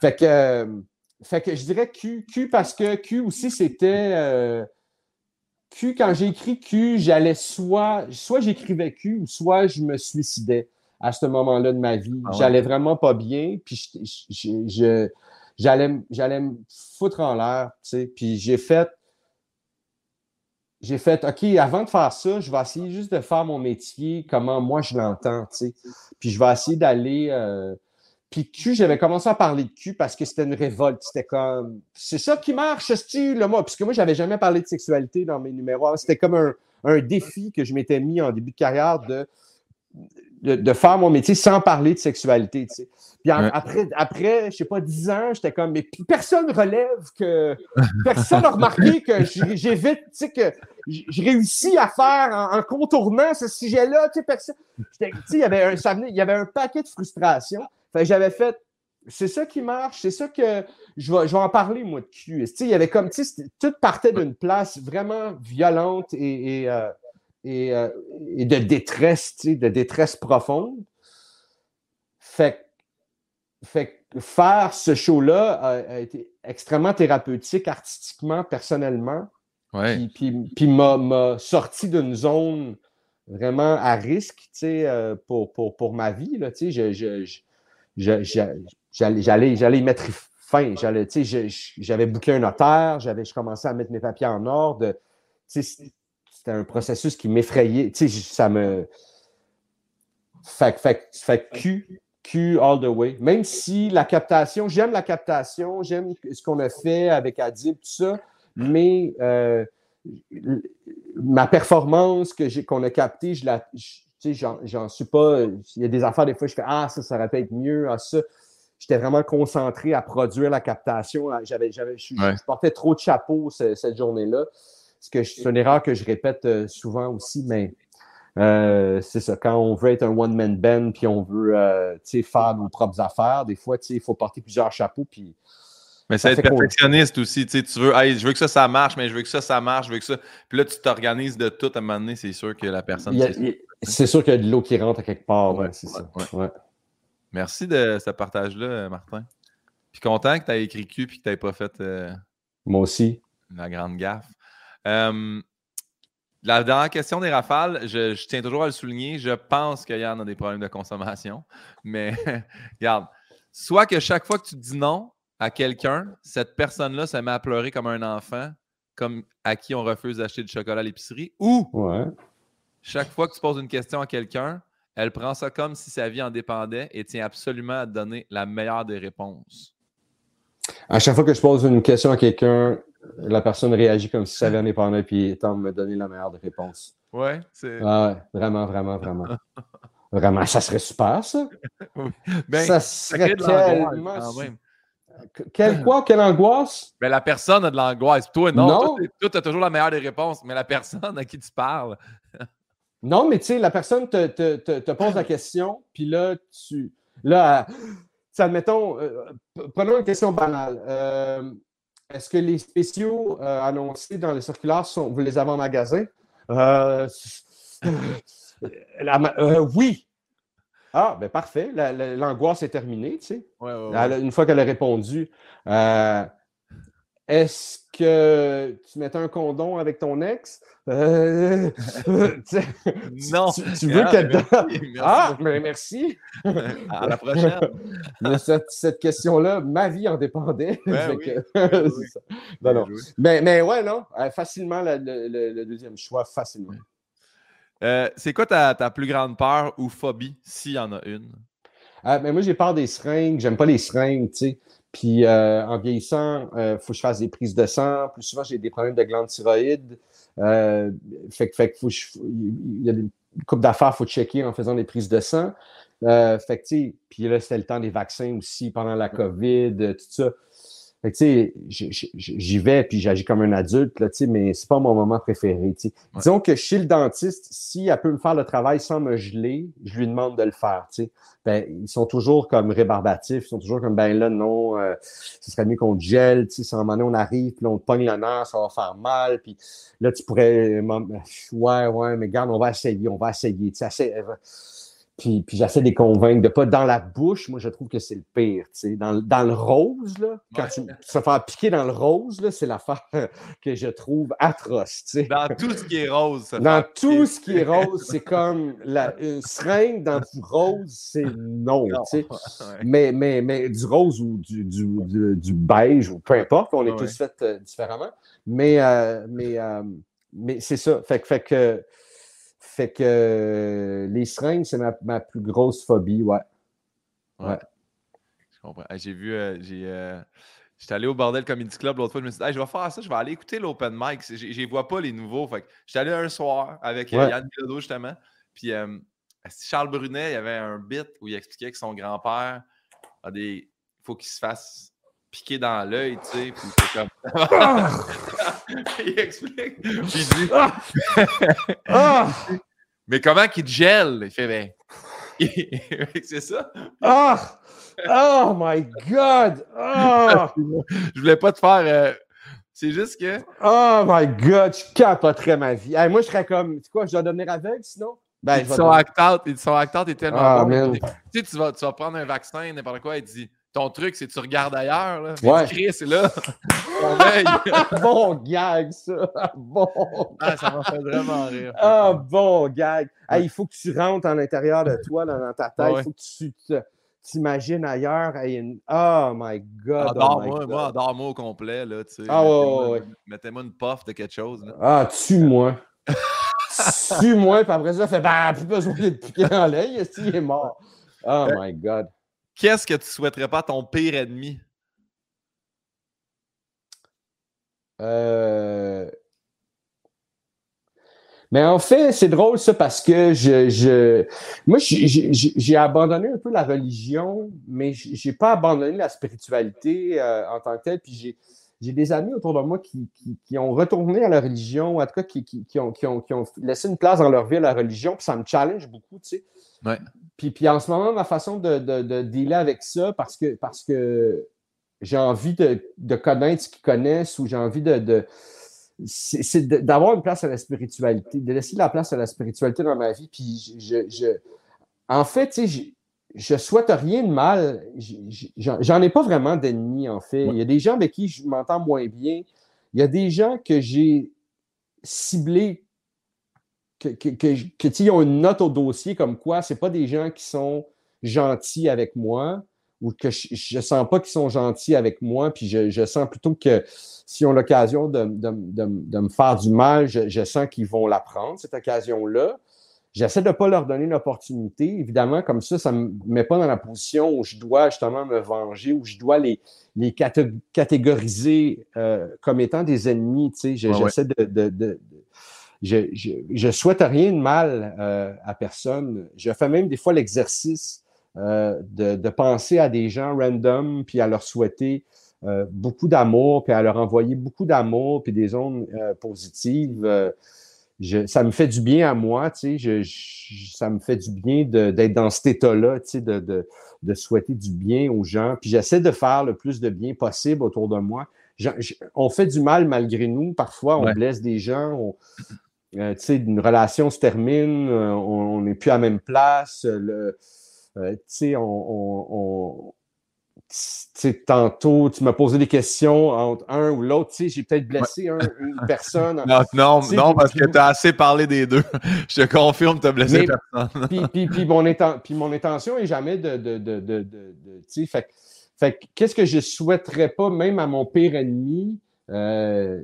Fait, que, euh, fait que je dirais Q. Q parce que Q aussi, c'était. Euh, Q, quand j'ai écrit Q, j'allais soit. Soit j'écrivais Q ou soit je me suicidais à ce moment-là de ma vie. Ah j'allais vraiment pas bien. Puis je, j'allais, j'allais me foutre en l'air. Tu sais. Puis j'ai fait. J'ai fait, OK, avant de faire ça, je vais essayer juste de faire mon métier, comment moi je l'entends, tu sais. Puis je vais essayer d'aller, euh, puis Q, j'avais commencé à parler de Q parce que c'était une révolte. C'était comme, c'est ça qui marche, ce style, moi. Puisque moi, j'avais jamais parlé de sexualité dans mes numéros. C'était comme un, un, défi que je m'étais mis en début de carrière de, de, faire mon métier sans parler de sexualité. Tu sais. Puis après, après, je sais pas, dix ans, j'étais comme, mais personne relève que, personne n'a remarqué que j'évite, tu sais, que je réussis à faire en, contournant ce sujet-là, tu sais, personne. Tu sais, il y avait un, ça il y avait un paquet de frustration j'avais fait, c'est ça qui marche, c'est ça que je vais, je vais en parler, moi, de Q. il y avait comme, tu sais, tout partait d'une place vraiment violente et, et, euh, euh, de détresse, de détresse profonde. Fait, fait faire ce show-là a, été extrêmement thérapeutique, artistiquement, personnellement. Ouais. Puis, puis, m'a sorti d'une zone vraiment à risque, tu sais, euh, pour, pour, pour, ma vie, là, tu sais, je, je j'allais y mettre fin. J'avais bouclé un notaire, je commençais à mettre mes papiers en ordre. C'était un processus qui m'effrayait. Ça me. Fait, fait, fait Q, Q all the way. Même si la captation, j'aime la captation, j'aime ce qu'on a fait avec Adib, tout ça, mais euh, ma performance qu'on a captée, je la, j'en suis pas. Il y a des affaires, des fois, je fais Ah, ça, ça aurait pu être mieux. Ah, ça. J'étais vraiment concentré à produire la captation. J'avais, j'avais, je, portais trop de chapeaux cette journée-là. C'est une erreur que je répète euh, souvent aussi, mais euh, c'est ça. Quand on veut être un one-man band puis on veut euh, faire nos propres affaires, des fois, il faut porter plusieurs chapeaux. Puis, mais c'est être perfectionniste aussi. Tu veux, je veux que ça, ça marche, mais je veux que ça, ça marche, je veux que ça. Puis là, tu t'organises de tout à un moment donné, c'est sûr que la personne. C'est sûr qu'il y a de l'eau qui rentre à quelque part. Ouais, c'est ça. Merci de ce partage-là, Martin. Puis content que tu aies écrit Q et que tu n'aies pas fait. Euh, Moi aussi. La grande gaffe. Euh, la dernière question des rafales, je, tiens toujours à le souligner. Je pense qu'il y en a des problèmes de consommation. Mais regarde, soit que chaque fois que tu dis non à quelqu'un, cette personne-là se met à pleurer comme un enfant, comme à qui on refuse d'acheter du chocolat à l'épicerie, ou ouais. Chaque fois que tu poses une question à quelqu'un, elle prend ça comme si sa vie en dépendait et tient absolument à te donner la meilleure des réponses. À chaque fois que je pose une question à quelqu'un, la personne réagit comme si sa vie en dépendait puis tente de me donner la meilleure des réponses. Ouais, c'est. Ah vraiment, vraiment, vraiment. vraiment, ça serait super, ça. Ben, ça serait tellement. Quelle quoi? Quelle angoisse? Mais la personne a de l'angoisse. Toi, non. non. Toi, tu as toujours la meilleure des réponses, mais la personne à qui tu parles, non, mais tu sais, la personne te, pose la question, puis là, tu. Là, admettons, euh, prenons une question banale. Euh, est-ce que les spéciaux euh, annoncés dans les circulaires, sont, vous les avez en magasin? oui. Ah, ben parfait. L'angoisse est terminée, tu sais. une fois qu'elle a répondu, est-ce que tu mettais un condom avec ton ex? Euh, non. Tu, veux ah, qu'elle Ah, mais merci. à la prochaine. cette, question-là, ma vie en dépendait. Mais, mais ouais, non. Euh, facilement, le, deuxième choix, facilement. Euh, c'est quoi ta, ta, plus grande peur ou phobie, s'il y en a une? mais ben, moi, j'ai peur des seringues. J'aime pas les seringues, tu sais. Puis euh, en vieillissant, il euh, faut que je fasse des prises de sang. Plus souvent, j'ai des problèmes de glandes thyroïdes. Euh, fait, fait que faut il y a une couple d'affaires, il faut checker en faisant des prises de sang. fait que, puis là, c'était le temps des vaccins aussi pendant la COVID, tout ça j'y vais puis j'agis comme un adulte, là, mais c'est pas mon moment préféré. Disons que chez le dentiste, si elle peut me faire le travail sans me geler, je lui demande de le faire. Ben, ils sont toujours comme rébarbatifs, ils sont toujours comme ben là, non, euh, ce serait mieux qu'on te gèle, si à un moment donné on arrive, puis on te pogne le nerf, ça va faire mal, puis là, tu pourrais. Ouais, ouais, mais garde, on va essayer, on va essayer. Puis, puis j'essaie de les convaincre de pas dans la bouche. Moi, je trouve que c'est le pire. Tu sais. Dans, dans le rose, là, quand tu se faire piquer dans le rose, là, c'est l'affaire que je trouve atroce. Tu sais. Dans tout ce qui est rose. Ça dans tout ce qui est rose, c'est comme la, une seringue dans du rose, c'est non. tu sais. mais, mais, mais du rose ou du, du, du, beige ou peu importe, on est tous faits euh, différemment. Mais, euh, mais, euh, mais c'est ça. Fait, fait que fait que euh, les seringues, c'est ma, plus grosse phobie, ouais. Ouais. Je comprends. J'ai vu, euh, j'ai. Euh, j'étais allé au Bordel Comedy Club l'autre fois. Je me suis dit, je vais faire ça, je vais aller écouter l'open mic. Je ne vois pas les nouveaux. Fait que j'étais allé un soir avec Yann Bilodeau, justement. Puis Charles Brunet, il y avait un bit où il expliquait que son grand-père a des. Il faut qu'il se fasse piquer dans l'œil, tu sais. Puis c'est comme. Ah! il explique. Puis il dit. Ah! Mais comment qu'il te gèle? Il fait, ben. c'est ça. Ah! Oh my God! Oh! je voulais pas te faire. Euh, c'est juste que. Oh my God! Je capoterais ma vie. moi, je serais comme. C'est quoi? Je dois devenir aveugle sinon? Ben, ils, sont act out, ils sont act out tellement bon. Tu sais, tu vas, tu vas prendre un vaccin, n'importe quoi, il dit ton truc, c'est que tu regardes ailleurs. Là. Ouais. c'est là. bon gag, ça. Bon. Ah, ça m'a fait vraiment rire. Ah, bon gag. il faut que tu rentres à l'intérieur de toi, dans ta tête. Il faut que tu t'imagines ailleurs. Oh my God. Adore-moi, oh moi, adore-moi au complet. Là, tu sais. Ah, ouais, ouais, Mettez-moi une puff de quelque chose. Ah, tue-moi. tue-moi, puis après ça, fait bah, plus besoin de piquer dans l'œil, il est mort. Oh my God. Qu'est-ce que tu souhaiterais pas ton pire ennemi? Euh... Mais en fait, c'est drôle ça parce que je, moi, j'ai abandonné un peu la religion, mais j'ai pas abandonné la spiritualité euh, en tant que telle. Puis j'ai des amis autour de moi qui, qui, ont retourné à la religion, en tout cas qui, qui, ont, qui, ont, laissé une place dans leur vie à la religion, puis ça me challenge beaucoup, tu sais. Ouais. Puis, puis en ce moment, ma façon de, de, dealer avec ça, parce que, parce que j'ai envie de, connaître ce qu'ils connaissent ou j'ai envie de. c'est d'avoir une place à la spiritualité, de laisser de la place à la spiritualité dans ma vie. Puis je, je en fait, tu sais, je souhaite rien de mal. J'en ai pas vraiment d'ennemis, en fait. Il y a des gens avec qui je m'entends moins bien. Il y a des gens que j'ai ciblés que, que, ont une note au dossier comme quoi c'est pas des gens qui sont gentils avec moi ou que je, ne sens pas qu'ils sont gentils avec moi, puis je, sens plutôt que s'ils ont l'occasion de, me faire du mal, je, sens qu'ils vont la prendre, cette occasion-là. J'essaie de ne pas leur donner une opportunité. Évidemment, comme ça, ça ne me met pas dans la position où je dois justement me venger, où je dois les, les catégoriser euh, comme étant des ennemis. J'essaie de, je, je, souhaite rien de mal euh, à personne. Je fais même des fois l'exercice euh, de, penser à des gens random, puis à leur souhaiter euh, beaucoup d'amour, puis à leur envoyer beaucoup d'amour, puis des ondes positives. Ça me fait du bien à moi, tu sais, ça me fait du bien d'être dans cet état-là, tu sais, de, de, souhaiter du bien aux gens. Puis j'essaie de faire le plus de bien possible autour de moi. on fait du mal malgré nous. Parfois, on blesse des gens, tu sais, une relation se termine, on n'est plus à la même place, le, tu sais, on, tantôt, tu m'as posé des questions entre un ou l'autre. Tu sais, j'ai peut-être blessé une personne. Non, non, non parce que tu as assez parlé des deux. Je te confirme, tu as blessé personne. puis, puis, mon puis, mon intention est jamais de. de, de, de, fait, fait qu'est-ce que je souhaiterais pas, même à mon pire ennemi, euh,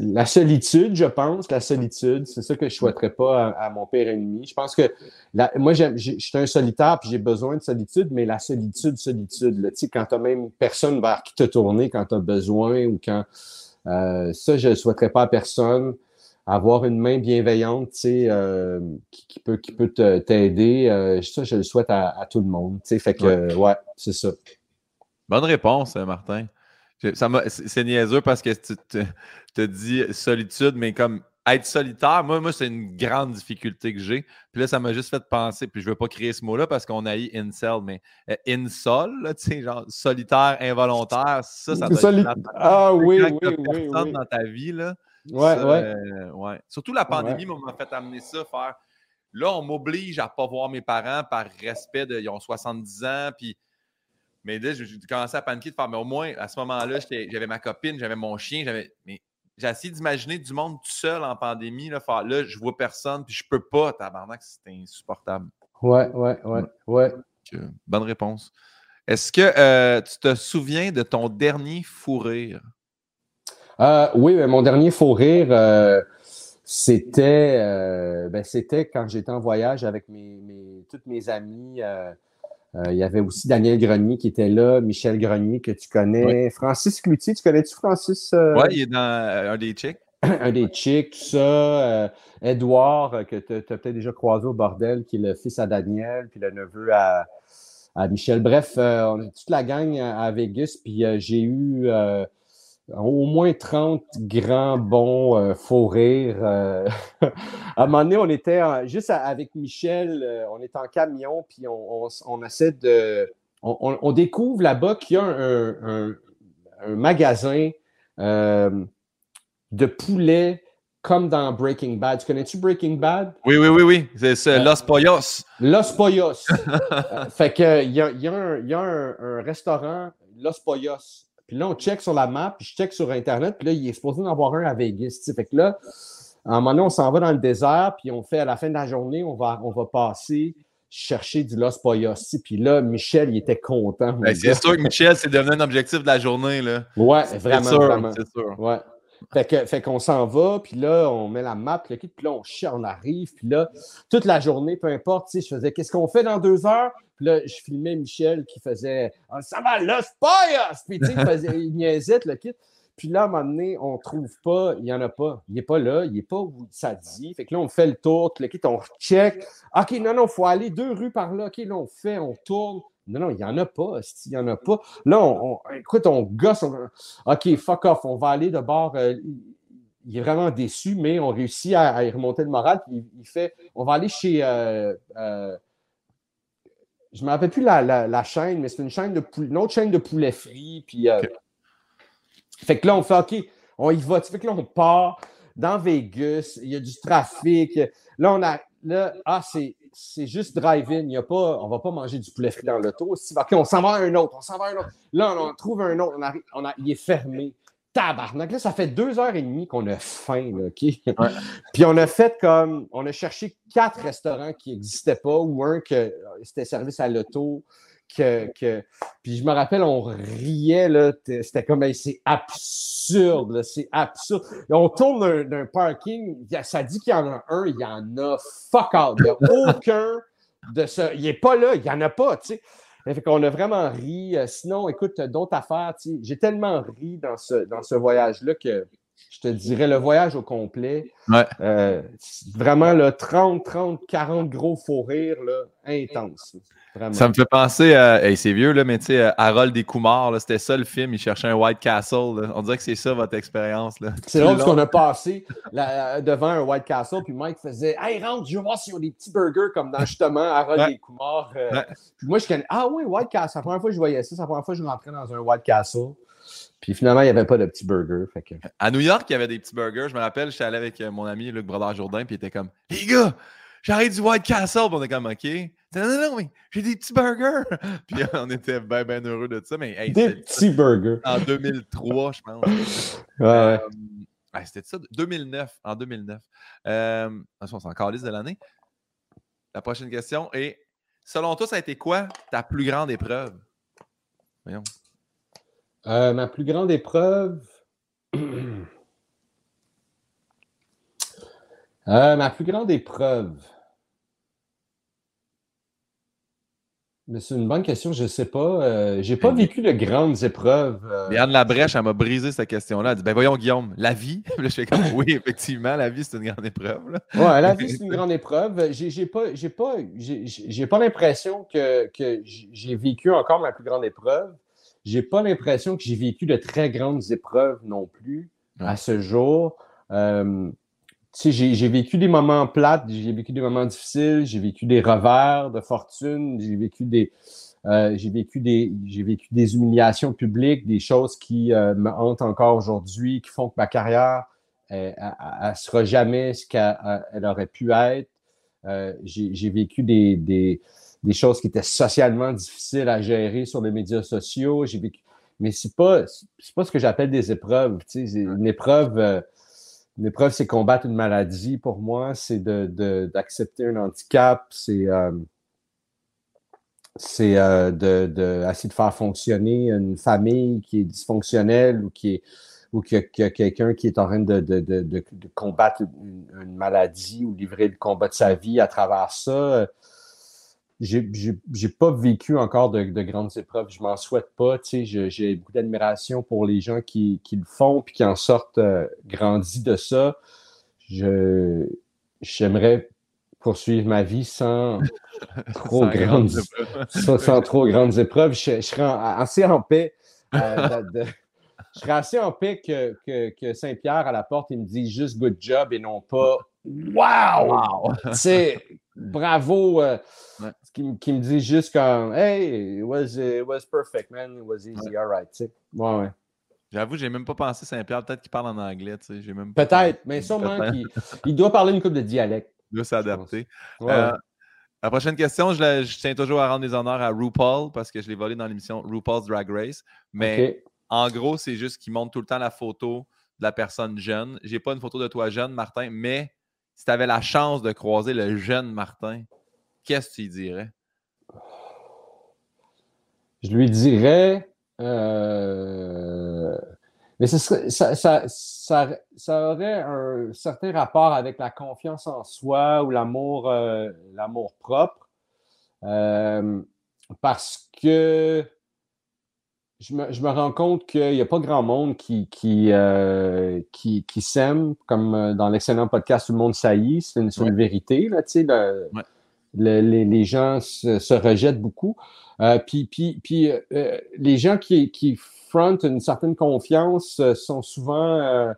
la solitude, je pense, la solitude, c'est ça que je ne souhaiterais pas à, mon père ennemi. Je pense que moi, je suis un solitaire puis j'ai besoin de solitude, mais la solitude, solitude, là, quand tu n'as même personne vers qui te tourner quand tu as besoin ou quand. Euh, ça, je ne souhaiterais pas à personne. Avoir une main bienveillante, euh, qui, peut, qui peut t'aider, euh, ça, je le souhaite à, tout le monde. Fait que, ouais c'est ça. Bonne réponse, Martin. C'est niaiseux parce que tu te dis solitude, mais comme être solitaire, moi, moi c'est une grande difficulté que j'ai. Puis là, ça m'a juste fait penser, puis je ne veux pas créer ce mot-là parce qu'on a eu incel, mais euh, insol, tu sais, genre solitaire, involontaire, ça, ça doit être Ah oui, oui, oui, personne dans ta vie, là. Ouais, ouais. Euh, ouais. Surtout la pandémie m'a fait amener ça, faire. Là, on m'oblige à ne pas voir mes parents par respect de. Ils ont 70 ans, puis mais là, j'ai commencé à paniquer de faire, mais au moins, à ce moment-là, j'avais ma copine, j'avais mon chien, j'avais. Mais j'ai essayé d'imaginer du monde tout seul en pandémie, là, faire là, je vois personne, puis je peux pas, tabarnak, c'est insupportable. Ouais, ouais, ouais, ouais. bonne réponse. Est-ce que euh, tu te souviens de ton dernier fou rire? Euh, oui, mon dernier fou rire, euh, c'était, ben, c'était quand j'étais en voyage avec mes, mes toutes mes amis euh, il y avait aussi Daniel Grenier qui était là, Michel Grenier que tu connais, Francis Cloutier, tu connais-tu Francis? Euh? Oui, il est dans euh, un des chicks. un des chicks, tout ça. Edouard, que tu as, peut-être déjà croisé au bordel, qui est le fils à Daniel, puis le neveu à, Michel. Bref, on est toute la gang à, Vegas, puis j'ai eu au moins 30 grands bons euh, faux rires. Euh. à un moment donné, on était juste avec Michel, euh, on est en camion, puis on, essaie de. On, découvre là-bas qu'il y a un, magasin de poulets comme dans Breaking Bad. Tu connais-tu Breaking Bad? Oui, oui, oui, oui. C'est Los Pollos. Los Pollos. fait que il y a, y a un restaurant, Los Pollos puis là, on check sur la map, puis je check sur Internet, puis là, il est supposé en avoir un à Vegas. Fait que là, à un moment donné, on s'en va dans le désert, puis on fait à la fin de la journée, on va, on va passer chercher du Los Poyos. Puis là, Michel, il était content. Ben, c'est sûr que Michel, c'est devenu un objectif de la journée. Là. Ouais, vraiment. C'est sûr. C'est sûr. Ouais. Fait que, fait qu'on s'en va, puis là, on met la map, puis là, on cherche, on arrive, puis là, toute la journée, peu importe, je faisais qu'est-ce qu'on fait dans deux heures? Puis là, je filmais Michel qui faisait ah, Ça va, là, c'est Puis tu sais, il, faisait, il niaisait, le kit. Puis là, à un moment donné, on ne trouve pas, il n'y en a pas. Il n'est pas là, il n'est pas où ça dit. Fait que là, on fait le tour, le kit, on check. OK, non, non, il faut aller deux rues par là. OK, là, on fait, on tourne. Non, non, il n'y en a pas. Il n'y en a pas. Là, on, écoute, on gosse. OK, fuck off. On va aller de bord. Euh, il est vraiment déçu, mais on réussit à, y remonter le moral. il, fait on va aller chez. Euh, euh, je ne me rappelle plus la, chaîne, mais c'est une chaîne de une autre chaîne de poulet frit. Puis, Fait que là, on fait OK, on y va. Fait que là, on part dans Vegas. Il y a du trafic. Là, on a. Là, ah, c'est c'est juste drive-in. Il y a pas, on ne va pas manger du poulet frit dans l'auto. OK, on s'en va à un autre, on s'en va à un autre. Là, on, trouve un autre, on a, il est fermé. Tabarnak, là, ça fait deux heures et demie qu'on a faim, OK? Puis on a fait comme, on a cherché quatre restaurants qui n'existaient pas ou un que c'était service à l'auto que, Puis je me rappelle, on riait, là, c'était comme, c'est absurde, c'est absurde. on tourne d'un parking, ça dit qu'il y en a un, il y en a fuck out. Il n'y a aucun de ça. Il n'est pas là, il n'y en a pas, tu sais. Fait qu'on a vraiment ri. Euh, sinon, écoute, d'autres affaires, tu sais, j'ai tellement ri dans ce, dans ce voyage-là que je te dirais le voyage au complet. Ouais. Euh, vraiment, là, 30, 30, 40 gros faux rires, là, intense. Ça me fait penser à. c'est vieux, là, mais tu sais, Harold des c'était ça le film. Il cherchait un White Castle. On dirait que c'est ça votre expérience. C'est drôle parce qu'on a passé devant un White Castle, puis Mike faisait Hey, rentre, je veux voir s'il y a des petits burgers comme dans justement Harold des Coumars. Euh. Puis moi, je connais Ah oui, White Castle. C'est la première fois que je voyais ça. C'est la première fois que je rentrais dans un White Castle. Puis finalement, il n'y avait pas de petits burgers. À New York, il y avait des petits burgers. Je me rappelle, j'étais allé avec mon ami Luc Brodeur Jourdain, puis il était comme Les gars, j'arrête du White Castle. Puis on est comme OK. Non, non, non, mais j'ai des petits burgers. puis on était bien, bien heureux de ça. Mais, des petits burgers. En 2003, je pense. Ouais, ouais. Euh, c'était ça, 2009. En 2009. Euh, on s'en calisse de l'année. La prochaine question est Selon toi, ça a été quoi ta plus grande épreuve? Voyons. Euh, ma plus grande épreuve. Euh, ma plus grande épreuve. Mais c'est une bonne question, je ne sais pas. Euh, j'ai pas vécu de grandes épreuves. Euh... Yann Labrèche, elle m'a brisé cette question-là. Elle dit Ben voyons, Guillaume, la vie. je fais comme Oui, effectivement, la vie, c'est une grande épreuve. Oui, la vie, c'est une grande épreuve. J'ai pas, j'ai pas, j'ai pas l'impression que, que j'ai vécu encore ma plus grande épreuve. J'ai pas l'impression que j'ai vécu de très grandes épreuves non plus à ce jour. Euh, j'ai vécu des moments plates, j'ai vécu des moments difficiles, j'ai vécu des revers de fortune, j'ai vécu des, euh, j'ai vécu des, j'ai vécu des humiliations publiques, des choses qui euh, me hantent encore aujourd'hui, qui font que ma carrière, elle, ne sera jamais ce qu'elle aurait pu être. Euh, j'ai vécu des, des, des, choses qui étaient socialement difficiles à gérer sur les médias sociaux. Mais c'est pas, c'est pas ce que j'appelle des épreuves. Une épreuve euh, L'épreuve, c'est combattre une maladie pour moi, c'est d'accepter un handicap, c'est euh, euh, de, de, de faire fonctionner une famille qui est dysfonctionnelle ou qui est ou qu'il y a, quelqu'un qui est en train de, combattre une, maladie ou livrer le combat de sa vie à travers ça j'ai pas vécu encore de, grandes épreuves. Je m'en souhaite pas. J'ai beaucoup d'admiration pour les gens qui, le font et qui en sortent euh, grandis de ça. J'aimerais poursuivre ma vie sans trop, grandes, sans, trop grandes épreuves. Je, serais assez en paix. Euh, je serais assez en paix que, que, Saint-Pierre à la porte, il me dit juste good job et non pas Wow! wow. Bravo! Euh, qui, me dit juste comme Hey, it was, it was perfect, man. It was easy, all right. Ouais, ouais. J'avoue, j'ai même pas pensé Saint-Pierre. Peut-être qu'il parle en anglais. Peut-être, mais sûrement qu'il il doit parler une couple de dialectes. Il doit s'adapter. Euh, la prochaine question, je, tiens toujours à rendre des honneurs à RuPaul parce que je l'ai volé dans l'émission RuPaul's Drag Race. Mais en gros, c'est juste qu'il montre tout le temps la photo de la personne jeune. J'ai pas une photo de toi jeune, Martin, mais si tu avais la chance de croiser le jeune Martin, qu'est-ce que tu lui dirais? Je lui dirais. Euh, mais ça, aurait un certain rapport avec la confiance en soi ou l'amour euh, l'amour propre. Euh, parce que je me, rends compte qu'il n'y a pas grand monde qui, qui, qui, s'aime, comme dans l'excellent podcast Tout le monde saillit. C'est une, vérité, là, tu sais les, gens se, rejettent beaucoup. Euh, puis puis, puis euh, les gens qui, qui frontent une certaine confiance euh, sont souvent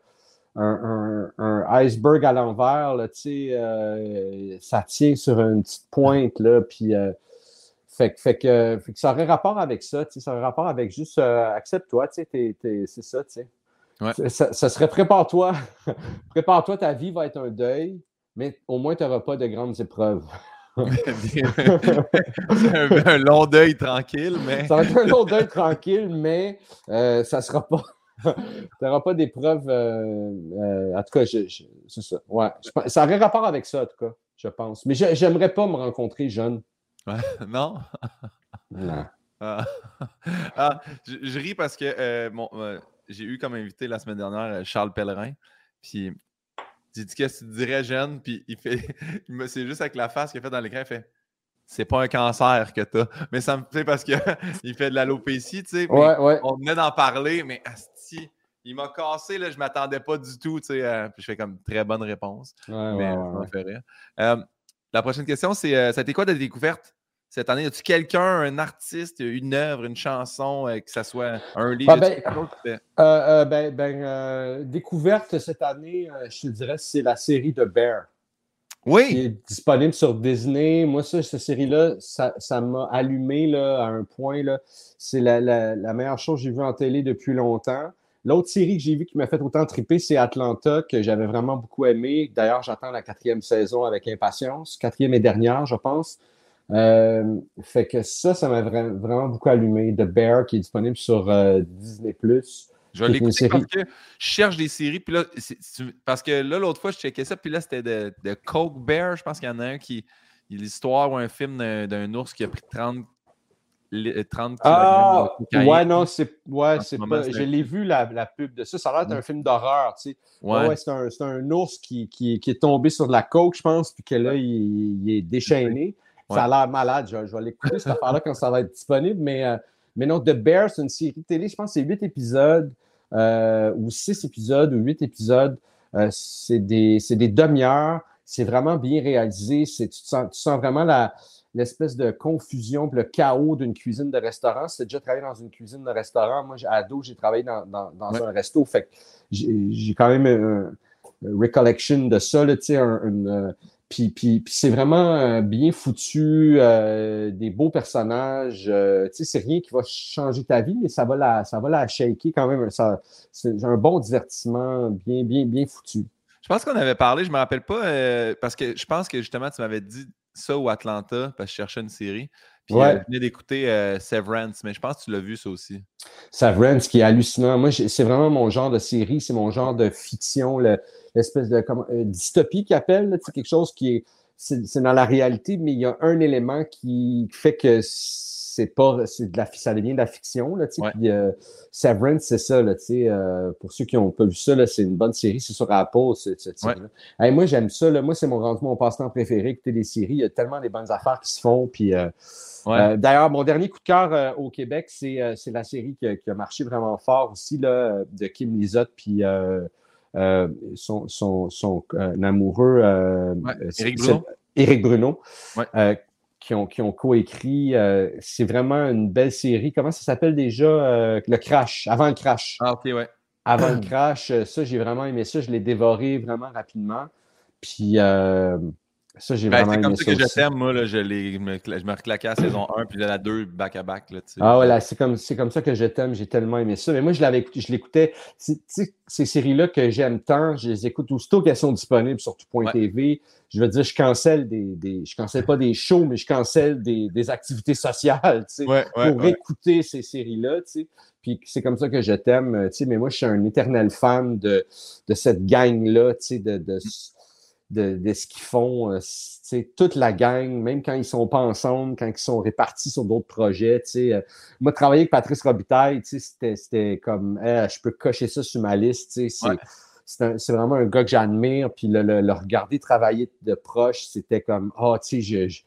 un, iceberg à l'envers. ça tient sur une petite pointe. Là, puis, fait, fait, que, fait, que, ça aurait rapport avec ça. Ça aurait rapport avec juste accepte-toi. C'est ça. Ouais. Ça, ça serait prépare-toi. prépare-toi, ta vie va être un deuil, mais au moins tu n'auras pas de grandes épreuves. c'est un, long deuil tranquille, mais. ça va être un long deuil tranquille, mais euh, ça ne sera pas. tu n'auras pas d'épreuve. Euh, euh, en tout cas, c'est ça. Ouais. ça aurait rapport avec ça, en tout cas, je pense. Mais j'aimerais pas me rencontrer jeune. non? non. Ah. Ah, je, ris parce que j'ai eu comme invité la semaine dernière Charles Pellerin. Puis j'ai dit, qu'est-ce que tu dirais, jeune? Puis il fait, c'est juste avec la face qu'il a fait dans l'écran, il fait, c'est pas un cancer que t'as. Mais ça me fait parce qu'il fait de l'alopécie, tu sais. On venait d'en parler, mais asti, il m'a cassé, là, je m'attendais pas du tout, tu sais. Euh, puis je fais comme très bonne réponse. mais ça m'a fait rire. La prochaine question, c'est, euh, ça a été quoi de découverte? cette année? As-tu quelqu'un, un artiste, une œuvre, une chanson, euh, que ce soit un livre? Ah, ben, euh, ben, ben découverte cette année, je te dirais, c'est la série de Bear. Oui. Qui est disponible sur Disney. Moi, ça, cette série-là, ça m'a allumé là, à un point. C'est la, la, meilleure chose que j'ai vue en télé depuis longtemps. L'autre série que j'ai vue qui m'a fait autant triper, c'est Atlanta, que j'avais vraiment beaucoup aimé. D'ailleurs, j'attends la quatrième saison avec impatience. Quatrième et dernière, je pense. Euh, fait que ça, ça m'a vraiment beaucoup allumé. The Bear, qui est disponible sur euh, Disney+. Je vais l'écouter parce que je cherche des séries. Puis là, parce que là, l'autre fois, je checkais ça. Puis là, c'était de, de, Coke Bear. Je pense qu'il y en a un qui. L'histoire ou un film d'un ours qui a pris 30 30 ah, ouais, non, c'est ouais, c'est pas. Je l'ai vu la, la, pub de ça. Ça a l'air d'être un film d'horreur, tu sais. Ouais, ouais c'est un, un, ours qui, qui, qui, est tombé sur de la coke, je pense, puis que là, il, il est déchaîné. Ça a l'air malade. Je, vais l'écouter, cette affaire-là, quand ça va être disponible. Mais, euh, mais non, The Bear, c'est une série télé, je pense que c'est huit épisodes, euh, ou six épisodes, ou huit épisodes. Euh, c'est des, des demi-heures. C'est vraiment bien réalisé. Tu sens, tu sens vraiment la, l'espèce de confusion, le chaos d'une cuisine de restaurant. C'est déjà travaillé dans une cuisine de restaurant. Moi, à ado, j'ai travaillé dans, un resto. Fait j'ai quand même un, recollection de ça, là, un, puis, puis, c'est vraiment euh, bien foutu, euh, des beaux personnages. Euh, tu sais, c'est rien qui va changer ta vie, mais ça va la, ça va la shaker quand même. C'est un bon divertissement, bien, bien, bien foutu. Je pense qu'on avait parlé, je ne me rappelle pas, parce que je pense que justement, tu m'avais dit ça ou Atlanta, parce que je cherchais une série. Puis je venais d'écouter Severance, mais je pense que tu l'as vu ça aussi. Severance, qui est hallucinant. Moi, c'est vraiment mon genre de série, c'est mon genre de fiction. Le, l'espèce de comme, euh, dystopie qu'ils appellent, c'est quelque chose qui est, c'est dans la réalité, mais il y a un élément qui fait que c'est pas, c'est de la, ça devient de la fiction, là, tu sais. Puis, euh, Severance, c'est ça, là, tu sais. Euh, pour ceux qui n'ont pas vu ça, là, c'est une bonne série, c'est sur Apple, cette série-là. moi, j'aime ça, là. Moi, c'est mon rendu mon passe-temps préféré, écouter des séries. Il y a tellement des bonnes affaires qui se font, puis. D'ailleurs, mon dernier coup de cœur au Québec, c'est la série qui a, qui a, marché vraiment fort aussi, là, de Kim Lizotte, puis euh, son, son, son euh, amoureux, euh, Éric Bruno, qui ont, qui ont coécrit. c'est vraiment une belle série. Comment ça s'appelle déjà Le Crash, avant le Crash? Ah, ok, ouais. Avant le Crash, ça, j'ai vraiment aimé ça. Je l'ai dévoré vraiment rapidement. Puis ça, j'ai ben, vraiment comme ça que je t'aime, moi. Là, je, me, je me reclaquais à saison 1 puis la 2 back-à-back. ah voilà, c'est comme, comme ça que je t'aime. J'ai tellement aimé ça. Mais moi, je l'avais je l'écoutais. Ces séries-là que j'aime tant, je les écoute aussitôt qu'elles sont disponibles sur tout.tv. Je veux dire, je cancelle des, des, Je cancelle pas des shows, mais je cancelle des, des activités sociales ouais, pour écouter ces séries-là. Puis c'est comme ça que je t'aime. Mais moi, je suis un éternel fan de, de cette gang-là, de, de de, ce qu'ils font. c'est euh, toute la gang, même quand ils ne sont pas ensemble, quand ils sont répartis sur d'autres projets. Euh, moi, travailler avec Patrice Robitaille, c'était comme je peux cocher ça sur ma liste. C'est vraiment un gars que j'admire. Puis le, regarder travailler de proche, c'était comme Ah, tu sais, je je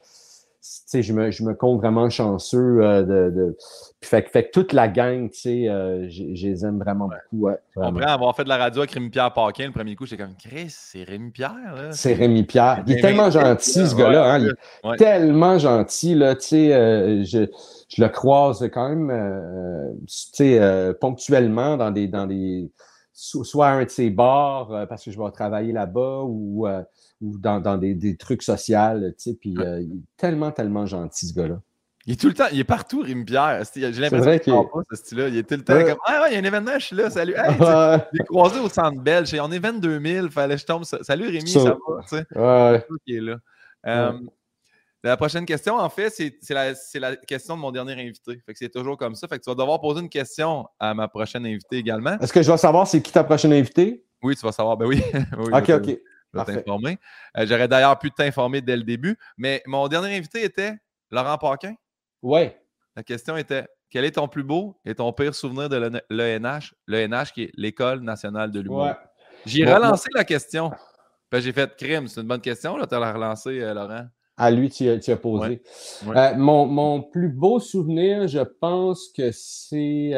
me, je me compte vraiment chanceux. Euh, de, de... fait, fait, que toute la gang, tu sais, euh, je les aime vraiment beaucoup. Ouais, Après avoir fait de la radio avec Rémi-Pierre Paquin, le premier coup, j'étais comme, Chris, c'est Rémi-Pierre. C'est Rémi-Pierre. Il est tellement gentil, ce gars-là. Hein? Il est tellement gentil. Là, tu sais, euh, je, je, le croise quand même tu sais, ponctuellement dans des, dans des soit un de ses bars parce que je vais travailler là-bas ou ou dans, dans des, des, trucs sociaux, tu sais, puis euh, il est tellement, tellement gentil, ce gars-là. Il est tout le temps, il est partout, Rémi Pierre. J'ai l'impression qu'il n'est pas ce style-là. Il est tout le temps comme Ah ouais, il y a un événement, je suis là, salut. Hey, je l'ai croisé au centre belge. On est 22 000, fallait que je tombe. Salut Rémi, ça, va, tu sais. Ouais. Qui est là. Euh, la prochaine question, en fait, c'est la, la, question de mon dernier invité. Fait que c'est toujours comme ça. Fait que tu vas devoir poser une question à ma prochaine invitée également. Est-ce que je dois savoir c'est qui ta prochaine invitée? Oui, tu vas savoir. Ben oui. oui ok, ok t'informer. Euh, j'aurais d'ailleurs pu t'informer dès le début. Mais mon dernier invité était Laurent Paquin. Oui. La question était quel est ton plus beau et ton pire souvenir de l'ENH, l'ENH qui est l'École nationale de l'humour? J'ai relancé la question. j'ai fait crime, c'est une bonne question. Tu as la relancé, euh, Laurent. À lui, tu, as posé. Euh, mon, plus beau souvenir, je pense que c'est.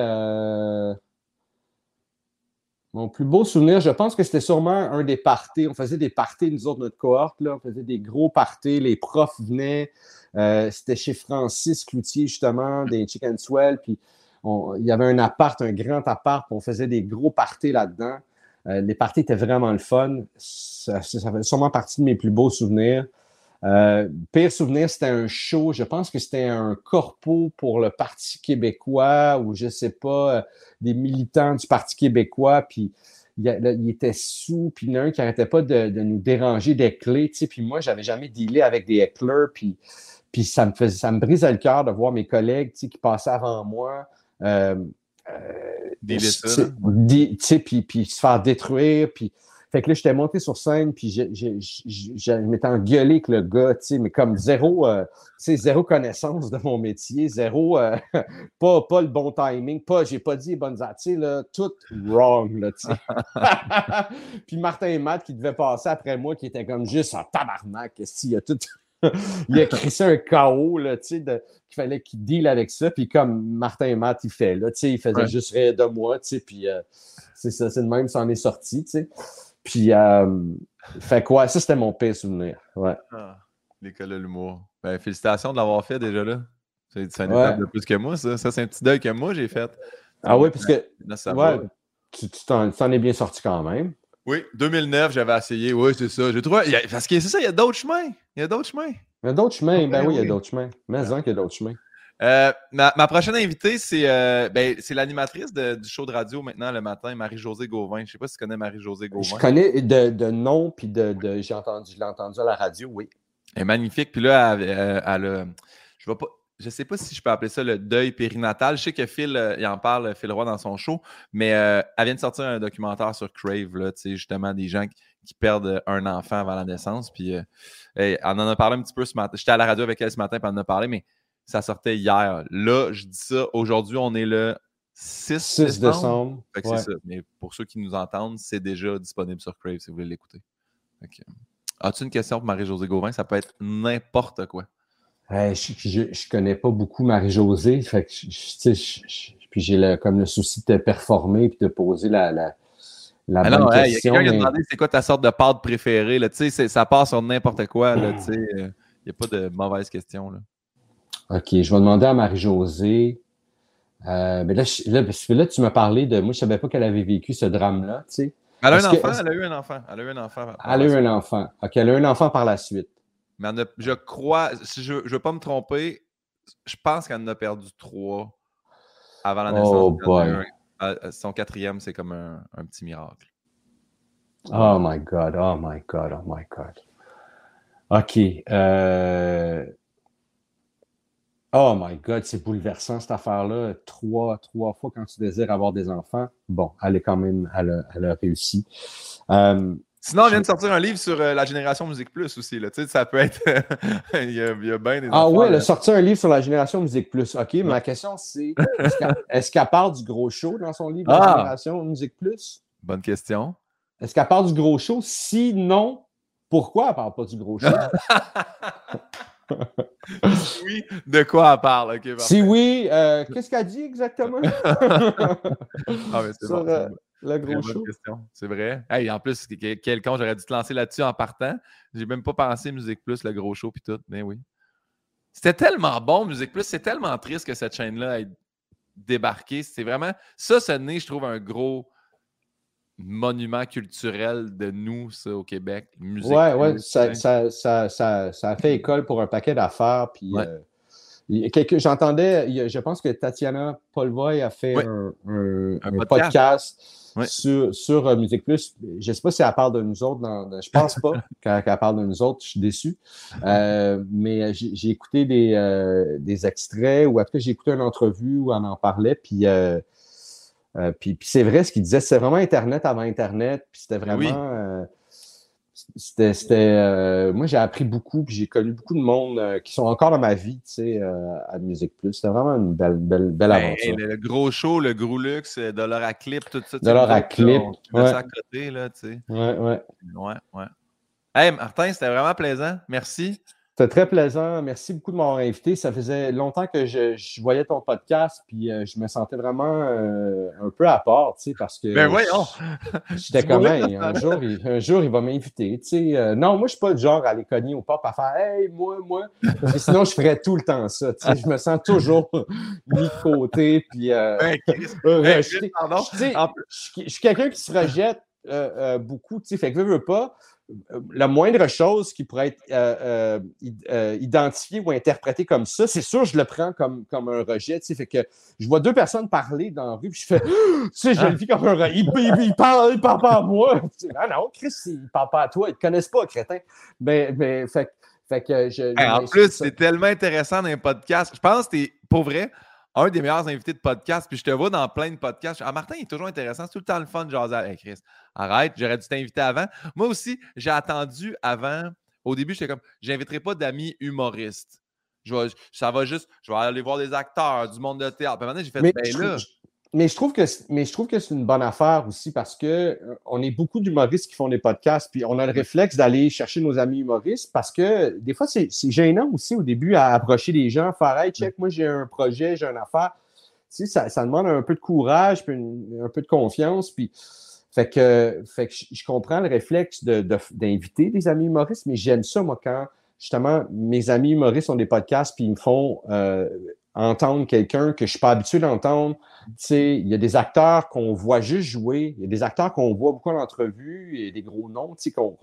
Mon plus beau souvenir, je pense que c'était sûrement un des parties. On faisait des parties, nous autres, notre cohorte, là, on faisait des gros parties. Les profs venaient. Euh, c'était chez Francis Cloutier, justement, des Chicken Swell. Puis il y avait un appart, un grand appart, puis on faisait des gros parties là-dedans. les parties étaient vraiment le fun. Ça, ça, fait sûrement partie de mes plus beaux souvenirs. Pire souvenir, c'était un show, je pense que c'était un corpo pour le Parti québécois ou je sais pas, des militants du Parti québécois, puis il, était sous, puis il y en a un qui n'arrêtait pas de, nous déranger des clés, tu sais, puis moi, j'avais jamais dealé avec des hecklers, puis, puis ça, me faisait, ça me brisait le cœur de voir mes collègues, tu sais, qui passaient avant moi, euh, euh, tu sais, puis, puis se faire détruire, puis fait que là, j'étais monté sur scène, puis je, je, je, je m'étais engueulé avec le gars, tu sais, mais comme zéro, euh, zéro connaissance de mon métier, zéro, euh, pas, pas le bon timing, pas, j'ai pas dit les bonnes tu sais, là, tout wrong, là, tu sais. puis Martin et Matt qui devaient passer après moi, qui était comme juste en tabarnak, il a tout... il a crissé un chaos, là, tu sais, qu'il fallait qu'il deal avec ça, puis comme Martin et Matt, il fait, là, tu sais, il faisait juste rire de moi, tu sais, puis euh, c'est ça, c'est le même, ça en est sorti, tu sais. Puis, euh, fait quoi, ça, c'était mon pire souvenir. Ouais. Ah, L'école de l'humour. Ben, félicitations de l'avoir fait déjà là. C'est un étape de plus que moi, ça. Ça, c'est un petit deuil que moi, j'ai fait. Ah oui, parce que. ouais, tu t'en es bien sorti quand même. Oui, 2009, j'avais essayé. Oui, c'est ça. J'ai trouvé. Parce que c'est ça, il y a d'autres chemins. Il y a d'autres chemins. Il y a d'autres chemins. Ben, ben oui, il y a d'autres chemins. Mais en qu'il y a d'autres chemins. Euh, ma, prochaine invitée, c'est euh, ben, l'animatrice du show de radio maintenant le matin, Marie-Josée Gauvin. Je ne sais pas si tu connais Marie-Josée Gauvin. Je connais de, de nom, puis de, j'ai entendu, je l'ai entendu à la radio, oui. Elle est magnifique. Puis là, elle, elle, je ne je sais pas si je peux appeler ça le deuil périnatal. Je sais que Phil, euh, il en parle, Phil Roy, dans son show, mais elle vient de sortir un documentaire sur Crave, là, justement, des gens qui, perdent un enfant avant la naissance. Puis elle en a parlé un petit peu ce matin. J'étais à la radio avec elle ce matin, puis elle en a parlé, mais ça sortait hier. Là, je dis ça, aujourd'hui, on est le 6, décembre. c'est ça. Mais pour ceux qui nous entendent, c'est déjà disponible sur Crave si vous voulez l'écouter. As-tu une question pour Marie-Josée Gauvin? Ça peut être n'importe quoi. je, ne connais pas beaucoup Marie-Josée. puis j'ai comme le souci de te performer et de poser la, la, la ah bonne question. Il y a quelqu'un qui a demandé c'est quoi ta sorte de pâte préférée. Là, ça part sur n'importe quoi. Il n'y euh, a pas de mauvaise question. Là. OK, je vais demander à Marie-Josée. Euh, mais là, là, tu m'as parlé de. Moi, je ne savais pas qu'elle avait vécu ce drame-là. Tu sais. Elle a un enfant, elle a eu un enfant. Elle a eu un enfant. Elle a eu un enfant. OK, elle a eu un enfant par la suite. Mais je crois, si je ne veux pas me tromper, je pense qu'elle en a perdu trois avant la naissance. Oh boy. son quatrième, c'est comme un, un, petit miracle. Oh my God, oh my God, oh my God. OK. Euh, Oh my God, c'est bouleversant cette affaire-là. Trois, trois fois quand tu désires avoir des enfants. Bon, elle est quand même, elle a, réussi. Euh, Sinon, on vient de sortir un livre sur euh, la génération Musique Plus aussi. Là. Tu sais, ça peut être. il, y a, bien des. Ah oui, elle a sorti un livre sur la génération Musique Plus. OK, ma question, c'est est-ce qu'elle parle du gros show dans son livre, La ah! génération Musique Plus? Bonne question. Est-ce qu'elle parle du gros show? Sinon, pourquoi elle ne parle pas du gros show? oui, de quoi elle parle? si oui, euh, qu'est-ce qu'elle dit exactement? ah, mais c'est bon, euh, le gros show. C'est vrai. en plus, quel con, j'aurais dû te lancer là-dessus en partant. J'ai même pas pensé Musique Plus, le gros show, puis tout. Mais oui. C'était tellement bon, Musique Plus. C'est tellement triste que cette chaîne-là ait débarqué. C'est vraiment. Ça, ce n'est, je trouve, un gros monument culturel de nous, ça, au Québec. Musique ouais, ouais, ça, ça, ça, ça, a fait école pour un paquet d'affaires. Puis, euh, j'entendais, je pense que Tatiana Polvoy a fait un, podcast, sur, sur euh, Musique Plus. Je ne sais pas si elle parle de nous autres. Dans, je pense pas qu'elle parle de nous autres. Je suis déçu. Euh, mais j'ai écouté des, des extraits, ou cas, j'ai écouté une entrevue où on en parlait. Puis euh, puis, c'est vrai ce qu'il disait, c'est vraiment Internet avant Internet, puis c'était ben vraiment. Euh, c'était, euh, moi, j'ai appris beaucoup, puis j'ai connu beaucoup de monde qui sont encore dans ma vie, tu sais, à Musique Plus. C'était vraiment une belle, belle, belle ben, aventure. le gros show, le gros luxe, Dollar à clip, tout ça. Dollar à clip. Ouais. à côté, là, tu sais. Ouais, ouais. Ouais, ouais. Hey, Martin, c'était vraiment plaisant. Merci. C'était très plaisant. Merci beaucoup de m'avoir invité. Ça faisait longtemps que je, voyais ton podcast, puis euh, je me sentais vraiment euh, un peu à part, tu sais, parce que. Ben voyons! J'étais comme, un, jour, il, un jour, il va m'inviter, tu sais. Euh, non, moi, je suis pas le genre à aller cogner au pop à faire, hey, moi, moi. Sinon, je ferais tout le temps ça, tu sais. Je me sens toujours mis de côté, puis. je suis quelqu'un qui se rejette beaucoup. Fait que, veux, veux pas, la moindre chose qui pourrait être euh, euh, euh, identifiée ou interprétée comme ça, c'est sûr, je le prends comme, comme un rejet. Fait que je vois deux personnes parler dans la rue, puis je fais, tu sais, je le vis comme un rejet. Il, parle, il parle pas à moi. ah non, Chris, il parle pas à toi. Ils te connaissent pas, crétin. Mais, mais fait, fait que je. en plus, c'est tellement intéressant dans un podcast. Je pense que es, pour vrai, un des meilleurs invités de podcast, puis je te vois dans plein de podcasts. Ah, Martin, il est toujours intéressant. C'est tout le temps le fun de jaser. Hey, Chris, arrête, j'aurais dû t'inviter avant. Moi aussi, j'ai attendu avant. Au début, j'étais comme, j'inviterai pas d'amis humoristes. Je ça va juste, je vais aller voir des acteurs, du monde de théâtre. Puis maintenant, j'ai fait, ben là mais je trouve que mais je trouve que c'est une bonne affaire aussi parce que euh, on est beaucoup d'humoristes qui font des podcasts puis on a le réflexe d'aller chercher nos amis humoristes parce que des fois c'est gênant aussi au début à approcher les gens faire hey check moi j'ai un projet j'ai une affaire tu sais ça, ça, demande un peu de courage puis un peu de confiance puis fait que fait que je, comprends le réflexe d'inviter de, des amis humoristes mais j'aime ça moi quand justement mes amis humoristes ont des podcasts puis ils me font euh, entendre quelqu'un que je suis pas habitué d'entendre il y a des acteurs qu'on voit juste jouer, il y a des acteurs qu'on voit beaucoup en entrevue, et des gros noms, qu'on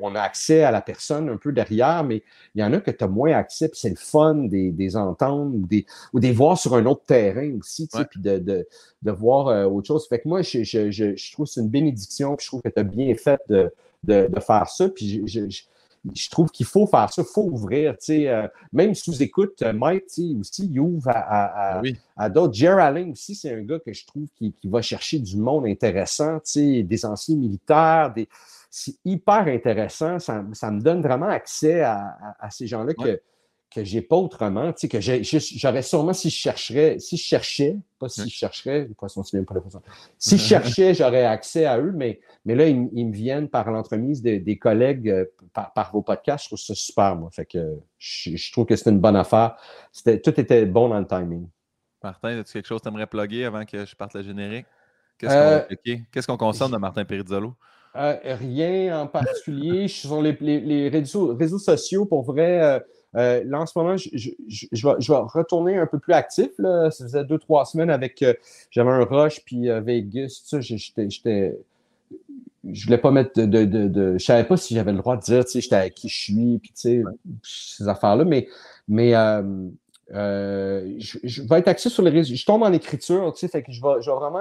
on a accès à la personne un peu derrière, mais il y en a que tu as moins accès, puis c'est le fun des, des entendre ou des, ou des voir sur un autre terrain aussi, puis de, de, de, voir euh, autre chose. Fait que moi, je, je, je, trouve que c'est une bénédiction, puis je trouve que tu as bien fait de, de, de faire ça, puis je, je trouve qu'il faut faire ça, il faut ouvrir. Euh, même sous écoute, euh, Mike aussi, il ouvre à, à, d'autres. Jerry Allen aussi, c'est un gars que je trouve qui, qui va chercher du monde intéressant, des anciens militaires, des... c'est hyper intéressant. Ça, ça, me donne vraiment accès à, à ces gens-là que que j'ai pas autrement, tu sais, que j'aurais sûrement, si je chercherais, si je cherchais, pas si je chercherais, pas la Si je cherchais, j'aurais accès à eux, mais, mais là, ils, me viennent par l'entremise des collègues euh, par, vos podcasts. Je trouve ça super, moi. Fait que je, trouve que c'est une bonne affaire. Tout était bon dans le timing. Martin, as-tu quelque chose que tu aimerais plugger avant que je parte le générique? Qu'est-ce qu'on euh, consomme de Martin Perizzolo? Euh, rien en particulier. je suis sur les, réseaux, réseaux, sociaux pour vrai. Euh, là, en ce moment, je, vais, retourner un peu plus actif. Là. Ça faisait deux, trois semaines avec. Euh, j'avais un rush puis euh, Vegas. J'étais. Je voulais pas mettre de. de, je savais pas si j'avais le droit de dire, tu sais, j'étais à qui je suis, puis tu sais, ces affaires-là. Mais, mais je, vais être axé sur les réseaux. Je tombe en écriture, tu sais, fait que je je vais vraiment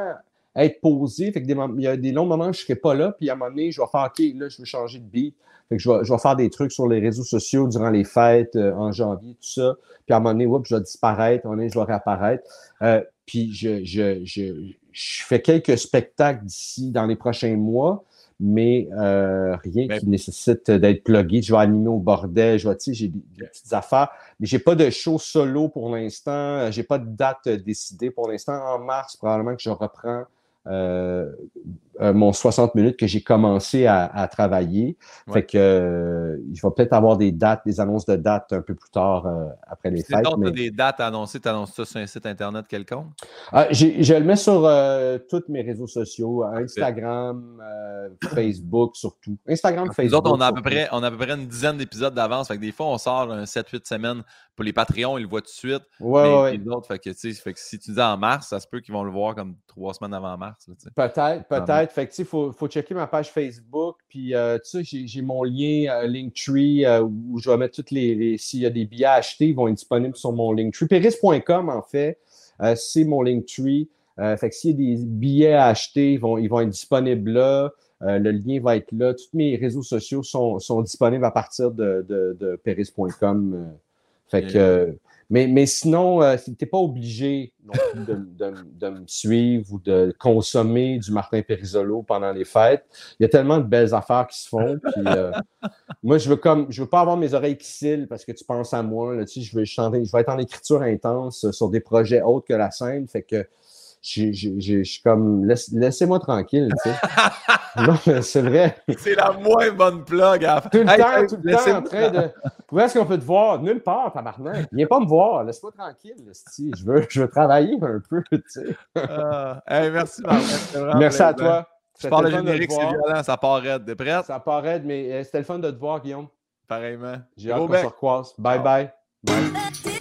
être posé. Fait que il y a des longs moments où je ne serai pas là, puis à un moment donné, je vais faire OK, là, je veux changer de beat. Fait que je vais, je vais faire des trucs sur les réseaux sociaux durant les fêtes, euh, en janvier, tout ça. Puis à un moment donné, je vais disparaître, à un moment donné, je vais réapparaître. Euh, puis je, je, je, je, fais quelques spectacles d'ici dans les prochains mois, mais euh, rien qui nécessite d'être plugué. Je vais animer au bordel, je vais, tu sais, j'ai des, petites affaires, mais j'ai pas de show solo pour l'instant. J'ai pas de date décidée pour l'instant. En mars, probablement que je reprends uh, mon 60 minutes que j'ai commencé à, travailler. Fait que euh, il va peut-être avoir des dates, des annonces de dates un peu plus tard après les fêtes. Donc, mais... des dates annoncées, tu annonces ça sur un site internet quelconque? Ah, je le mets sur tous mes réseaux sociaux, Instagram, Facebook surtout. Instagram, Facebook. Nous autres, on a, à peu près, on a à peu près une dizaine d'épisodes d'avance. Fait que des fois, on sort un 7-8 semaines pour les Patreons, ils le voient tout de suite. Ouais, Les autres, fait que, fait que si tu dis en mars, ça se peut qu'ils vont le voir comme trois semaines avant mars. Peut-être, peut-être. Fait que, il faut, faut, checker ma page Facebook. Puis, euh, tu sais, j'ai mon lien euh, Linktree euh, où je vais mettre toutes les. S'il y a des billets à acheter, ils vont être disponibles sur mon Linktree. Peris.com, en fait, c'est mon Linktree. fait que s'il y a des billets à acheter, ils vont, ils vont être disponibles là. le lien va être là. Tous mes réseaux sociaux sont, sont disponibles à partir de, de, de peris.com. Fait que, mais, sinon, euh, tu n'es pas obligé de, me suivre ou de consommer du Martin Perisolo pendant les fêtes. Il y a tellement de belles affaires qui se font. Euh, moi, je veux comme je veux pas avoir mes oreilles qui cillent parce que tu penses à moi. Je, veux chanter, je vais être en écriture intense sur des projets autres que la scène. Que je suis comme, laissez-moi tranquille, tu sais. non, c'est vrai. C'est la moins bonne plug à Tout le temps, tout le temps en train de. Où est-ce qu'on peut te voir? Nulle part, tabarnak. Viens pas me voir, laisse-moi tranquille, je veux, je veux travailler un peu, tu sais. Ah, merci, Martin. Merci à toi. Je parle de générique, c'est violent, ça part raide. T'es prête? Ça part raide, mais euh, c'était le fun de te voir, Guillaume. Pareillement. J'ai hâte qu'on se recroise. Bye, bye. Bye.